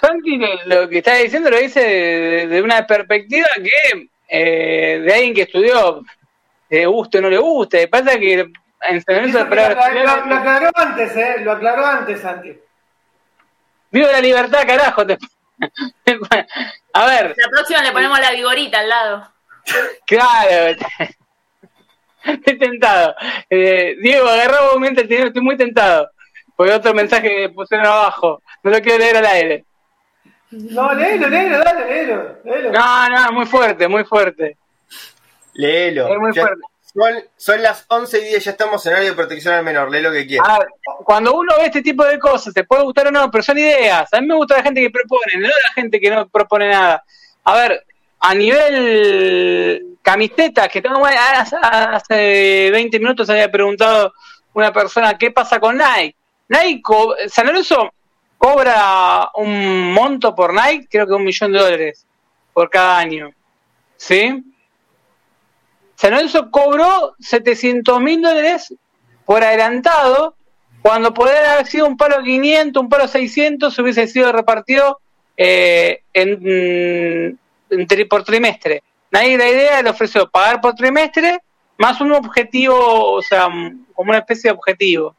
Santi lo, lo que está diciendo lo dice de, de una perspectiva que eh, de alguien que estudió, le guste o no le guste. Pasa que en San Lorenzo que lo, Praga- lo- lo aclaró antes, ¿eh? Lo aclaró antes, Santi. Viva la libertad, carajo. te- A ver, La próxima le ponemos la vigorita al lado. claro. Estoy tentado. Eh, Diego, agarra un momento, estoy muy tentado. Porque otro mensaje que pusieron abajo. No lo quiero leer al aire. No, léelo, léelo, dale, léelo. léelo. No, no, muy fuerte, muy fuerte. Léelo. Es muy Ya- fuerte. son, son las 11 y 10, ya estamos en horario de protección al menor.Lee lo que quieras. A ver, cuando uno ve este tipo de cosas, te puede gustar o no, pero son ideas. A mí me gusta la gente que propone, no la gente que no propone nada. A ver, a nivel camisetas, que tengo hace, hace 20 minutos había preguntado una persona qué pasa con Nike. Nike, San Lorenzo cobra un monto por Nike, creo que un millón de dólares por cada año. ¿Sí? San Lorenzo cobró 700 mil dólares por adelantado, cuando podría haber sido un palo 500, un palo 600, hubiese sido repartido eh, en, en tri- por trimestre. Nadie la idea le ofreció pagar por trimestre más un objetivo, o sea, como una especie de objetivo.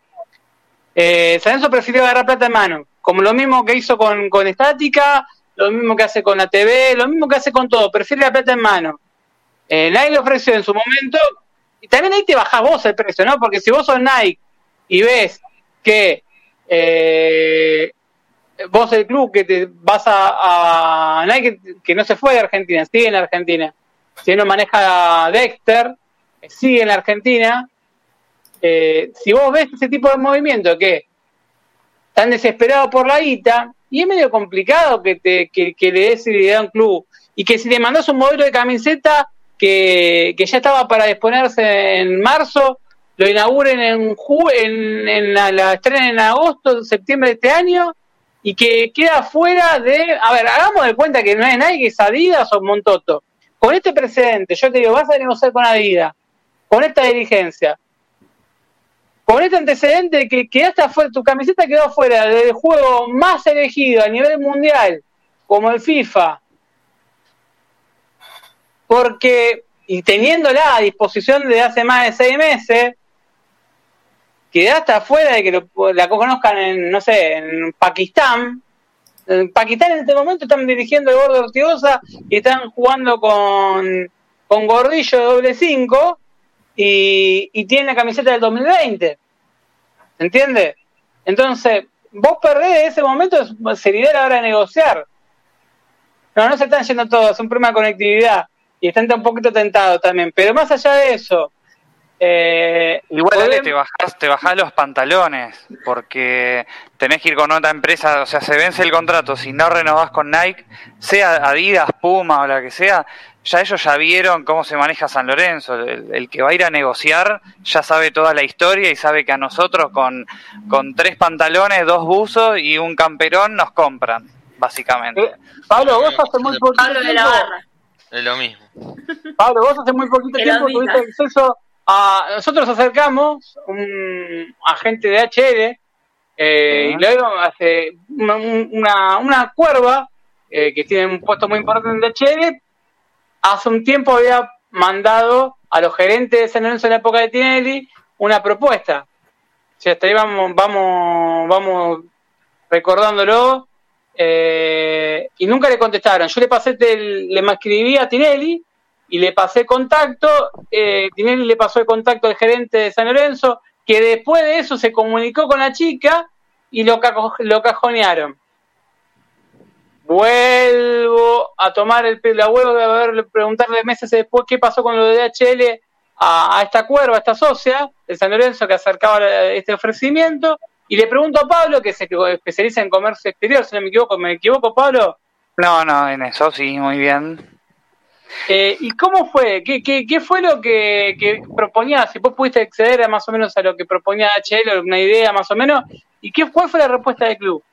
Eh, San Lorenzo prefirió agarrar plata en mano, como lo mismo que hizo con, con Estática, lo mismo que hace con la TV, lo mismo que hace con todo, prefiere la plata en mano. Eh, Nike le ofreció en su momento, y también ahí te bajás vos el precio, ¿no? Porque si vos sos Nike y ves que eh, vos el club que te vas a, Nike que no se fue de Argentina, sigue en la Argentina, si no maneja Dexter, sigue en la Argentina, eh, si vos ves ese tipo de movimiento que están desesperados por la guita, y es medio complicado que, te, que, que le des idea a un club, y que si le mandás un modelo de camiseta que, que ya estaba para disponerse en marzo, lo inauguren en, en, la, estrenen en agosto, septiembre de este año, y que queda fuera de. A ver, hagamos de cuenta que no es Nike, es Adidas o Montoto. Con este precedente, yo te digo, vas a negociar con Adidas, con esta dirigencia, con este antecedente de que quedaste afuera, tu camiseta quedó fuera del juego más elegido a nivel mundial, como el FIFA, porque, y teniéndola a disposición de hace más de seis meses, quedaste afuera de que lo- la conozcan en, no sé, en Pakistán. En Pakistán en este momento están dirigiendo el Gordo Ortigosa y están jugando con, con Gordillo doble 5 y, y tienen la camiseta del 2020. ¿Se entiende? Entonces, vos perdés ese momento, sería la hora de negociar. No, no se están yendo todos, es un problema de conectividad y están un poquito tentados también. Pero más allá de eso, eh, Igual podemos- te bajás, te bajás los pantalones, porque tenés que ir con otra empresa, o sea, se vence el contrato, si no renovás con Nike, sea Adidas, Puma o la que sea, ya ellos ya vieron cómo se maneja San Lorenzo, el, el que va a ir a negociar ya sabe toda la historia y sabe que a nosotros con, con tres pantalones, dos buzos y un camperón nos compran, básicamente. Eh, Pablo, vos hace muy poquito Pablo de la Barra. Es lo mismo. Pablo, vos hace muy poquito tiempo tuviste acceso a. Nosotros acercamos un agente de HL eh, y luego hace una, una, una cuerva eh, que tiene un puesto muy importante en HL hace un tiempo había mandado a los gerentes de San Lorenzo en la época de Tinelli una propuesta. Sea, hasta ahí vamos, vamos, vamos recordándolo. eh, y nunca le contestaron. Yo le pasé, el- le escribí a Tinelli y le pasé contacto. eh, Tinelli le pasó el contacto al gerente de San Lorenzo, que después de eso se comunicó con la chica y lo, lo cajonearon. Vuelvo a tomar el la vuelvo a ver, preguntarle meses después qué pasó con lo de DHL a, a esta cuerva, a esta socia de San Lorenzo que acercaba este ofrecimiento. Y le pregunto a Pablo, que se especializa en comercio exterior, si no me equivoco, ¿me equivoco, Pablo? No, no, en eso sí, muy bien. Eh, ¿Y cómo fue? ¿Qué, qué, qué fue lo que, que proponía? Si vos pudiste acceder a más o menos a lo que proponía HL, una idea más o menos, ¿y qué, cuál fue la respuesta del club?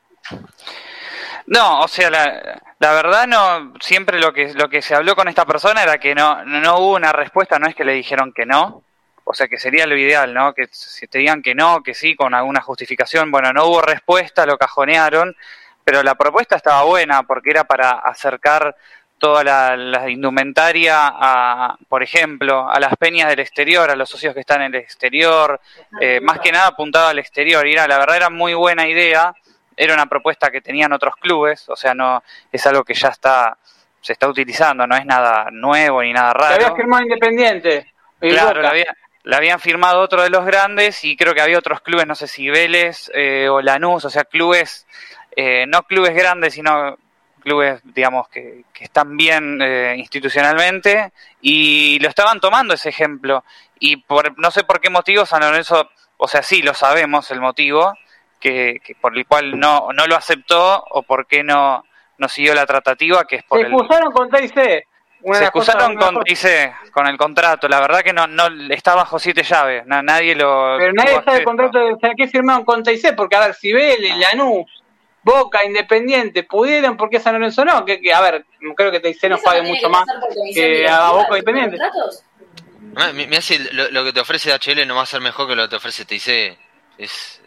No, o sea, la, la verdad no, siempre lo que lo que se habló con esta persona era que no no hubo una respuesta, no es que le dijeron que no, o sea que sería lo ideal, ¿no? Que si te digan que no, que sí, con alguna justificación, bueno, no hubo respuesta, lo cajonearon, pero la propuesta estaba buena porque era para acercar toda la, la indumentaria a, por ejemplo, a las peñas del exterior, a los socios que están en el exterior, eh, más que nada apuntado al exterior, y era, la verdad era muy buena idea, era una propuesta que tenían otros clubes, o sea, no es algo que ya está se está utilizando, no es nada nuevo ni nada Que había raro. firmado Independiente. Claro, la, había- la habían firmado otro de los grandes y creo que había otros clubes, no sé si Vélez eh, o Lanús, o sea, clubes, eh, no clubes grandes, sino clubes, digamos, que, que están bien eh, institucionalmente y lo estaban tomando ese ejemplo. Y por no sé por qué motivo San Lorenzo, o sea, sí lo sabemos el motivo, que, que por el cual no, no lo aceptó o por qué no, no siguió la tratativa, que es por Se el... excusaron con TIC. Se excusaron con TIC, con el contrato. La verdad que no, no está bajo siete llaves. Na- nadie lo. Pero nadie sabe el contrato de o sea, qué firmaron con TIC, porque a ver, si Vélez, Lanús, Boca, Independiente pudieron, ¿por qué San Lorenzo no? Que, que, a ver, creo que TIC nos ¿Eso pague mucho que más que a Boca Independiente. Ah, mi- Mira si lo, lo que te ofrece DHL no va a ser mejor que lo que te ofrece TIC. Es,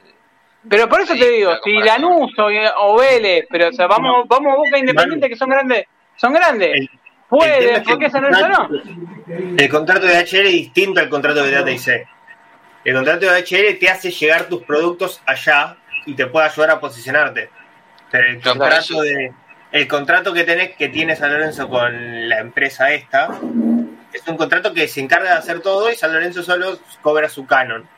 Pero por eso Sí, te digo, la si. Lanús o, o Vélez, pero o sea, vamos, vamos a Boca Independiente que son grandes, son grandes. El- el tema Pueden, es que ¿por qué San Lorenzo no? El contrato de HL es distinto al contrato de DTIC. El contrato de HL te hace llegar tus productos allá y te puede ayudar a posicionarte. Pero el contrato de el contrato que tenés que tiene San Lorenzo con la empresa esta es un contrato que se encarga de hacer todo y San Lorenzo solo cobra su canon.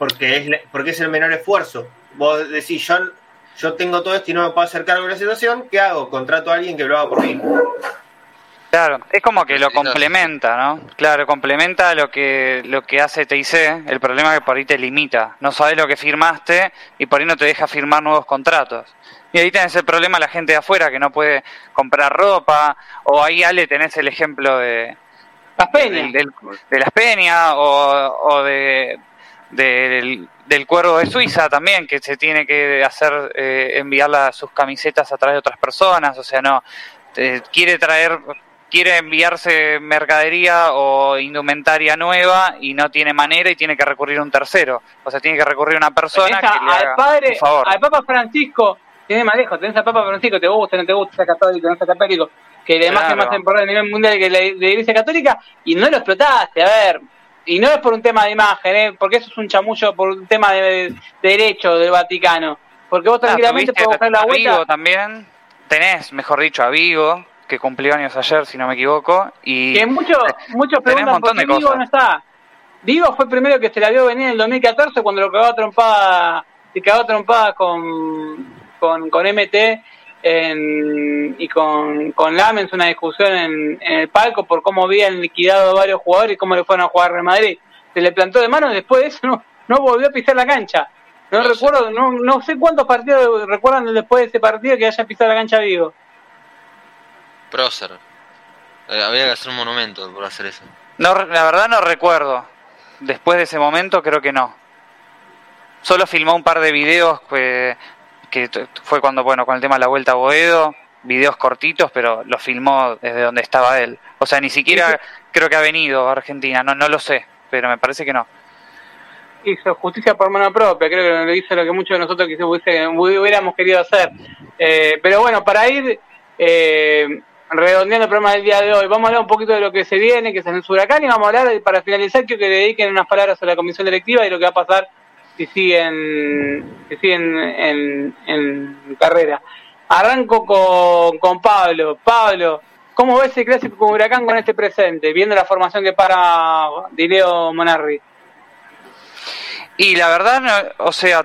Porque es la- porque es el menor esfuerzo. Vos decís, yo yo tengo todo esto y no me puedo hacer cargo de la situación, ¿qué hago? Contrato a alguien que lo haga por mí. Claro, es como que lo complementa, ¿no? Claro, complementa lo que lo que hace TIC. El problema es que por ahí te limita. No sabes lo que firmaste y por ahí no te deja firmar nuevos contratos. Y ahí tenés el problema la gente de afuera que no puede comprar ropa. O ahí, Ale, tenés el ejemplo de, Las peñas. de las peñas o, o de, del, del cuervo de Suiza también, que se tiene que hacer eh, enviar las- sus camisetas a través de otras personas, o sea, no, te- quiere traer, quiere enviarse mercadería o indumentaria nueva y no tiene manera y tiene que recurrir a un tercero, o sea, tiene que recurrir a una persona que al padre, un favor. al Papa Francisco, tiene más lejos, tenés al Papa Francisco, te gusta, no te gusta, sea católico, no sea católico, que además Claro. es más importante a nivel mundial que la, de la Iglesia Católica, y no lo explotaste, a ver, y no es por un tema de imagen, ¿eh? porque eso es un chamullo por un tema de, de derecho del Vaticano, porque vos Ah, tranquilamente podés buscar la a vuelta. Vigo también, tenés, mejor dicho, a Vigo, que cumplió años ayer, si no me equivoco, y... Que muchos, muchos preguntan por qué Vigo cosas. no está. Vigo fue el primero que se la vio venir en el 2014 cuando lo cagó a trompada, se cagó trompada con, con, con MT en- y con, con Lamens, una discusión en, en el palco por cómo habían liquidado a varios jugadores y cómo le fueron a jugar Real Madrid. Se le plantó de mano y después de eso no, no volvió a pisar la cancha. No, No sé. recuerdo, no, no sé cuántos partidos recuerdan después de ese partido que haya pisado la cancha Vigo. prócer. Eh, había que hacer un monumento por hacer eso. No, la verdad no recuerdo. Después de ese momento creo que no. Solo filmó un par de videos que, que fue cuando, bueno, con el tema de la vuelta a Boedo, videos cortitos, pero los filmó desde donde estaba él. O sea, ni siquiera creo que ha venido a Argentina, no, no lo sé, pero me parece que no. hizo justicia por mano propia, creo que lo hizo lo que muchos de nosotros hubiéramos querido hacer. Eh, pero bueno, para ir, eh, redondeando el programa del día de hoy. Vamos a hablar un poquito de lo que se viene, que se en Huracán, y vamos a hablar, para finalizar, quiero que le dediquen unas palabras a la comisión directiva y lo que va a pasar si siguen, si siguen en, en carrera. Arranco con, con Pablo. Pablo, ¿cómo ves el clásico con Huracán con este presente, viendo la formación que para Dileo Monarri? Y la verdad, o sea,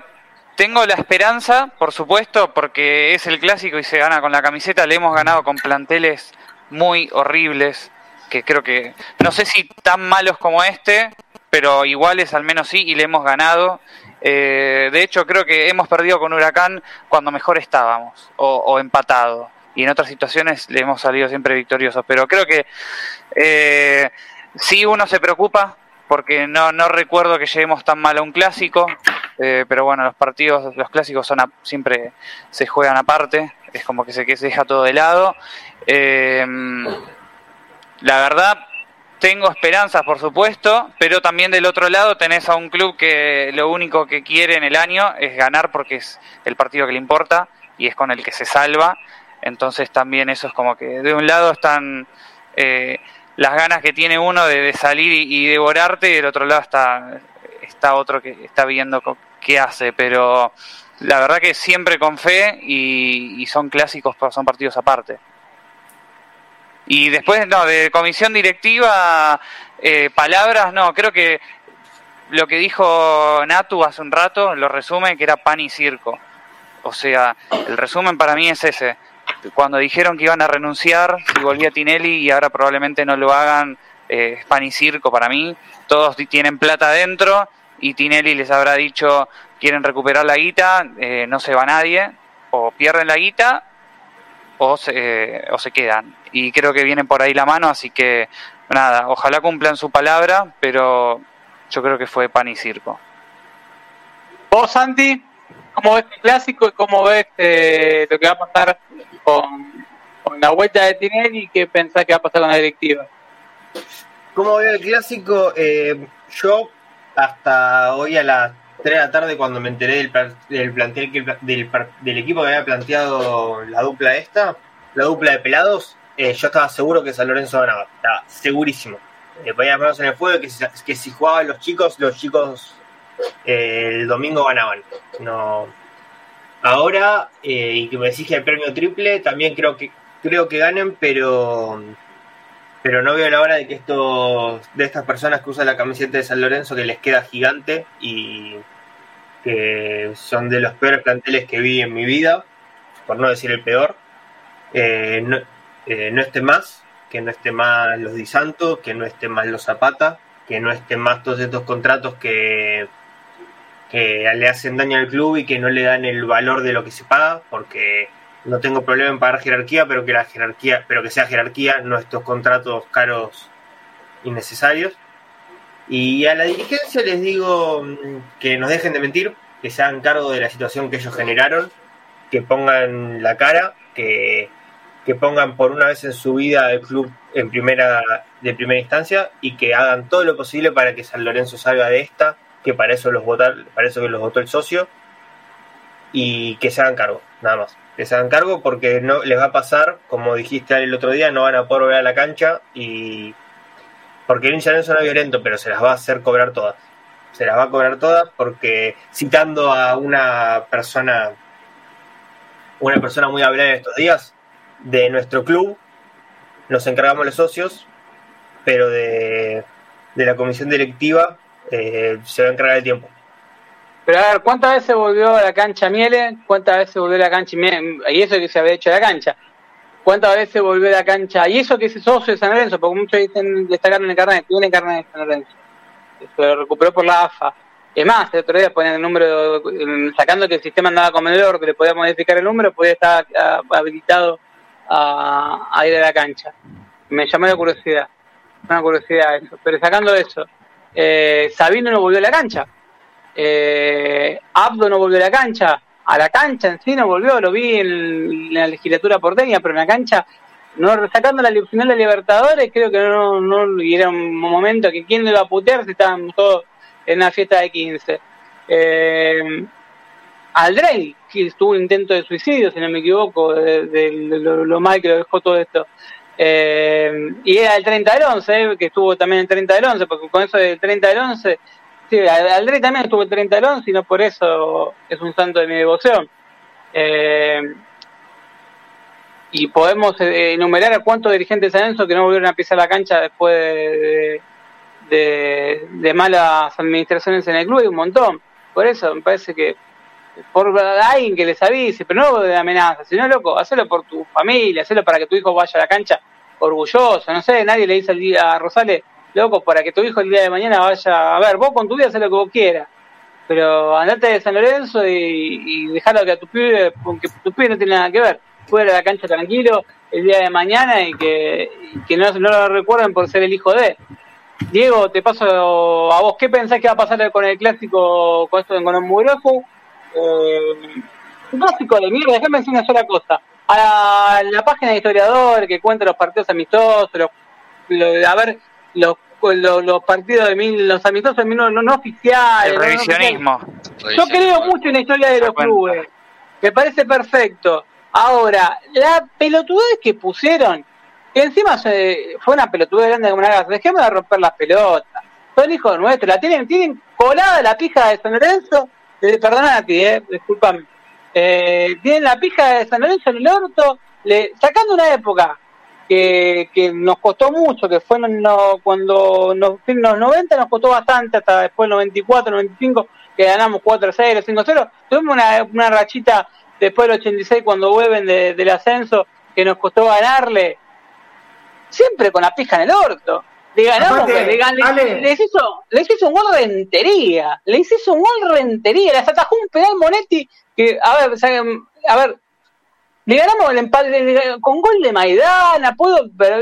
tengo la esperanza, por supuesto, porque es el clásico y se gana con la camiseta. Le hemos ganado con planteles muy horribles, que creo que, no sé si tan malos como este, pero iguales al menos sí, y le hemos ganado. Eh, de hecho, creo que hemos perdido con Huracán cuando mejor estábamos, o, empatado. Y en otras situaciones le hemos salido siempre victoriosos. Pero creo que eh, sí uno se preocupa porque no, no recuerdo que lleguemos tan mal a un clásico, eh, pero bueno, los partidos, los clásicos son siempre se juegan aparte, es como que se, que se deja todo de lado. Eh, la verdad, tengo esperanzas, por supuesto, pero también del otro lado tenés a un club que lo único que quiere en el año es ganar porque es el partido que le importa y es con el que se salva. Entonces también eso es como que de un lado están... Eh, las ganas que tiene uno de, salir y, devorarte, y del otro lado está, está otro que está viendo qué hace, pero la verdad que siempre con fe y, son clásicos, son partidos aparte. Y después, no, de comisión directiva, eh, palabras, no, creo que lo que dijo Natu hace un rato lo resume que era pan y circo. O sea, el resumen para mí es ese cuando dijeron que iban a renunciar, si volvía Tinelli y ahora probablemente no lo hagan, eh, es pan y circo para mí. Todos tienen plata adentro y Tinelli les habrá dicho quieren recuperar la guita, eh, no se va nadie, o pierden la guita o se, o se quedan. Y creo que vienen por ahí la mano, así que nada, ojalá cumplan su palabra, pero yo creo que fue pan y circo. ¿Vos, Santi? ¿Cómo ves el clásico y cómo ves eh, lo que va a pasar con, la vuelta de Tinelli y qué pensás que va a pasar con la directiva? ¿Cómo veo el clásico? Eh, yo hasta hoy a las 3 de la tarde cuando me enteré del, del plantel del, del, equipo que había planteado la dupla esta, la dupla de pelados, eh, yo estaba seguro que San Lorenzo ganaba, estaba segurísimo. Eh, ponía manos en el fuego que si, que si jugaban los chicos, los chicos el domingo ganaban. No. Ahora, eh, y que me exige el premio triple, también creo que creo que ganen, pero pero no veo la hora de que estos de estas personas que usan la camiseta de San Lorenzo que les queda gigante y que son de los peores planteles que vi en mi vida, por no decir el peor, eh, no, eh, no esté más, que no esté más los Di Santo, que no esté más los Zapata, que no esté más todos estos contratos que que le hacen daño al club y que no le dan el valor de lo que se paga, porque no tengo problema en pagar jerarquía, pero que la jerarquía, pero que sea jerarquía, no estos contratos caros innecesarios. Y a la dirigencia les digo mm, que nos dejen de mentir, que se hagan cargo de la situación que ellos generaron, que pongan la cara, que, que pongan por una vez en su vida el club en primera de primera instancia y que hagan todo lo posible para que San Lorenzo salga de esta que para eso los votar, para eso que los votó el socio, y que se hagan cargo, nada más. Que se hagan cargo porque no les va a pasar, como dijiste el otro día, no van a poder volver a la cancha y porque el hincha no es violento, pero se las va a hacer cobrar todas. Se las va a cobrar todas porque citando a una persona, una persona muy hablada estos días, de nuestro club, nos encargamos los socios, pero de, de la comisión directiva eh, se va a encargar el tiempo. Pero a ver, ¿cuántas veces volvió a la cancha Miele? ¿Cuántas veces volvió a la cancha Miele? Y eso que se había hecho a la cancha. ¿Cuántas veces volvió a la cancha? Y eso que es socio de San Lorenzo, porque muchos dicen destacaron el carnet, tiene carnet de San Lorenzo. Se lo recuperó por la AFA. Es más, el otro día ponían el número, sacando que el sistema andaba con medidor, que le podía modificar el número, podía estar ah, habilitado a, ir a la cancha. Me llamó la curiosidad, una curiosidad eso. Pero sacando eso, eh, Sabino no volvió a la cancha. Eh, Abdo no volvió a la cancha. A la cancha en sí no volvió, lo vi en, la legislatura porteña, pero en la cancha, no sacando la final de Libertadores, creo que no, no era un momento que quién le iba a putear si estaban todos en la fiesta de 15. Eh, Aldrey, que tuvo un intento de suicidio, si no me equivoco, de, de lo, lo, mal que lo dejó todo esto. Eh, y era el 30 del 11, eh, que estuvo también el 30 del 11, porque con eso del 30 del 11, sí, Aldrey también estuvo el 30 del 11 y no por eso es un santo de mi devoción. Eh, y podemos eh, enumerar a cuántos dirigentes de San que no volvieron a pisar la cancha después de, de, malas administraciones en el club, y un montón. Por eso me parece que por alguien que les avise, pero no de amenaza, sino loco, hacelo por tu familia, hacelo para que tu hijo vaya a la cancha orgulloso, no sé, nadie le dice al a Rosales, loco, para que tu hijo el día de mañana vaya, a ver, vos con tu vida haz lo que vos quieras, pero andate de San Lorenzo y, y dejalo que a tu pibe, porque tu pibe no tiene nada que ver fuera de la cancha tranquilo el día de mañana y que, que no, no, lo recuerden por ser el hijo de. Diego, te paso a vos. ¿Qué pensás que va a pasar con el clásico, con esto con el Mugrojo? Eh, un clásico de mierda, déjame decir una sola cosa. A la, página de historiador que cuenta los partidos amistosos, los, a ver, los, los, los, partidos de mil, los amistosos no, no, no oficiales. El revisionismo. No Yo creo mucho en la historia de los clubes. Me parece perfecto Ahora, la pelotudez que pusieron, que encima se, fue una pelotudez grande como una dejemos de romper las pelotas. Son hijos nuestros, la tienen, tienen colada la pija de San Lorenzo, eh, perdona a ti, eh, discúlpame. Eh, tienen la pija de San Lorenzo en el orto, le, sacando una época que, que nos costó mucho, que fue no, cuando nos, en los 90 nos costó bastante, hasta después 94, 95, que ganamos 4-0, 5-0, tuvimos una, una rachita después del 86 cuando vuelven de, del ascenso, que nos costó ganarle, siempre con la pija en el orto. Le ganamos, le, le, les, hizo, les hizo un gol rentería, les hizo un gol rentería, les atajó un pedal Monetti que, a ver, a ver, le ganamos el empate con gol de Maidana, puedo, pero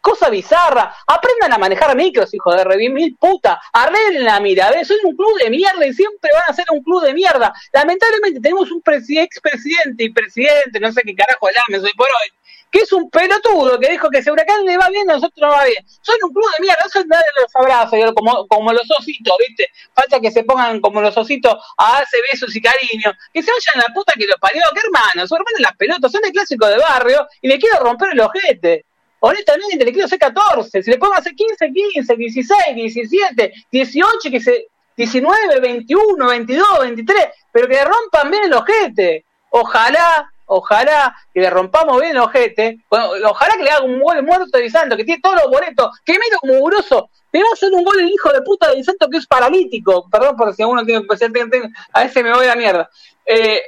cosa bizarra. Aprendan a manejar micros, hijo de re mil puta. Arreglen la mirada. Soy un club de mierda y siempre van a ser un club de mierda. Lamentablemente tenemos un expresidente y presidente, no sé qué carajo llame soy por hoy, que es un pelotudo que dijo que si Huracán le va bien, a nosotros no va bien. Son un club de mierda, eso nadie los abraza, como, como los ositos, ¿viste? Falta que se pongan como los ositos a darse besos y cariño. Que se vayan a la puta que los parió, ¿qué hermano? Su hermano las pelotas, son el clásico de barrio y le quiero romper el ojete honestamente le quiero hacer 14. Si le podemos hacer 15, 15, 16, 17, 18, que se, 19, 21, 22, 23, pero que le rompan bien el ojete. Ojalá, ojalá que le rompamos bien el ojete. Bueno, ojalá que le haga un gol muerto de Santo, que tiene todos los boletos, que mira como mugroso. Le va a hacer un gol el hijo de puta de Santo que es paralítico. Perdón por si alguno tiene que a veces me voy a la mierda. Eh,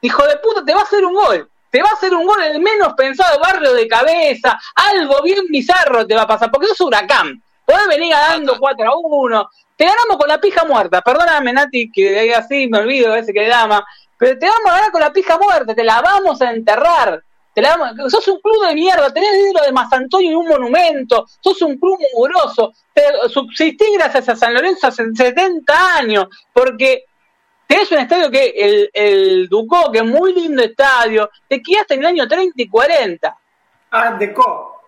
hijo de puta, te va a hacer un gol te va a hacer un gol el menos pensado barrio de cabeza, algo bien bizarro te va a pasar, porque es huracán. Podés venir ganando 4 a 1, te ganamos con la pija muerta, perdóname Nati que así, me olvido a veces que dama, pero te vamos a ganar con la pija muerta, te la vamos a enterrar. Te la vamos, sos un club de mierda, tenés dinero de Antonio en un monumento, sos un club mugroso, te subsistís gracias a San Lorenzo hace 70 años, porque Tenés un estadio que el, el Ducó, que es muy lindo estadio, te quedaste en el año 30 y 40. Art Deco.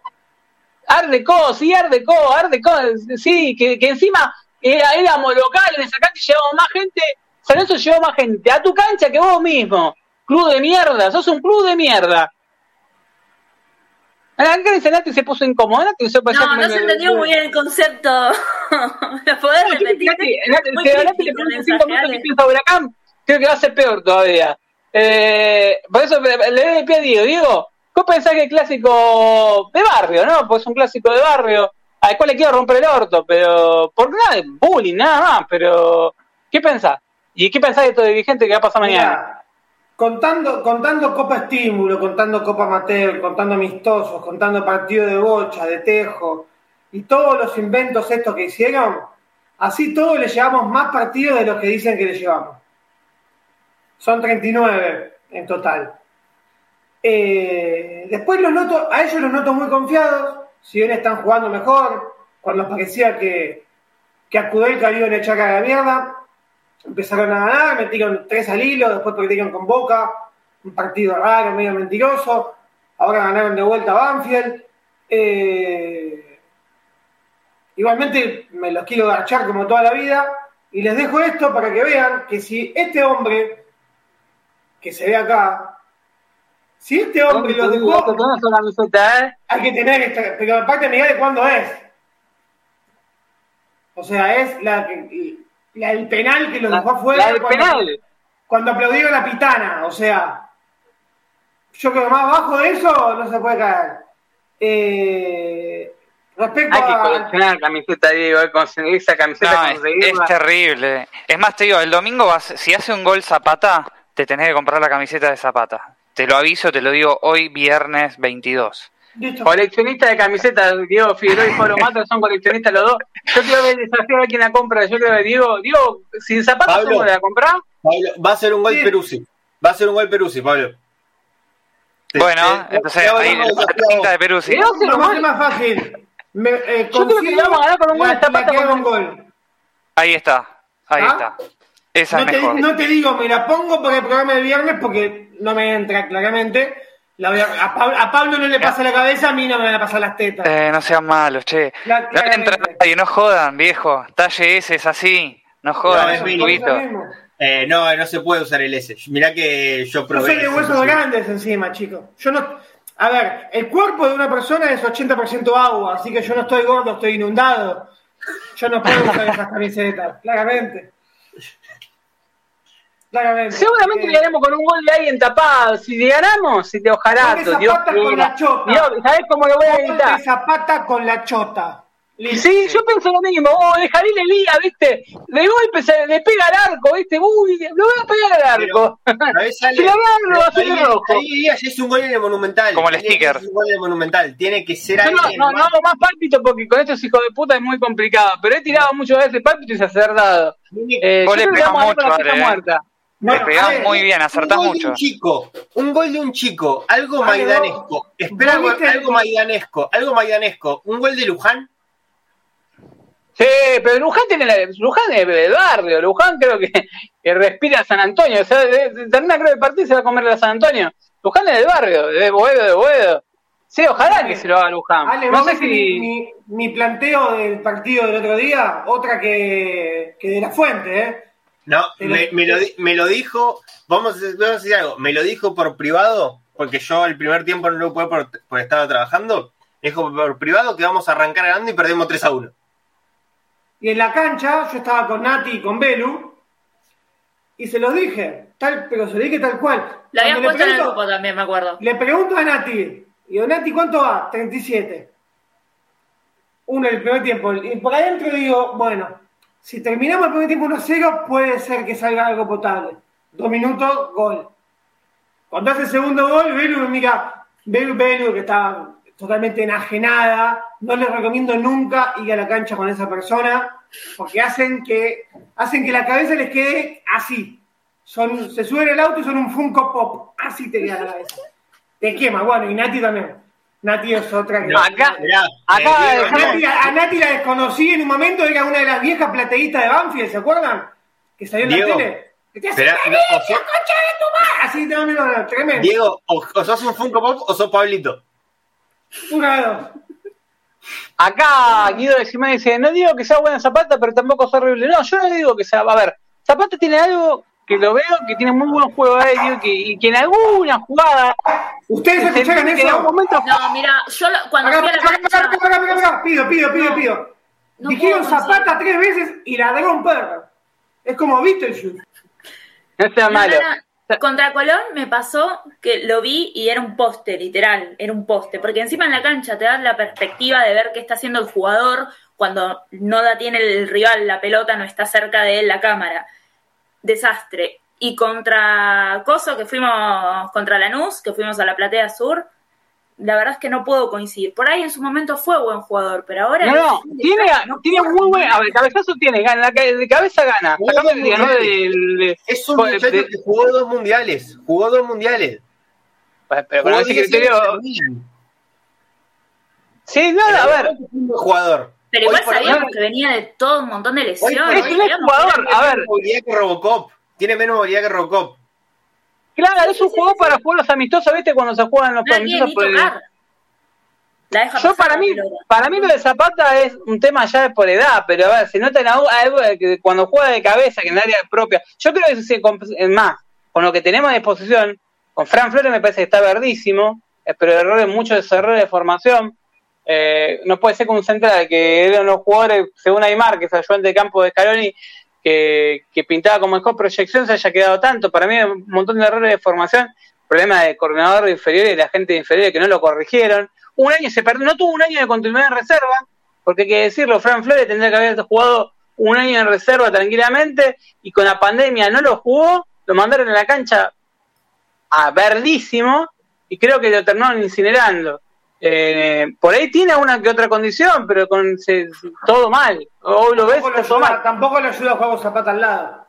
Art Deco, sí, Art Deco, Art Deco, sí, que, que encima era, éramos locales, esa cancha llevamos más gente, San Lorenzo llevó más gente a tu cancha que vos mismo. Club de mierda, sos un club de mierda. Nati se puso incómodo. Nati se no, no se entendió muy bien el concepto. ¿Lo podés repetir? Nati, le pregunto cinco minutos que piensa Huracán, creo que va a ser peor todavía. Eh, por eso le doy el pie a Diego. Diego, ¿vos pensás que es clásico de barrio, no? Pues es un clásico de barrio al cual le quiero romper el orto, pero por nada bullying, nada más. Pero, ¿qué pensás? ¿Y qué pensás de estos dirigentes que va a pasar mañana? contando, contando Copa Estímulo, contando Copa Amateur, contando amistosos, contando partido de bocha, de tejo, y todos los inventos estos que hicieron, así todos le llevamos más partidos de los que dicen que le llevamos. Son 39 en total. Eh, después los noto, a ellos los noto muy confiados, si bien están jugando mejor, cuando parecía que, que a Kudelka iban a echar a la mierda, empezaron a ganar, metieron tres al hilo, después perdieron con Boca, un partido raro, medio mentiroso, ahora ganaron de vuelta a Banfield. Eh, igualmente me los quiero agachar como toda la vida y les dejo esto para que vean que si este hombre que se ve acá, si este hombre lo dejó, Hay que tener esa camiseta, ¿eh? hay que tener esta, pero aparte mirá de cuándo es. O sea, es la, que- la el penal que lo dejó afuera La del cuando, penal. cuando aplaudieron la pitana, o sea, yo creo que más abajo de eso no se puede caer. Eh, respecto Hay que a coleccionar camiseta, Diego, que conseguir esa camiseta, No, es, es terrible. Es más, te digo, el domingo vas, si hace un gol Zapata, te tenés que comprar la camiseta de Zapata. Te lo aviso, te lo digo hoy, viernes 22. Listo. Coleccionista de camisetas, Diego Figueroa y Pablo Mata son coleccionistas los dos. Yo quiero ver el desafío a ver quién la compra. Yo creo que Diego, Diego, si zapatos Pablo. ¿cómo la comprar? Pablo, va a ser un gol Sí. Peruzzi. Va a ser un gol Peruzzi, Pablo. Bueno, te- entonces te ahí la de sí. Diego se Lo más, fácil. Me, eh, Yo creo que le vamos a ganar con un gol la- de Zapata la con- un gol. Ahí está, ahí ¿Ah? está. Esa No es te, mejor. no te digo, me la pongo para el programa del viernes porque no me entra claramente. La voy a, a Pablo, a Pablo no le pasa la cabeza, a mí no me van a pasar las tetas. Eh, no sean malos, che. La- No entra nadie, no jodan, viejo. Talle ese es así. No jodan, No, es es un mismo. Eh, no, no se puede usar el S. Mirá que yo Yo probé. soy de huesos sí. grandes encima, chicos. Yo no. A ver, el cuerpo de una persona es 80% agua, así que yo no estoy gordo, estoy inundado. Yo no puedo usar esas camisetas, claramente. Claramente. Seguramente Eh, ganaremos con un gol de alguien tapado. Si le ganamos, si te de Dios Zapata con la chota. Dios, ¿sabés cómo lo voy a gol gritar? de Zapata con la chota. Listo. Sí, yo pienso lo mismo. Oh, de Jalil Elía, ¿viste? De golpe se le pega al arco, ¿viste? Uy, lo voy a pegar al arco. Si lo agarro, va a ser rojo. ahí es un gol en el Monumental. Como el sticker. ser Un gol en el Monumental. Tiene que ser Yo no, alguien no, hago más pálpito porque con estos hijos de puta es muy complicado. Pero he tirado muchas veces pálpito y se ha acertado. Eh, yo creo que a la mucho, Ale, eh. muerta. Bueno, pegás a ver, muy bien, acertás un gol de mucho. un chico, un gol de un chico, algo maidanesco. Espera, viste- algo maidanesco, algo maidanesco. Un gol de Luján. Sí, pero Luján tiene la, Luján es del barrio. Luján creo que, que respira San Antonio. O sea, termina creo el partido y se va a comer a San Antonio. Luján es del barrio, de Boedo, de Boedo. Sí, ojalá que se lo haga Luján. Ale, no ¿vos sé si. mi- mi planteo del partido del otro día? Otra que, que de la fuente, ¿eh? No, me, me lo, di- me lo dijo, vamos a, vamos a decir algo, me lo dijo por privado, porque yo el primer tiempo no lo pude por, porque estaba trabajando. Me dijo por privado que vamos a arrancar ganando y perdemos 3 a 1. Y en la cancha yo estaba con Nati y con Belu y se los dije, tal, pero se lo dije tal cual. La habías Cuando puesto en el pregunto- grupo también, me acuerdo. Le pregunto a Nati, y digo, Nati, ¿cuánto va? 37. Uno el primer tiempo. Y por adentro digo, bueno, si terminamos el primer tiempo 1-0, puede ser que salga algo potable. Dos minutos, gol. Cuando hace el segundo gol, Belu mira, Belu, Belu, que está totalmente enajenada, no les recomiendo nunca ir a la cancha con esa persona, porque hacen que, hacen que la cabeza les quede así. Son, se suben al auto y son un Funko Pop. Así te queda la cabeza. Te quema, bueno, y Nati también. Nati es otra que. Acá- Mirá, acá eh, A Nati, a Nati la desconocí en un momento, era una de las viejas plateístas de Banfield, ¿se acuerdan? Que salió en la Diego, tele. Que te hace, Esperá, "Vení, no, o la sea- concha de tu madre". Así te no, no, tremendo. Diego, o, o sos un Funko Pop o sos Pablito. Una de dos. Acá Guido de Simón dice, no digo que sea buena Zapata, pero tampoco es horrible. No, yo no digo que sea... A ver, Zapata tiene algo que lo veo, que tiene muy buen juego aéreo que, y que en alguna jugada... ¿Ustedes se escucharon eso? momento... No, mira, yo lo- cuando Acá, fui a la acá, acá, acá, cancha. acá, acá, acá. Pido, pido, pido, No. pido. No Dijeron. Zapata tres veces y ladró un perro. Es como Beetlejuice. No sea No, malo. no, no. Contra Colón me pasó que lo vi y era un poste, literal, era un poste. Porque encima en la cancha te das la perspectiva de ver qué está haciendo el jugador cuando no la tiene el rival, la pelota no está cerca de él la cámara. Desastre. Y contra Coso, que fuimos contra Lanús, que fuimos a la Platea Sur, la verdad es que no puedo coincidir. Por ahí en su momento fue buen jugador, pero ahora. No, no, tiene, tiene muy buen... A ver, cabezazo tiene, gana, de cabeza gana. Sacame ¿no? del- Es un muchacho de- que jugó dos mundiales. Jugó dos mundiales. Pero con ese 10 criterio... Sí, no, a ver, Es un buen jugador. Pero igual sabíamos que venía de todo un montón de lesiones. es un jugador, a ver, que Robocop. Tiene menos movilidad que Robocop. claro, es un jugador para jugar los amistosos, ¿viste? Cuando se juegan los amistosos por el- tocar. La deja Yo para mí, para mí lo de Zapata es un tema ya de por edad, pero a ver, se nota en algo, de que cuando juega de cabeza, que en el área propia, yo creo que se es más, con lo que tenemos a disposición, con Fran Flores me parece que está verdísimo, eh, pero errores, muchos de esos errores de formación. Eh, no puede ser que un central que eran los jugadores, según Aymar, que salió ante campo de Scaloni, que, pintaba como mejor proyección, se haya quedado tanto. Para mí, un montón de errores de formación, problema de coordinador inferior y de la gente inferior que no lo corrigieron. Un año se perdió, no tuvo un año de continuidad en reserva, porque hay que decirlo, Fran Flores tendría que haber jugado un año en reserva tranquilamente y con la pandemia no lo jugó, lo mandaron a la cancha a verdísimo y creo que lo terminaron incinerando. Eh, por ahí tiene una que otra condición, pero con todo mal. Hoy lo ves, Tampoco, le todo ayuda, mal. tampoco le ayuda a jugar con Zapata al lado.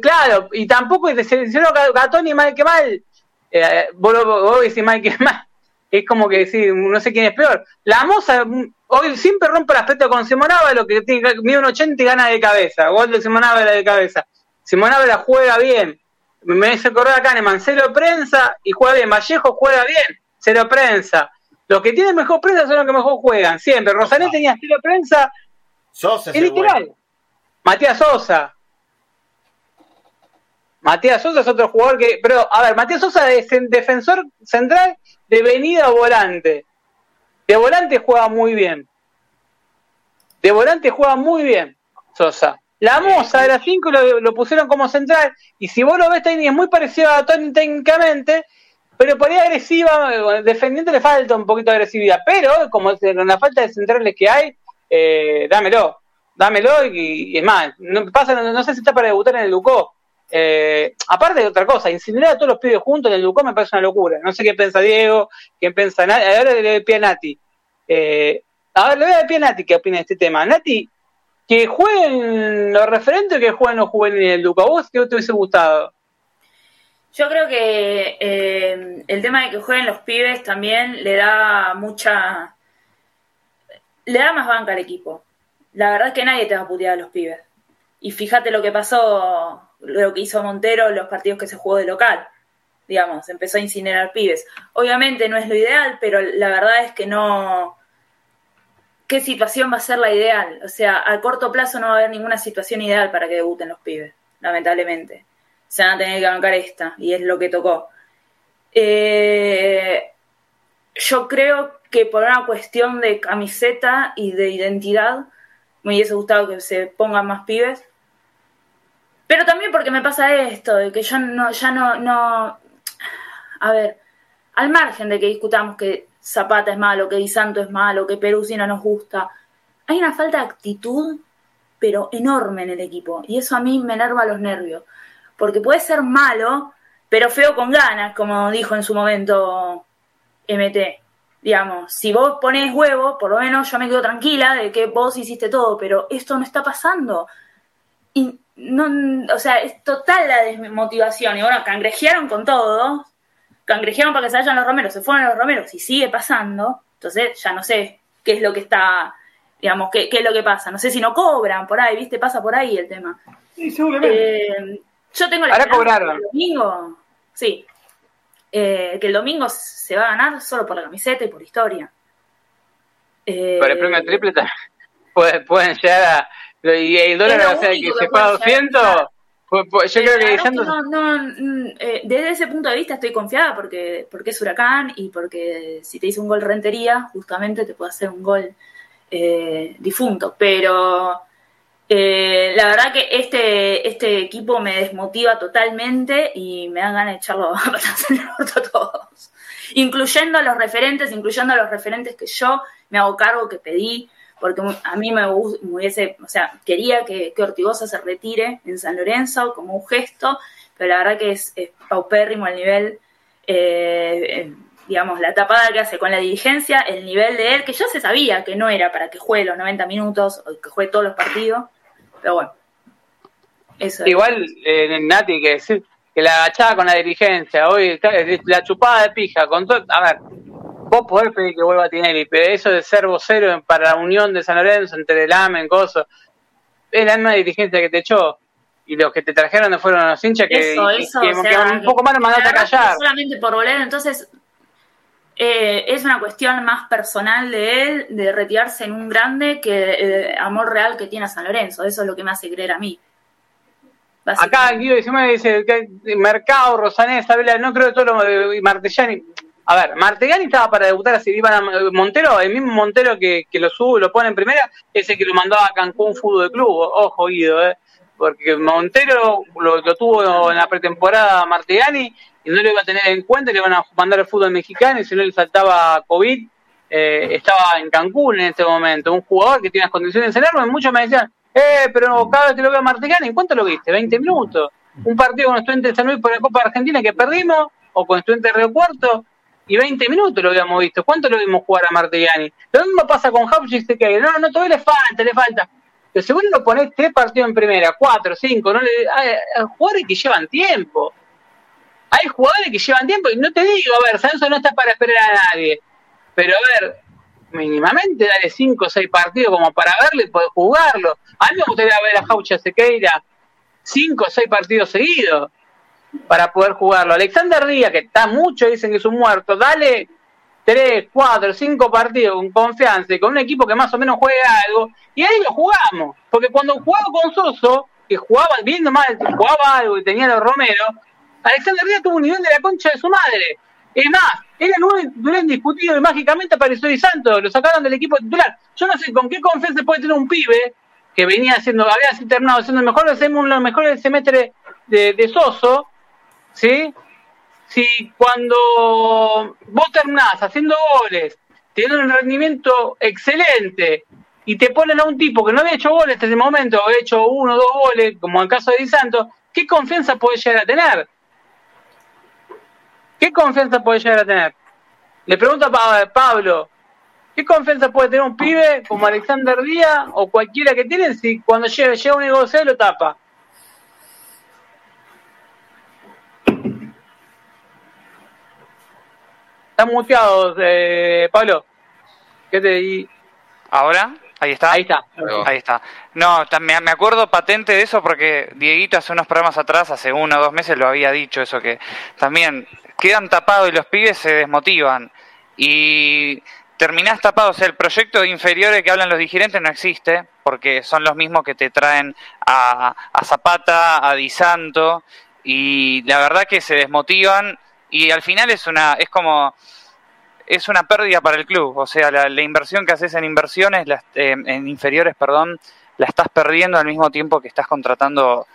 Claro, y tampoco se seleccionó Gatoni mal que mal. Eh, vos, vos decís mal que mal. Es como que decir, no sé quién es peor. La Moza mm, hoy siempre rompe el aspecto con Simonaba, lo que tiene, mide un 80 y gana de cabeza. Gol de Simonaba de cabeza. Simonaba la juega bien. Me hace correr acá en Mancero prensa y juega bien. Vallejo juega bien, cero prensa. Los que tienen mejor prensa son los que mejor juegan, siempre. Rosané tenía cero prensa, Sosa es literal. bueno. Matías Sosa. Matías Sosa es otro jugador que. Pero, a ver, Matías Sosa es el defensor central de venida volante. De volante juega muy bien. De volante juega muy bien, Sosa. La Moza de las 5 lo, lo pusieron como central. Y si vos lo ves, es muy parecido a Tony técnicamente. Pero por ahí agresiva, defendiente le falta un poquito de agresividad. Pero, como con la falta de centrales que hay, eh, dámelo. Dámelo y, es más, no, pasa, no, sé si está para debutar en el Ducó. Eh, aparte de otra cosa, incinerar a todos los pibes juntos en el Ducó me parece una locura. No sé qué piensa Diego, qué piensa Nati. Ahora le doy pie a Nati. Eh, a ver, le voy a pie a Nati qué opina de este tema. Nati, que jueguen los referentes o que jueguen los juveniles del Ducó. ¿A vos qué te hubiese gustado? Yo creo que eh, el tema de que jueguen los pibes también le da mucha. le da más banca al equipo. La verdad es que nadie te va a putear a los pibes. Y fíjate lo que pasó, lo que hizo Montero los partidos que se jugó de local. Digamos, empezó a incinerar pibes. Obviamente no es lo ideal, pero la verdad es que no. ¿Qué situación va a ser la ideal? O sea, a corto plazo no va a haber ninguna situación ideal para que debuten los pibes, lamentablemente se van a tener que bancar esta, y es lo que tocó. Eh, yo creo que por una cuestión de camiseta y de identidad, me hubiese gustado que se pongan más pibes. Pero también porque me pasa esto, de que yo no, ya no, no. A ver, al margen de que discutamos que Zapata es malo, que Di Santo es malo, que Peruzzi no nos gusta, hay una falta de actitud, pero enorme en el equipo. Y eso a mí me enerva los nervios porque puede ser malo, pero feo con ganas, como dijo en su momento MT. Digamos, si vos pones huevo, por lo menos yo me quedo tranquila de que vos hiciste todo, pero esto no está pasando. Y no, o sea, es total la desmotivación. Y bueno, cangrejearon con todo, cangrejearon para que se vayan los romeros, se fueron los romeros y sigue pasando. Entonces ya no sé qué es lo que está, digamos, qué, qué es lo que pasa. No sé si no cobran por ahí, ¿viste? Pasa por ahí el tema. Sí, seguramente. Eh, yo tengo la Ahora cobraron. que el domingo, sí, eh, que el domingo se va a ganar solo por la camiseta y por historia. Eh, Por el premio triple pueden, pueden llegar a. Y el dólar, o sea, que se paga pueden llegar 200. a pues, pues, yo eh, creo que no, no, mm, eh, desde ese punto de vista estoy confiada porque, porque es huracán y porque si te hice un gol rentería, justamente te puede hacer un gol difunto. Pero eh, la verdad que este, este equipo me desmotiva totalmente y me dan ganas de echarlo a en el orto a todos. Incluyendo a los referentes, incluyendo a los referentes que yo me hago cargo, que pedí, porque a mí me hubiese, o sea, quería que, que Ortigosa se retire en San Lorenzo como un gesto, pero la verdad que es, es paupérrimo el nivel, eh, eh, digamos, la tapada que hace con la dirigencia, el nivel de él, que ya se sabía que no era para que juegue los 90 minutos o que juegue todos los partidos, pero bueno. Eso es. Igual, eh, Nati, que decir que la agachada con la dirigencia, hoy la chupada de pija, con todo. A ver, vos podés pedir que vuelva Tinelli, pero eso de ser vocero para la unión de San Lorenzo, entre el AMEN, cosas, es la misma dirigencia que te echó. Y los que te trajeron no fueron los hinchas que, eso, eso, que- que sea, un poco más lo mandaste a callar. Solamente por Boledo, entonces eh, es una cuestión más personal de él, de retirarse en un grande, que eh, amor real que tiene a San Lorenzo. Eso es lo que me hace creer a mí. Acá Guido 19 dice Mercado, Rosané, Sabela, no creo que todo lo Martellani. A ver, Martellani estaba para debutar así, iban a Montero, el mismo Montero que, que lo sube, lo pone en primera, ese que lo mandaba a Cancún Fútbol de Club, ojo Guido, eh, porque Montero lo, tuvo en la pretemporada Martellani y no lo iba a tener en cuenta, le iban a mandar el fútbol mexicano y si no le faltaba COVID, eh, estaba en Cancún en este momento, un jugador que tiene las condiciones enormes, muchos me decían, eh, pero cada vez que lo veo a Martellani, ¿en cuánto lo viste? ¿20 minutos? Un partido con estudiantes de San Luis por la Copa Argentina que perdimos, o con estudiantes de Río Cuarto, y 20 minutos lo habíamos visto. ¿Cuánto lo vimos jugar a Martellani? Lo mismo pasa con Hapchik, que no, no, todavía le falta, le falta. Pero según lo pones tres partidos en primera, cuatro, cinco, no le, hay, jugadores que llevan tiempo. Hay jugadores que llevan tiempo, y no te digo, a ver, Sanso no está para esperar a nadie. Pero a ver, mínimamente dale cinco o seis partidos como para verlo y poder jugarlo. A mí me gustaría ver a Jaucha Sequeira cinco o seis partidos seguidos para poder jugarlo. Alexander Díaz, que está mucho, dicen que es un muerto, dale tres, cuatro, cinco partidos con confianza y con un equipo que más o menos juegue algo, y ahí lo jugamos. Porque cuando jugaba con Soso, que jugaba, viendo mal, jugaba algo y tenía los Romero, Alexander Díaz tuvo un nivel de la concha de su madre. Es más, era nueve indiscutido y mágicamente apareció Di Santo, lo sacaron del equipo titular. Yo no sé con qué confianza puede tener un pibe que venía haciendo, había terminado siendo el mejor, hacemos los mejores semestre de, de Soso, ¿sí? Si cuando vos terminás haciendo goles, teniendo un rendimiento excelente, y te ponen a un tipo que no había hecho goles hasta ese momento, había hecho uno o dos goles, como en el caso de Di Santo, ¿qué confianza puede llegar a tener? ¿Qué confianza puede llegar a tener? Le pregunto a Pablo, ¿qué confianza puede tener un pibe como Alexander Díaz o cualquiera que tiene si cuando llega, llega un negocio lo tapa? Está muteado, eh, Pablo. ¿Qué te di? ¿Ahora? Ahí está. Ahí está. Ahí está. No, me, me acuerdo patente de eso porque Dieguito hace unos programas atrás, hace uno o dos meses, lo había dicho, eso que también quedan tapados y los pibes se desmotivan. Y terminás tapado, o sea, el proyecto de inferiores que hablan los dirigentes no existe, porque son los mismos que te traen a, a Zapata, a Di Santo, y la verdad que se desmotivan, y al final es una, es como, es una pérdida para el club, o sea, la, inversión que haces en inversiones, eh, en inferiores, perdón, la estás perdiendo al mismo tiempo que estás contratando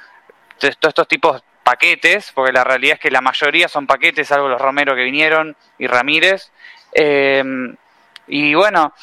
todos estos tipos paquetes, porque la realidad es que la mayoría son paquetes, salvo los Romero que vinieron y Ramírez. Em, y bueno,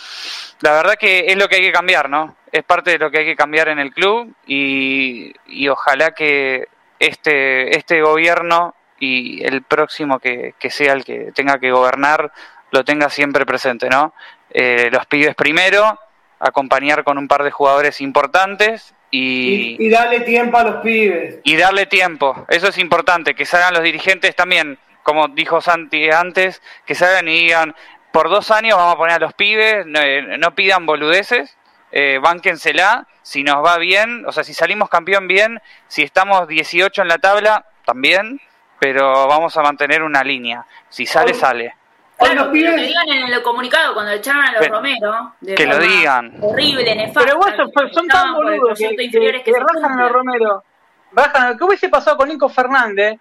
la verdad que es lo que hay que cambiar, ¿no? Es parte de lo que hay que cambiar en el club y, y ojalá que este, este gobierno y el próximo que, que, sea el que tenga que gobernar lo tenga siempre presente, ¿no? Eh, los pibes primero, acompañar con un par de jugadores importantes y, darle tiempo a los pibes. Y darle tiempo, eso es importante, que salgan los dirigentes también, como dijo Santi antes, que salgan y digan, por dos años vamos a poner a los pibes, no, eh, pidan boludeces, eh, bánquensela, si nos va bien, o sea, si salimos campeón bien, si estamos 18 en la tabla, también, pero vamos a mantener una línea, si sale, sale. Claro, que lo digan en el comunicado cuando echaron a los Romero. que lo digan. Horrible, nefasto. Pero vos son, tan boludos que, que, que, rajan a los Romero. Bajan, ¿Qué hubiese pasado con Nico Fernández?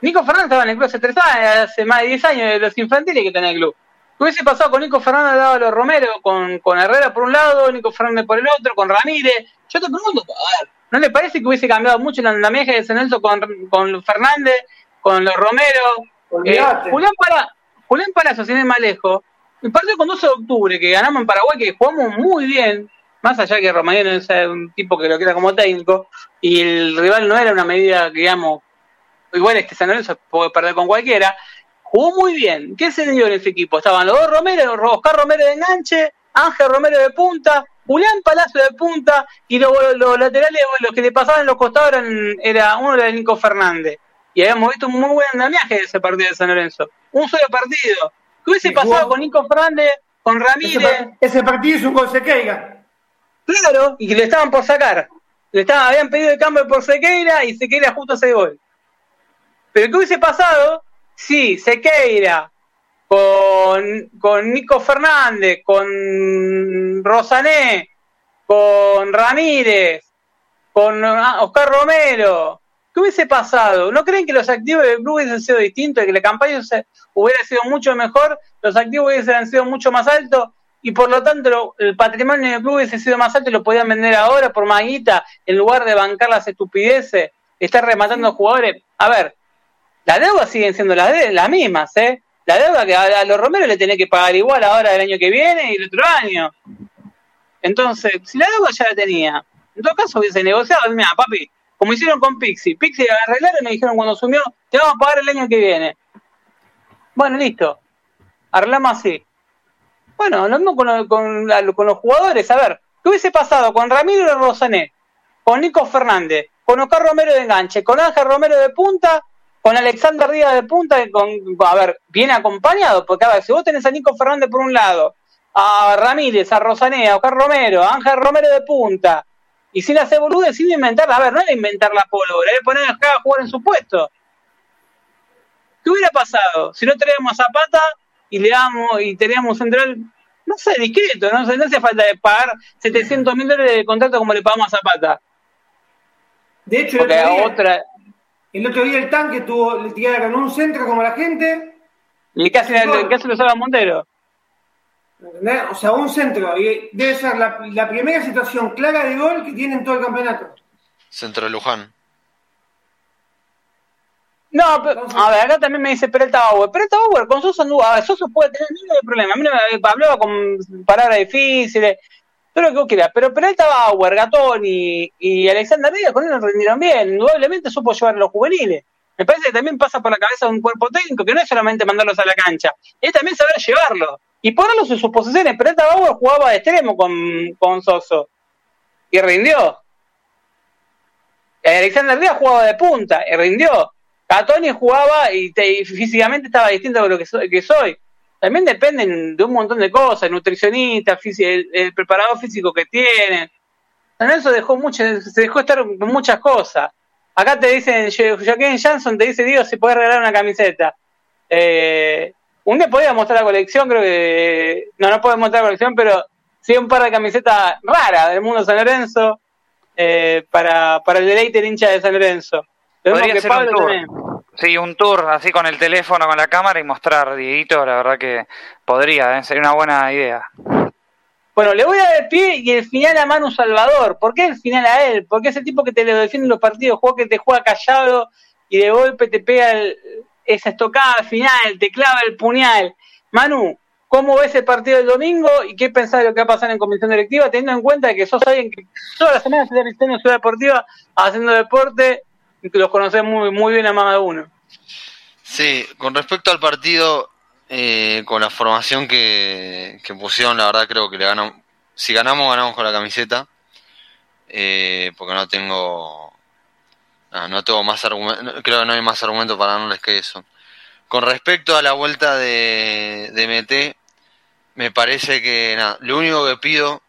Nico Fernández estaba en el club hace tres años, hace más de 10 años de los infantiles que tenía el club. ¿Qué hubiese pasado con Nico Fernández dado a los Romero? Con, con Herrera por un lado, Nico Fernández por el otro, con Ramírez. Yo te pregunto, a ver, ¿no le parece que hubiese cambiado mucho la andamiaje de Senelso con, con Fernández, con los Romero? Eh, Julián para Julián Palacio, sin ir más lejos, el partido con 12 de octubre, que ganamos en Paraguay, que jugamos muy bien, más allá que Romagnoli es un tipo que lo quiera como técnico, y el rival no era una medida, digamos, igual este San Lorenzo puede perder con cualquiera, jugó muy bien. ¿Qué se dio en ese equipo? Estaban los dos Romero, Oscar Romero de enganche, Ángel Romero de punta, Julián Palacio de punta, y los, laterales, los que le pasaban los costados eran, era uno era Nico Fernández y habíamos visto un muy buen andamiaje de ese partido de San Lorenzo. Un solo partido. ¿Qué hubiese pasado con Nico Fernández, con Ramírez? Ese, partido es un gol Sequeira. Claro, y que le estaban por sacar. Le estaban, habían pedido el cambio por Sequeira y Sequeira justo ese gol. Pero ¿qué hubiese pasado si Sequeira con, con Nico Fernández, con Rosané, con Ramírez, con ah, Oscar Romero. ¿Qué hubiese pasado? ¿No creen que los activos del club hubiesen sido distintos, que la campaña hubiera sido mucho mejor, los activos hubiesen sido mucho más altos y por lo tanto el patrimonio del club hubiese sido más alto y lo podían vender ahora por más guita en lugar de bancar las estupideces, estar rematando jugadores? A ver, las deudas siguen siendo las, de- las mismas, ¿eh? La deuda que a, los Romero le tenés que pagar igual ahora del año que viene y el otro año. Entonces, si la deuda ya la tenía, en todo caso hubiese negociado, mira, papi, como hicieron con Pixie, Pixie arreglaron y me dijeron cuando asumió, te vamos a pagar el año que viene. Bueno, listo, arreglamos así. Bueno, mismo con, lo- con, la- con los jugadores, a ver, ¿qué hubiese pasado con Ramiro Rosané, con Nico Fernández, con Oscar Romero de enganche, con Ángel Romero de punta, con Alexander Díaz de punta, y con, a ver, bien acompañado, porque a ver, si vos tenés a Nico Fernández por un lado, a Ramírez, a Rosané, a Oscar Romero, a Ángel Romero de punta, y sin hacer boludo, sin inventarla, a ver, no era inventar la pólvora, era poner a cada jugador en su puesto. ¿Qué hubiera pasado si no teníamos a Zapata y le damos y teníamos central, no sé, discreto, no, sé, no hace falta de pagar 700 mil dólares de contrato como le pagamos a Zapata? De hecho, Porque otra, el otro día el tanque tuvo, le tiraron un centro como la gente, y casi, casi lo salva Montero. ¿entendés? O sea, un centro. Y debe ser la, la primera situación clara de gol que tiene en todo el campeonato. Centro de Luján. No, pero, a ver, acá también me dice Peralta Bauer. Peralta Bauer con Sosa anduvo. A ver, Sosa puede tener miles de problemas. A mí no me hablaba con palabras difíciles, todo lo que vos quieras. Pero Peralta Bauer, Gatón y, Alexander Díaz con él rindieron bien. Indudablemente supo llevar a los juveniles. Me parece que también pasa por la cabeza de un cuerpo técnico que no es solamente mandarlos a la cancha, es también saber llevarlos y ponerlos en sus posiciones. Peralta Bauer jugaba de extremo con, con Soso y rindió. Alexander Díaz jugaba de punta y rindió. Catoni jugaba y, te- y físicamente estaba distinto de lo que soy, que soy. También dependen de un montón de cosas, nutricionista, fisi- el, el preparador físico que tienen. San Lorenzo dejó mucho, se dejó estar con muchas cosas. Acá te dicen, Jo- Joaquín Jansson te dice, Dios, si puedes regalar una camiseta. Eh, un día podía mostrar la colección, creo que, no, no puedo mostrar la colección, pero sí un par de camisetas raras del mundo San Lorenzo eh, para, para el deleite del hincha de San Lorenzo. Podría ser un tour. también. Sí, un tour así con el teléfono, con la cámara y mostrar, Dieguito, la verdad que podría, ¿eh? sería una buena idea. Bueno, le voy a dar el pie y el final a Manu Salvador. ¿Por qué el final a él? Porque es el tipo que te lo defiende en los partidos, juega que te juega callado y de golpe te pega el- esa estocada al final, te clava el puñal. Manu, ¿cómo ves el partido del domingo y qué pensás de lo que va a pasar en comisión directiva, teniendo en cuenta que sos alguien que toda la semana está visitando Ciudad Deportiva haciendo deporte los conocés muy, muy bien a más de uno? Sí, con respecto al partido, eh, con la formación que, que pusieron, la verdad creo que le ganamos. Si ganamos, ganamos con la camiseta. eh, porque no tengo. No, tengo más argumento. Creo que no hay más argumento para ganarles que eso. Con respecto a la vuelta de, de MT, me parece que nada, lo único que pido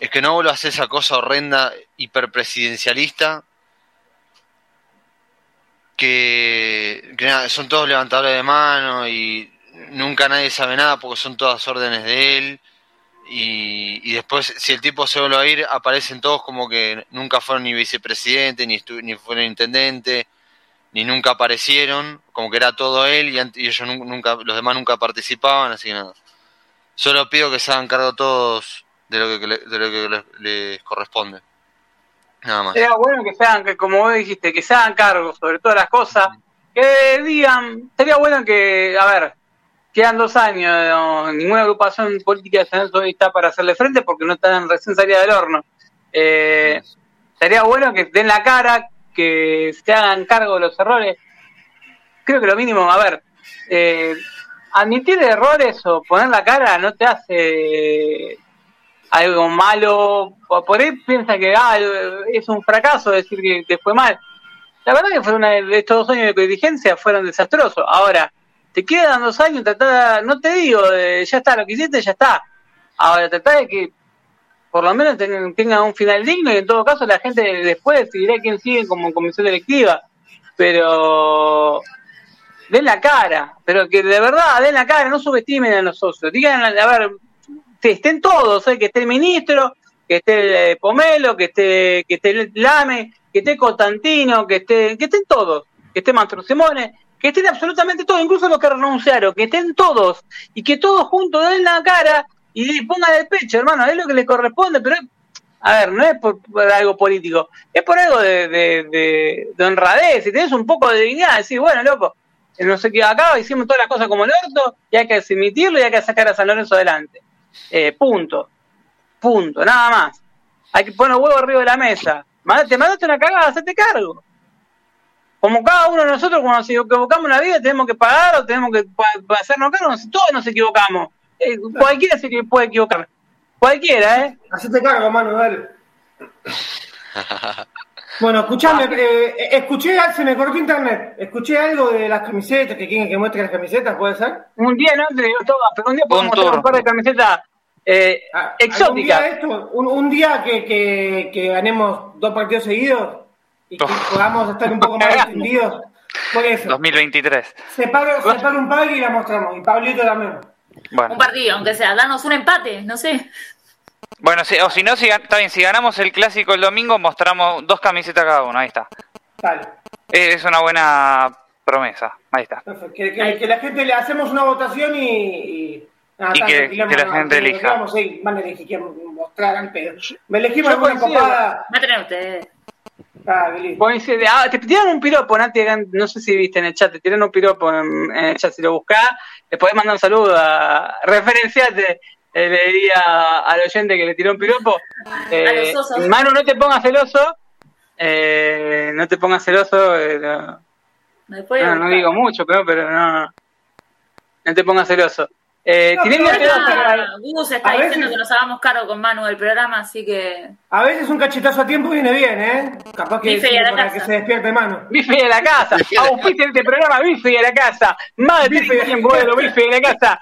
es que no vuelva a esa cosa horrenda hiperpresidencialista que, son todos levantadores de mano y nunca nadie sabe nada porque son todas órdenes de él. Y, y después si el tipo se vuelve a ir aparecen todos como que nunca fueron ni vicepresidente ni, ni fueron intendente ni nunca aparecieron como que era todo él y, y ellos nun- nunca los demás nunca participaban así que nada. Solo pido que se hagan cargo todos de lo que, de lo que les corresponde nada más Sería bueno que sean, que como vos dijiste, que se hagan cargo sobre todas las cosas, que digan, sería bueno que, a ver, quedan dos años, no, ninguna agrupación política de está para hacerle frente porque no están recién salida del horno. Eh, sería bueno que den la cara, que se hagan cargo de los errores. Creo que lo mínimo, a ver, eh, admitir errores o poner la cara no te hace algo malo, por ahí piensa que ah, es un fracaso decir que te fue mal. La verdad que fueron una- estos dos años de dirigencia fueron desastrosos. Ahora, te quedan dos años, tratá, no te digo, de, ya está, lo que hiciste ya está. Ahora, tratá de que por lo menos tengan, tengan un final digno y en todo caso la gente después decidirá quién sigue como comisión directiva. Pero den la cara, pero que de verdad den la cara, no subestimen a los socios. Digan, a ver, que estén todos, eh, que esté el ministro, que esté eh, Pomelo, que esté, que esté Lame, que esté Cotantino, que esté, que estén todos, que esté Mastro Simone, que estén absolutamente todos, incluso los que renunciaron, que estén todos, y que todos juntos den la cara y pongan el pecho, hermano, es lo que les corresponde, pero a ver, no es por, algo político, es por algo de, de, de, honradez, si tenés un poco de dignidad, decir, bueno, loco, no sé qué acá, hicimos todas las cosas como el orto, y hay que admitirlo y hay que sacar a San Lorenzo adelante. Eh, punto. Punto, nada más. Hay que poner huevo arriba de la mesa. Te mandaste una cagada, hacete cargo. Como cada uno de nosotros, cuando nos equivocamos en la vida, tenemos que pagar o tenemos que hacernos cargo. Todos nos equivocamos. Eh, cualquiera se puede equivocar. Cualquiera, ¿eh? Hacete cargo, mano, dale. bueno, escuchame, eh, escuché, se me cortó internet. Escuché algo de las camisetas, que quieren que muestre las camisetas, ¿puede ser? Un día no te digo pero un día podemos mostrar un par de camisetas eh, ah, exóticas. Un día, esto, un, día que, que, que, ganemos dos partidos seguidos y que podamos estar un poco más entendidos. Por eso. 2023. Se paga, se paga un par y la mostramos. Y Pablito también. Un partido, aunque sea, danos un empate, no sé. Bueno, o si no, si, está bien, si ganamos el clásico el domingo, mostramos dos camisetas cada uno, ahí está. Vale. Es una buena promesa, ahí está. Que, que, la gente le hacemos una votación y... y... que, la gente elija. Vamos, sí, van a elegir mostrar al pedo. Me elegimos alguna copada. A ustedes. Ah, ah, te tiraron un piropo, Nati, no sé si viste en el chat, te tiraron un piropo en, el chat, si lo buscás, le podés mandar un saludo a referenciate, eh, le diría al oyente que le tiró un piropo. Eh, Manu, no te pongas celoso, eh, no te pongas celoso, eh, no, no, digo mucho, pero, pero no, no te pongas celoso. Eh, no, se está diciendo que nos hagamos cargo con Manu del programa, así que. A veces un cachetazo a tiempo viene bien, ¿eh? Capaz que, para que se despierte Manu. Bife de la casa. Auspicia este programa, Bife de la casa. En vuelo, Bife de la casa.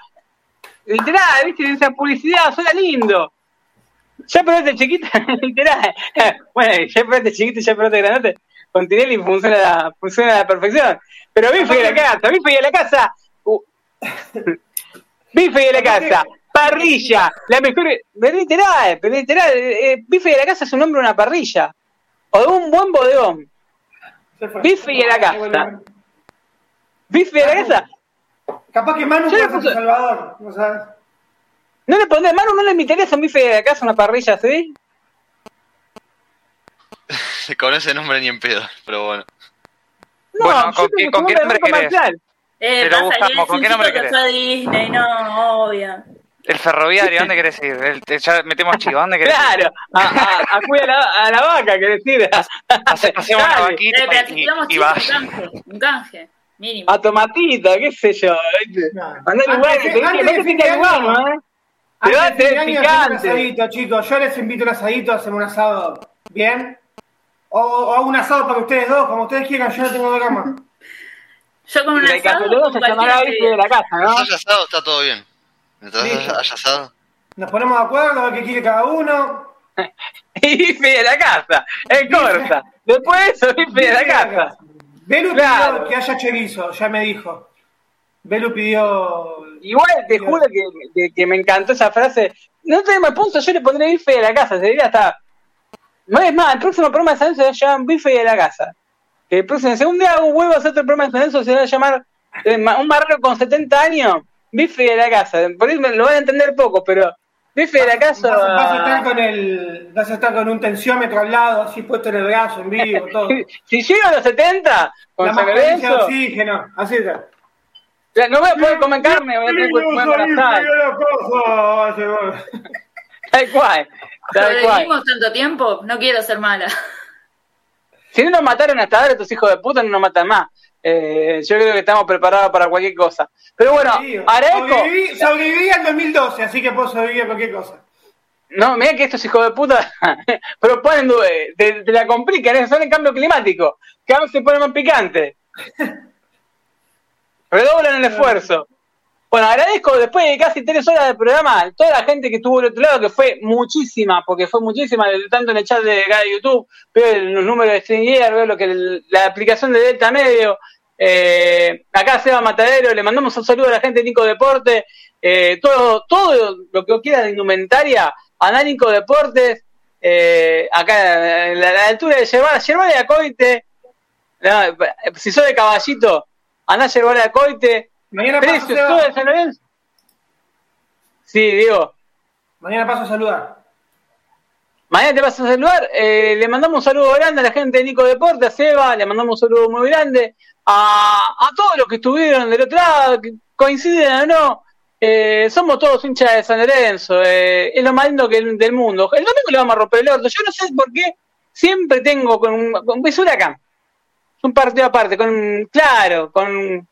Literal, ¿viste? Esa publicidad suena lindo. Ya este chiquita, literal. Bueno, ya este chiquito, ya este grandote. Con Tinelli funciona, funciona a la perfección. Pero Bife de la casa, Bife de la casa. Uh. Bife de la casa, parrilla, la mejor. Literal, literal, eh, bife de la casa es un nombre de una parrilla. O de un buen bodegón. Bife de la casa. Bife de la casa. Capaz que Manu puede ser Salvador, ¿no sabes? No le pondré, Manu no le invitarías a un bife de la casa, una parrilla así. Con ese nombre ni en pedo, pero bueno. No, bueno, ¿con, qué, ¿con qué nombre querés? Eh, Pero buscamos, ¿con qué nombre querés? Que Disney, no, obvio. El ferroviario, ¿dónde querés ir? El, ya metemos chivo, ¿dónde querés claro, ir? Claro, a, a, a, la, a la vaca, querés ir. Hacemos una vaquita eh, y, y, va. Un canje, un canje, mínimo. A tomatita, qué sé yo. Andá lugar, que te pica lugar, ¿no? Te va a tener picante. Asadito, chicos, yo les invito un asadito, hacemos un asado bien. O, o un asado para ustedes dos, como ustedes quieran, yo no tengo drama. Yo con un asado. se llamará bife de la casa, ¿no? Si asado, está todo bien. Entonces, haya asado. Nos ponemos de acuerdo a ver qué quiere cada uno. y de la casa, es corta. Después de eso, de la casa. Belu pidió que haya chorizo, ya me dijo. Belu pidió. Igual te juro que, que, me encantó esa frase. No tenemos punto, yo le pondré bife de la casa, sería hasta. No es más, el próximo programa de San se va a llamar bife de la casa el próximo, si un día hago huevo a hacer otro programa de eso, se va a llamar eh, un barrio con 70 años, bife de la casa. Por ahí lo van a entender poco, pero bife casa. Vas, a estar con el, vas a estar con un tensiómetro al lado, así puesto en el brazo, en vivo, todo. si, llego a los 70, con la mascarilla de oxígeno, así está. no voy a poder comer carne, voy a tener que comer. Tal cual. Sobrevivimos tanto tiempo, no quiero ser mala. Si no nos mataron hasta ahora, estos hijos de puta no nos matan más. Eh, yo creo que estamos preparados para cualquier cosa. Pero bueno, Areco. Sobreviví, sobreviví al 2012, así que puedo sobrevivir a cualquier cosa. No, mira que estos hijos de puta proponen, te, te la complican, son el cambio climático. Que ahora se pone más picante. Redoblan el esfuerzo. Bueno, agradezco después de casi tres horas de programa toda la gente que estuvo del otro lado, que fue muchísima, porque fue muchísima, tanto en el chat de, YouTube, veo los números de StreamYard, veo lo que la aplicación de Delta Medio, eh, acá Seba Matadero, le mandamos un saludo a la gente de Nico Deporte, eh, todo, todo lo que quiera de indumentaria, a Nico Deportes, eh, acá en la, la altura de llevar, llevar a Coite, no, si sos de caballito, andá a llevar a Coite, Mañana paso, precios, Seba. todo de San Lorenzo. Sí, digo, Mañana paso a saludar. Mañana te vas a saludar, eh, le mandamos un saludo grande a la gente de Nico Deporte, a Seba, le mandamos un saludo muy grande, a, a todos los que estuvieron del otro lado, que coinciden o no, eh, somos todos hinchas de San Lorenzo, eh, es lo más lindo que, del mundo. El domingo le vamos a romper el orto. Yo no sé por qué siempre tengo con, un- con es huracán. Es un partido aparte, con claro, con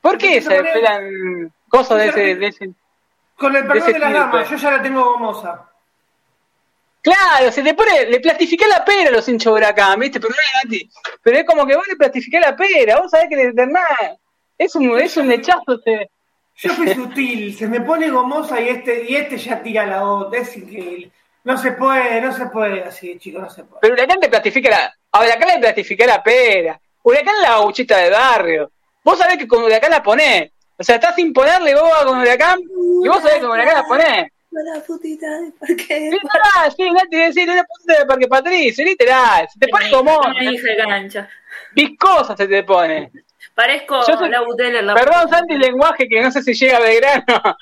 ¿por qué se esperan cosas de ese, de ese- Con el De perdón ese de las damas, yo ya la tengo gomosa. Claro, se te pone, le plastificás la pera a los hinchas de huracán, ¿viste? Pero, no, pero es como que vos le plastificás la pera, vos sabés que le eternás. Es un, es un lechazo. Se... Yo fui sutil, se me pone gomosa y este, y este ya tira la otra, es increíble. No se puede, no se puede así, chicos, no se puede. Pero Huracán te plastifica la. A Huracán le plastifica la pera. Huracán la gauchita de barrio. Vos sabés que con Huracán la ponés. O sea, estás sin ponerle boba con Huracán y vos sabés que con Huracán la ponés. La putita de parque. Literal, sí, Nati, sí, una puta de Parque Patricio, literal. Se te pone como No me dije cancha. viscosa se te pone. Parezco Yo soy- la Buteler. La Perdón, Santi, el lenguaje que no sé si llega a Belgrano.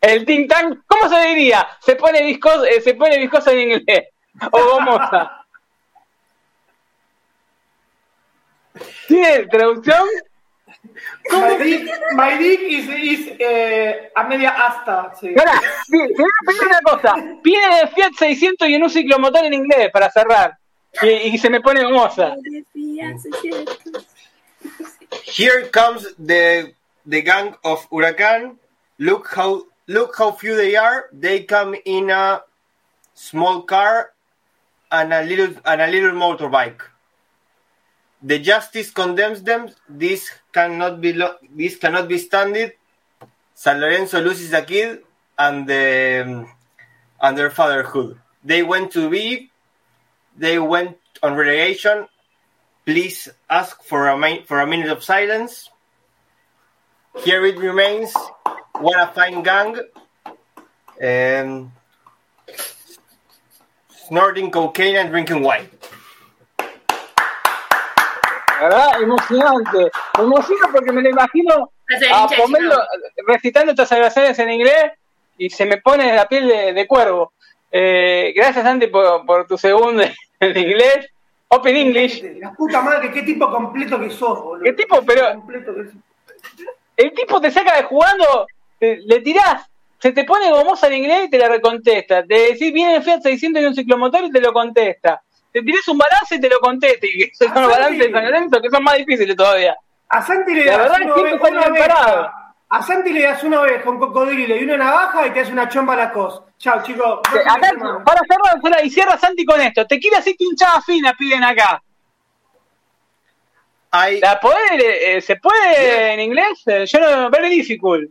El ting tang, ¿cómo se diría? Se pone viscosa, eh, se pone viscosa en inglés. O gomosa. ¿Tiene traducción? My dick, my dick is, is, eh, a media asta. Sí. Ahora, sí, te voy a pedir una cosa. Pide de Fiat 600 y en un ciclomotor en inglés para cerrar. Y, y se me pone gomosa. Here comes the the gang of Huracan. Look how look how few they are. They come in a small car and a little and a little motorbike. The justice condemns them. This cannot be lo- this cannot be standed. San Lorenzo loses a kid and the um, and their fatherhood. They went to be. They went on relegation Please ask for a, mi- for a minute of silence. Here it remains. What a fine gang. Um, snorting cocaine and drinking wine. ¿Verdad? Emocionante. Me emociona porque me lo imagino a Pomelo recitando estas oraciones en inglés y se me pone la piel de, de cuervo. Eh, gracias, Santi, por, por tu segundo en inglés. Open English. La puta madre, qué tipo completo que sos, boludo. ¿Qué tipo? Pero-. El tipo te saca de jugando, te- le tirás, se te pone gomosa en inglés y te la recontesta. Te decís, viene el Fiat 600 y un ciclomotor y te lo contesta. Te tirás un balance y te lo contesta. Y son Ah, los balances de San Lorenzo que son más difíciles todavía. A Santi le La das verdad una, que oveja, una oveja. A Santi le das una oveja, un cocodrilo y una navaja y te hace una chomba a la cos. Chao, chicos. Acá, para cerrar, fuera, y cierra Santi con esto. Te quiere así que hinchada fina piden acá. I ¿La poder, eh, ¿Se puede en inglés? Eh, Yo no, very difficult.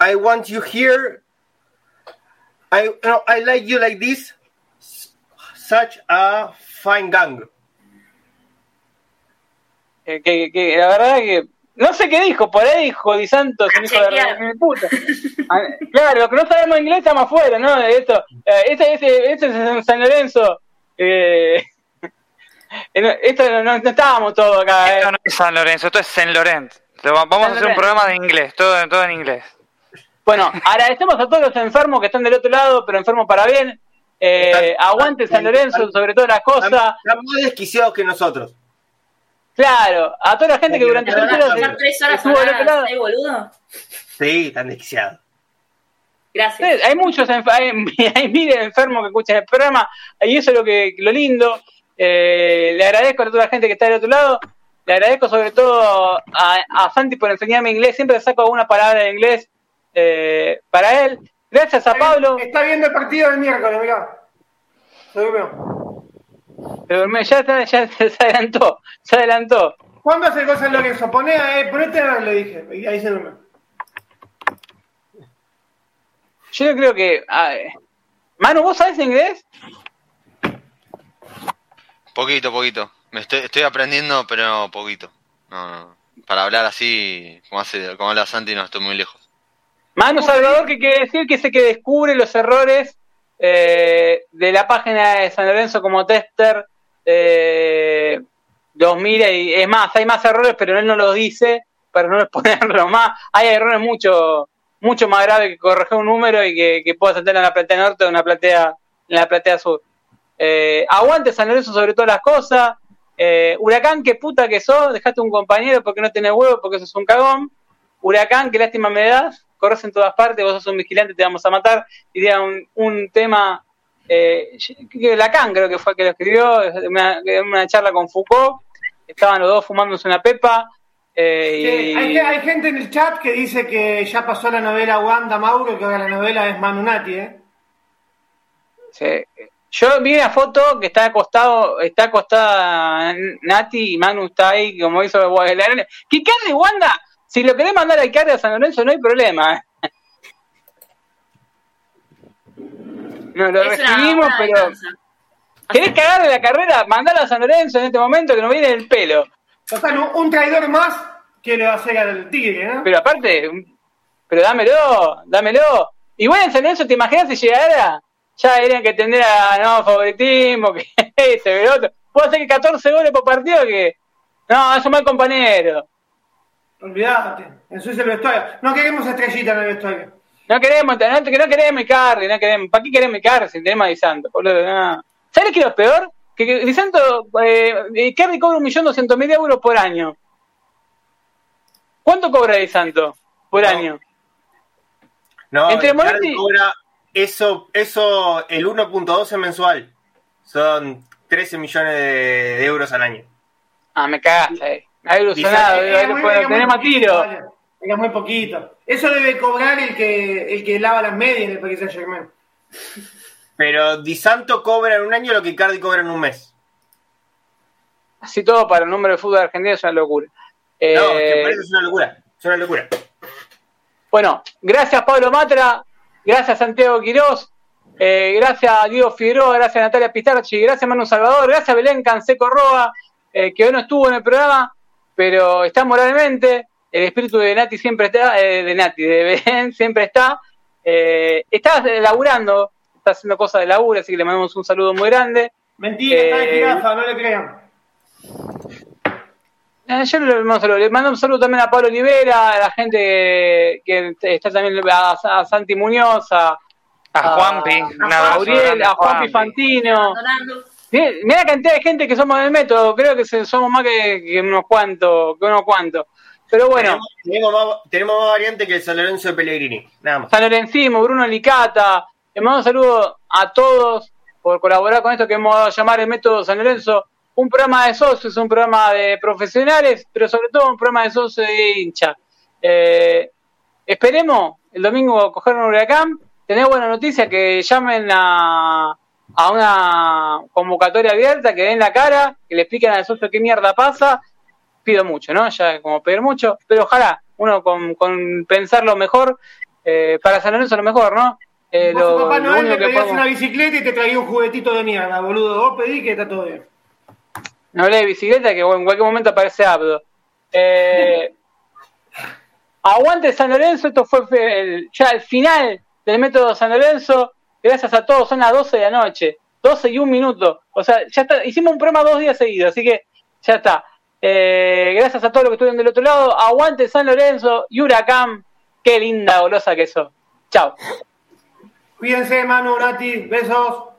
I want you here. I no, I like you like this. Such a fine gang. Eh, que, que la verdad que no sé qué dijo, por ahí dijo Di Santos, un hijo de puta. Ah, Claro, lo que no sabemos inglés estamos afuera, ¿no? De Esto, eh, este, este, este es en San Lorenzo. Eh, eh, esto no, no- no estábamos todos acá. eh. Esto no es San Lorenzo, esto es. Te va- Vamos San a hacer un Lorenzo. programa de inglés, todo, todo en inglés. Bueno, agradecemos a todos los enfermos que están del otro lado, pero enfermos para bien. Eh, aguante San Lorenzo, sobre todas las cosas. están más desquiciados que nosotros. Claro, a toda la gente que durante ¿De el verdad partido pasar tres horas estuvo del otro lado. eh, boludo? Sí, están desquiciados. Gracias. Hay muchos hay, hay miles de enfermos que escuchan el programa y eso es lo que lo lindo. Eh, le agradezco a toda la gente que está del otro lado. Le agradezco sobre todo a, a Santi por enseñarme inglés. Siempre saco alguna palabra de inglés eh, para él. Gracias a Pablo. Está viendo el partido del miércoles, mirá. Se durmió. Pero me- ya, está- ya se adelantó. Se adelantó. ¿Cuándo hace el gol San Lorenzo? Poné, eh, ponete a ver, le dije. Y ahí se durmió. Yo creo que. Manu, ¿vos sabés inglés? Poquito, poquito. Me estoy, estoy aprendiendo, pero poquito. No, no. Para hablar así, como hace, como habla Santi, no estoy muy lejos. Manu Salvador, que quiere decir que es el que descubre los errores eh, de la página de San Lorenzo como tester eh, los mira y es más, hay más errores, pero él no los dice para no exponerlo más. Hay errores mucho mucho más graves que corregir un número y que, que pueda saltar en la platea norte o en la platea, en la platea sur. Eh, aguante San Lorenzo sobre todas las cosas. Eh, Huracán, qué puta que sos, dejaste un compañero porque no tenés huevo, porque sos un cagón. Huracán, qué lástima me das, corres en todas partes, vos sos un vigilante, te vamos a matar. Diría un, un tema, eh, Lacan creo que fue el que lo escribió, una, una charla con Foucault, estaban los dos fumándose una pepa. eh, Sí, hay, hay gente en el chat que dice que ya pasó la novela Wanda Mauro que ahora la novela es Manunati, ¿eh? Sí. Yo vi una foto que está acostado, está acostada Nati y Manu está ahí, como hizo Guadalajara. ¿Qué carne, Wanda? Si lo querés mandar al carne a San Lorenzo, no hay problema. ¿eh? No, lo Es recibimos, pero. ¿Querés cagarle la carrera? Mandala a San Lorenzo en este momento que nos viene el pelo. Total, un, un traidor más quiere hacer al Tigre, ¿no? Pero aparte, pero dámelo, dámelo. Igual en San Lorenzo, ¿te imaginas si llegara? Ya dirían que tendría no favoritismo, que este, que el otro. Puedo hacer que 14 goles por partido que. No, es un mal compañero. Olvídate, eso es el vestuario. No queremos estrellita en el vestuario. No queremos, no, que no queremos Icardi, no queremos. ¿Para qué queremos Icardi si tenemos a Di Santo, boludo? No. ¿Sabes qué es lo peor? Que, que Di Santo, eh, Icardi cobra un millón doscientos mil euros por año. ¿Cuánto cobra Di Santo por No. año? No, Entre Icardi Moretti- cobra eso, eso, el 1.12 mensual. Son 13 millones de, de euros al año. Ah, me cagaste ahí. Bueno, era muy tenemos tiro. Era muy poquito. Eso debe cobrar el que, el que lava las medias en el Paris Saint Germain. Pero Di Santo cobra en un año lo que Icardi cobra en un mes. Así todo para el número de fútbol argentino es una locura. Eh, No, es que eso es una locura. Es una locura. Bueno, gracias Pablo Matra, gracias Santiago Quirós, eh, gracias Diego Figueroa, gracias Natalia Pistarchi, gracias Manu Salvador, gracias Belén Canseco Roa, eh, que hoy no estuvo en el programa, pero está moralmente, el espíritu de Nati siempre está, eh, de Nati, de Belén siempre está, eh, está laburando, está haciendo cosas de laburo, así que le mandamos un saludo muy grande. Mentira, está de Eh, jirafa, no le crean. Eh, yo le mando un saludo. Le mando un saludo también a Pablo Olivera, a la gente que, está también a, a Santi Muñoz, a, A Juanpi, a, un abrazo Gabriel, a a Juanpi Juanpi. Fantino. Mira la cantidad de gente que somos del método, creo que somos más que, que unos cuantos, que unos cuantos. Pero bueno, Tenemos, tenemos más, tenemos más variante que el San Lorenzo de Pellegrini. Nada más. San Lorencimo, Bruno Licata, le mando un saludo a todos por colaborar con esto que hemos dado a llamar el método San Lorenzo. Un programa de socios, un programa de profesionales, pero sobre todo un programa de socios de hincha. Eh, esperemos el domingo coger un huracán, tener buena noticia, que llamen a, a una convocatoria abierta, que den la cara, que le expliquen al socio qué mierda pasa. Pido mucho, ¿no? Ya como pedir mucho, pero ojalá uno con, con pensarlo mejor, eh, para San Lorenzo lo mejor, ¿no? Eh, Vos, lo- Papá Noel, único le que pedías podemos- una bicicleta y te traía un juguetito de mierda, boludo. Vos pedí que está todo bien. No hablé de bicicleta, que en cualquier momento aparece Abdo. Eh, aguante San Lorenzo, esto fue el- ya el final del método San Lorenzo. Gracias a todos, son las 12 de la noche, 12 y un minuto. O sea, ya está, hicimos un programa dos días seguidos, así que ya está. Eh, gracias a todos los que estuvieron del otro lado. Aguante San Lorenzo y Huracán. Qué linda golosa que sos. Chao. Cuídense, Manu, Nati. Besos.